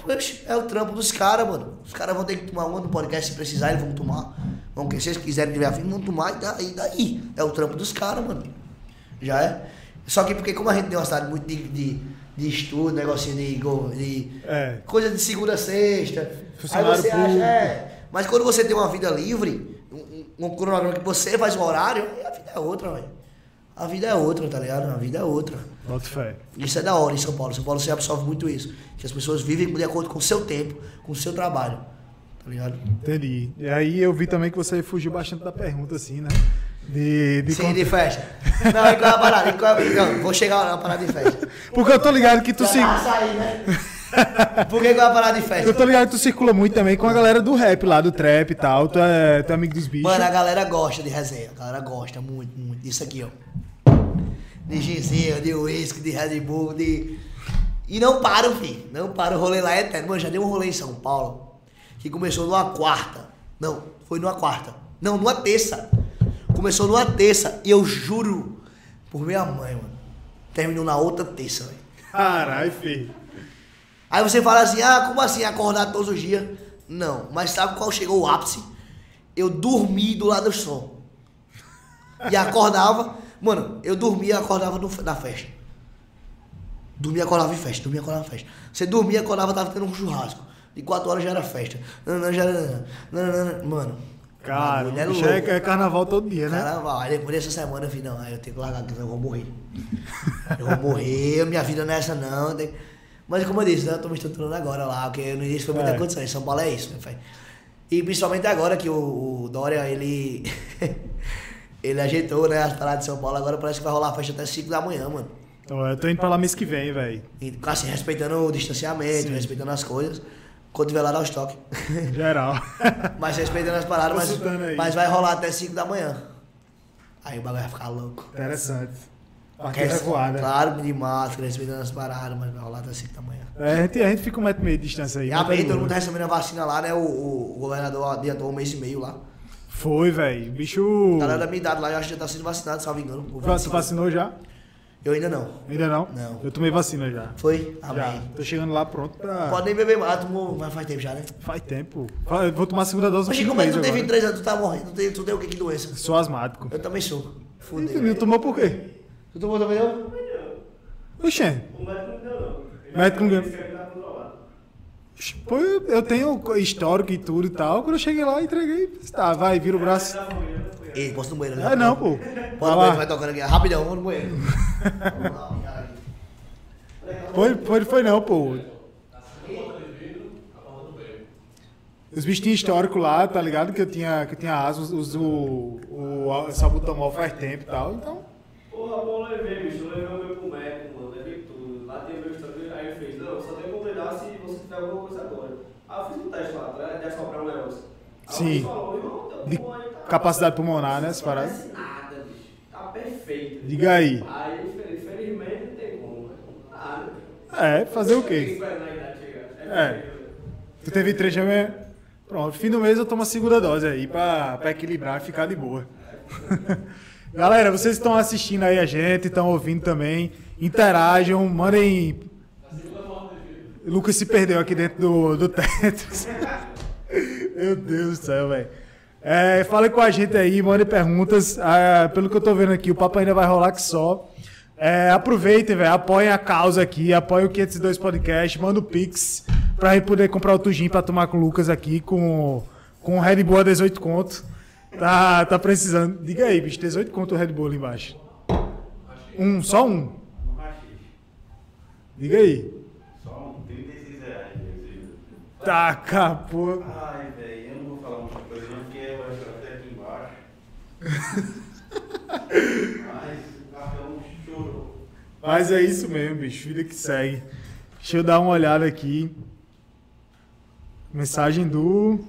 Oxe, É o trampo dos caras, mano. Os caras vão ter que tomar uma no podcast se precisar, eles vão tomar. Vão que se eles quiserem tiver afim, vão tomar e daí, daí. É o trampo dos caras, mano. Já é. Só que porque como a gente tem uma cidade muito de, de, de estudo, negocinho de, de É. coisa de segunda a sexta. Aí você acha, público. é. Mas quando você tem uma vida livre, um, um, um cronograma que você faz um horário, aí a vida é outra, velho. A vida é outra, tá ligado? A vida é outra. Bota fé. Isso é da hora em São Paulo. São Paulo você absorve muito isso. Que as pessoas vivem de acordo com o seu tempo, com o seu trabalho. Tá ligado? Entendi. E aí eu vi também que você fugiu bastante da pergunta, assim, né? De, de Sim, con- de festa. Não, e qual é a parada? Qual é a- Não, vou chegar lá na parada de festa. Porque eu tô ligado que tu se... Tá aí, né? Por que qual é a parada de Eu festa? tô ligado que tu circula muito também com a galera do rap lá, do trap e tal. Tu é, tu é amigo dos bichos. Mano, a galera gosta de resenha. A galera gosta muito, muito disso aqui, ó. De ginzinho, de uísque, de Red Bull, de. E não param, filho. Não para. O rolê lá é eterno. Mano, já deu um rolê em São Paulo que começou numa quarta. Não, foi numa quarta. Não, numa terça. Começou numa terça. E eu juro por minha mãe, mano. Terminou na outra terça, velho. Caralho, filho. Aí você fala assim, ah, como assim acordar todos os dias? Não, mas sabe qual chegou o ápice? Eu dormi do lado do som. E acordava, mano, eu dormia e acordava no, na festa. Dormia e acordava em festa, dormia e acordava em festa. Você dormia e acordava, tava tendo um churrasco. De quatro horas já era festa. Não, não, já era. Não, não, não, Mano. Cara, é louco. é, é carnaval todo dia, né? Carnaval. Aí depois dessa semana eu falei, não, aí eu tenho que largar aqui, eu vou morrer. Eu vou morrer, minha vida não é essa não. Mas como eu disse, né, eu tô me estruturando agora lá, porque no início foi muita É. condição. Em São Paulo é isso, né, pai? E principalmente agora que o, o Dória, ele. (laughs) ele ajeitou, né, as paradas de São Paulo, agora parece que vai rolar a festa até 5 da manhã, mano. Então, eu tô indo pra lá mês que vem, velho. Assim, respeitando o distanciamento, Sim. respeitando as coisas. Quando tiver lá, dá o estoque. (laughs) Geral. (laughs) mas respeitando as paradas, mas, mas vai rolar até 5 da manhã. Aí o bagulho vai ficar louco. Interessante. Aqui Quer- é voada. Claro, de máscara, respeitando as paradas, mas vai rolar até 5 da manhã. É, a, gente, a gente fica um metro e meio de distância aí. E mas tá todo mundo tá recebendo a vacina lá, né? O, o, o governador adiantou um mês e meio lá. Foi, velho. Bicho. A galera da minha idade lá, eu acho que já tá sendo vacinado, salvo engano. Tu 25. vacinou já? Eu ainda não. Ainda não? Não. Eu tomei vacina já. Foi? Já. Amém. Tô chegando lá pronto pra. Pode nem beber mais, tomou, mas faz tempo já, né? Faz tempo. Eu Vou tomar a segunda dose Mas como é que tu tem agora. 23 anos, tu tá morrendo, tu tem, tu tem o que que doença? Sou asmático. Eu também sou. E Fudeu. tu não tomou por quê? Tu tomou também não? Oxê. O médico não deu, não. O médico não deu. Disse que ele tá controlado. Pô, eu, eu tenho histórico e tudo e tal. Quando eu cheguei lá, entreguei. Tá, vai, vira o braço. Ei, posso no banheiro? Ah, não, pô. Vai no banheiro, vai tocando aqui. Rapidão, vamos no banheiro. (laughs) Foi, foi, foi não, pô. Os bichos tinham histórico lá, tá ligado? Que eu tinha, que eu tinha asas, uso o, o salbutamol faz tempo e tal. Então, Porra, bom, eu levei, bicho. Eu levei o meu pro médico, mano. Levei tudo. Lá tem meu histórico. Aí ele fez, não, só tem que completar se tiver alguma coisa agora. Aí eu fiz um teste lá, ligado? De assoprar um negócio. Aí Sim. falou, irmão, teu de pulmão aí tá- capacidade pulmonar, né? Essas Não paradas. parece nada, bicho. Tá perfeito. Diga aí. Aí, infel- infelizmente, não tem como. né? Nada. É, fazer o quê? É. perfeito. Tu teve três já é- Pronto, fim do mês eu tomo a segunda dose aí pra, pra equilibrar e ficar de boa. (laughs) Galera, vocês estão assistindo aí a gente, estão ouvindo também. Interajam, mandem. O Lucas se perdeu aqui dentro do, do Tetris. Meu Deus do céu, velho. É, falem com a gente aí, mandem perguntas. Ah, pelo que eu tô vendo aqui, o papo ainda vai rolar que só. É, aproveitem, velho. Apoiem a causa aqui, apoiem o 502 Podcast, manda o Pix pra gente poder comprar o Tujim pra tomar com o Lucas aqui com, com o Red Bull a 18 conto. Tá, tá precisando. Diga aí, bicho, 18 conto o Red Bull ali embaixo. Um, só um. Diga aí. Taca, pô. Ai, velho, eu não vou falar muita coisa não, porque eu acho até aqui embaixo. (laughs) Mas o cartão chorou. Mas é isso mesmo, bicho. Vida que segue. Deixa eu dar uma olhada aqui. Mensagem do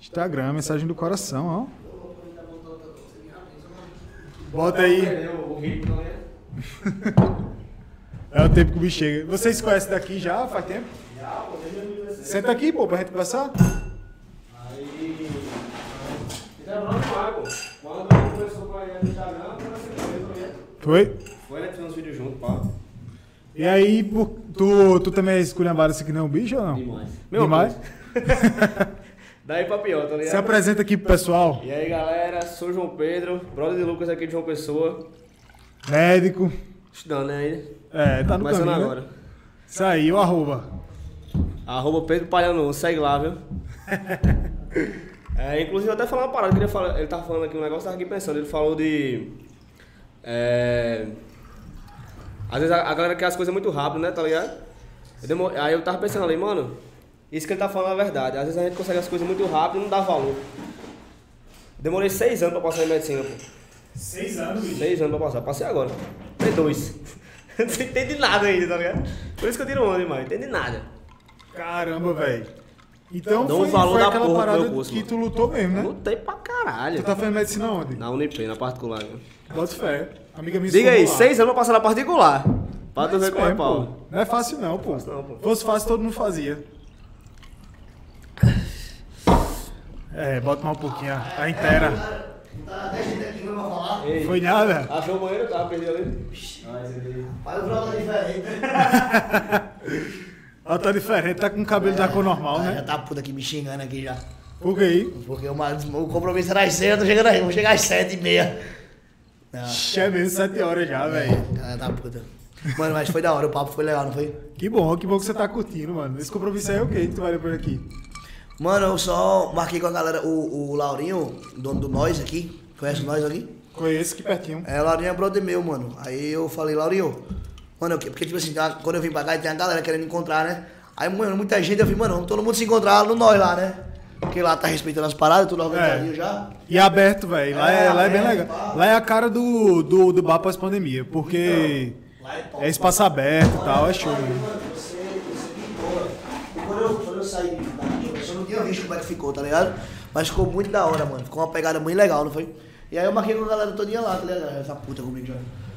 Instagram, mensagem do coração, ó. Bota aí. (laughs) É o tempo que o bicho chega. Vocês conhecem daqui já? Faz tempo? Já, pô, desde 2016. Senta aqui, pô, pra gente conversar. Aí. No ar, pô. Quando a gente começou com a ideia do Instagram, foi né? Foi? Foi, né? Fizemos vídeo junto, pá. E aí, tu, tu também é esculhambado assim que nem um bicho ou não? Demais. Demais? (laughs) Daí pra pior, tá Se ligado? apresenta aqui pro pessoal. E aí, galera, sou João Pedro, brother de Lucas aqui de João Pessoa. Médico. Estudando, né? ainda? É, tá no Começando caminho. agora. Né? Isso aí, o arroba. Arroba Pedro Palhano, segue lá, viu? (laughs) É, inclusive, eu até falar uma parada, eu queria falar, ele tava falando aqui um negócio, eu tava aqui pensando, ele falou de... É, às vezes a, a galera quer as coisas muito rápido, né, tá ligado? Eu demo- aí eu tava pensando ali, mano, isso que ele tá falando é verdade. Às vezes a gente consegue as coisas muito rápido e não dá valor. Demorei seis anos pra passar em medicina, pô. Seis anos, bicho. Seis anos pra passar. Passei agora. Tem dois. (laughs) Não entende nada ainda, tá ligado? Por isso que eu tiro onda demais. Não entende nada. Caramba, velho. Então Dá um foi, valor foi da aquela porra pro parada meu curso, que mano. tu lutou mesmo, né? Lutei pra caralho. Tu tá fazendo medicina onde? Na Unip, na particular. né? Bota fé. Amiga minha Diga se aí, seis anos pra passar na particular. Pra tu Mas ver como é mesmo, pau. pô. Não é fácil não, pô. não, pô. Fosse fácil, todo mundo fazia. É, bota mais um pouquinho a a inteira. Tá até gente aqui pra falar. Ei, Foi nada? Achou o banheiro? Tava perdido ali. Ah, esse aqui. Mas o é diferente. (laughs) Ela tá diferente, tá com o cabelo da cor normal, Já né? tá puta aqui me xingando aqui já. Por que aí? Porque o, ma- o compromisso era às seis, eu tô chegando aí, vou chegar às sete e meia. Não, É mesmo, sete horas já, velho. cara tá puta. Mano, mas foi da hora, o papo foi legal, não foi? Que bom, que bom que você tá curtindo, mano. Esse compromisso aí é o que que tu vai por aqui? Mano, eu só marquei com a galera, o, o Laurinho, dono do Nós aqui. Conhece o Nós ali? Conheço aqui pertinho. É, o Laurinho é brother meu, mano. Aí eu falei, Laurinho, mano, eu que- porque tipo assim, tá- quando eu vim pra cá, tem a galera querendo encontrar, né? Aí, mano, muita gente, eu falei, mano, vamos todo mundo se encontrar no Nós lá, né? Porque lá tá respeitando as paradas, tudo organizadinho É. já. E é aberto, velho. Lá é, É, lá é bem aberto, legal. pá. Lá é a cara do, do, do bar pós-pandemia, porque Lá é é espaço aberto e tal, é show. E quando eu, quando eu saí daqui, eu não tinha visto como é que ficou, tá ligado? Mas ficou muito da hora, mano. Ficou uma pegada muito legal, não foi? E aí eu marquei com a galera todinha lá, tá ligado? Essa puta comigo já.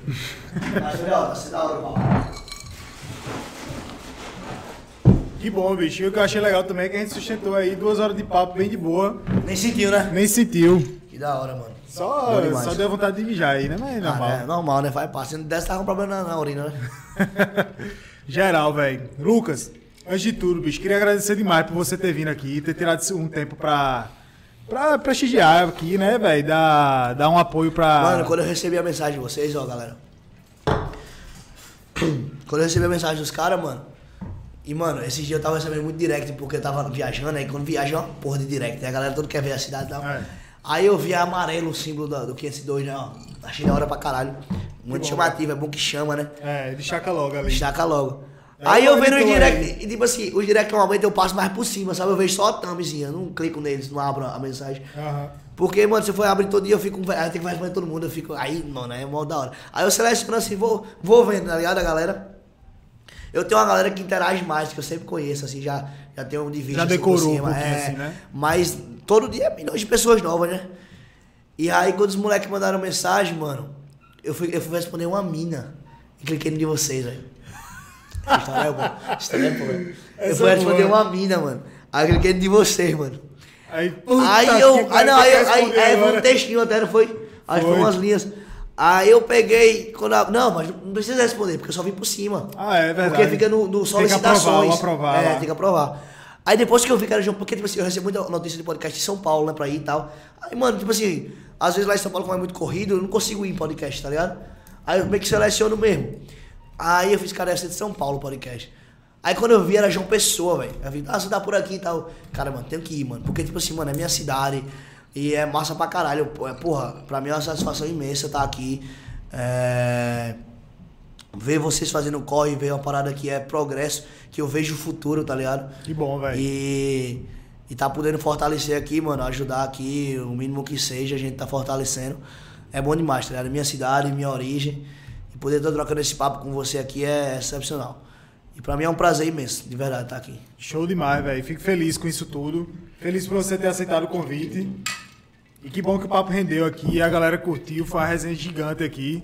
(laughs) Que bom, bicho. E o que eu achei legal também é que a gente sustentou aí duas horas de papo bem de boa. Nem sentiu, né? Nem sentiu. Que da hora, mano. Só, Bom demais. só deu vontade de mijar aí, né? Mas é Ah, normal. né? Normal, né? Faz parte. Se não desse, tava com problema na, na urina, né? (laughs) Geral, velho. Lucas, antes de tudo, bicho, queria agradecer demais por você ter vindo aqui, ter tirado um tempo pra, pra prestigiar aqui, né, velho? Dar, dar um apoio pra. Mano, quando eu recebi a mensagem de vocês, ó, galera. (clears throat) Quando eu recebi a mensagem dos caras, mano. E, mano, esses dias eu tava recebendo muito direct porque eu tava viajando, aí quando viaja é uma porra de direct, né? A galera toda quer ver a cidade e tal. É. Aí eu vi amarelo, o símbolo da- do 502, né? Ó. Achei da hora pra caralho. Muito chamativo, é bom que chama, né? É, destaca logo ali. Destaca logo. É, aí eu vendo os então, direct, aí. e tipo assim, os direct normalmente eu passo mais por cima, sabe? Eu vejo só a thumbzinha, não clico neles, não abro a mensagem. Aham. Porque, mano, se eu for abrir todo dia, eu fico. Aí eu tenho que responder todo mundo, eu fico. Aí, mano, é mó da hora. Aí eu seleciono assim, vou, vou vendo, tá ligado, a galera? Eu tenho uma galera que interage mais, que eu sempre conheço, assim, já, já tenho um de vista. Já assim, decorou por um é, assim, né? Mas todo dia é milhões de pessoas novas, né? E aí, quando os moleques mandaram mensagem, mano, eu fui, eu fui responder uma mina. E cliquei no de vocês, velho. História é boa. História é boa. Eu é responder uma mina, mano. Aí eu de vocês, mano. Aí, puta Aí eu. Aí não, tem aí, aí, aí foi um textinho até, não foi? Aí Foi. umas linhas. Aí eu peguei. Quando a- não, mas não precisa responder, porque eu só vim por cima. Ah, é verdade. Porque fica no, no Tem que aprovar, solicitações. aprovar é, lá. tem que aprovar. Aí depois que eu vi que era João, porque tipo assim, eu recebo muita notícia de podcast em São Paulo, né, pra ir e tal. Aí, mano, tipo assim, às vezes lá em São Paulo, como é muito corrido, eu não consigo ir em podcast, tá ligado? Aí eu meio que seleciono mesmo. Aí eu fiz, cara, essa é de São Paulo podcast. Aí quando eu vi era João Pessoa, velho. Eu vi, ah, você tá por aqui e tal. Cara, mano, tenho que ir, mano. Porque, tipo assim, mano, é minha cidade. E é massa pra caralho. É, Porra, pra mim é uma satisfação imensa estar aqui. É ver vocês fazendo corre, ver uma parada que é progresso, que eu vejo o futuro, tá ligado? Que bom, velho. E, e tá podendo fortalecer aqui, mano, ajudar aqui, o mínimo que seja, a gente tá fortalecendo. É bom demais, tá ligado? Minha cidade, minha origem. E poder estar trocando esse papo com você aqui é excepcional. E pra mim é um prazer imenso, de verdade, estar aqui. Show demais, velho. Fico feliz com isso tudo. Feliz por você ter aceitado o convite. E que bom que o papo rendeu aqui. A galera curtiu. Foi uma resenha gigante aqui.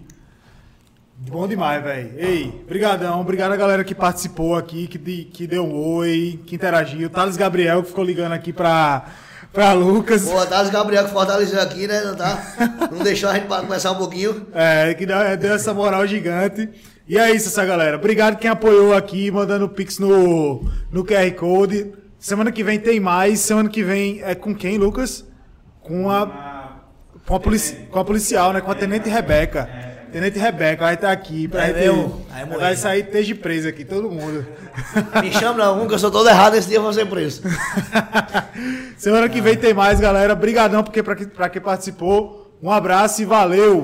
Bom demais, velho. Ei, brigadão. Obrigado a galera que participou aqui, que, que deu um oi, que interagiu. Thales Gabriel, que ficou ligando aqui pra, pra Lucas. Pô, Thales Gabriel que fortaleceu aqui, né? Não, tá? não deixou a gente pra conversar um pouquinho. É, que dá- deu essa moral gigante. E é isso, essa galera. Obrigado quem apoiou aqui, mandando pix no, no QR Code. Semana que vem tem mais. Semana que vem é com quem, Lucas? Com a, com a, polici, com a policial, né? Com a Tenente Rebeca. Tenente Rebeca vai estar aqui pra É gente. vai sair desde preso aqui, todo mundo. Me chama não, que eu sou todo errado, esse dia eu vou ser preso. (laughs) Semana que vem tem mais, galera. Brigadão porque pra, que- pra quem participou. Um abraço e valeu!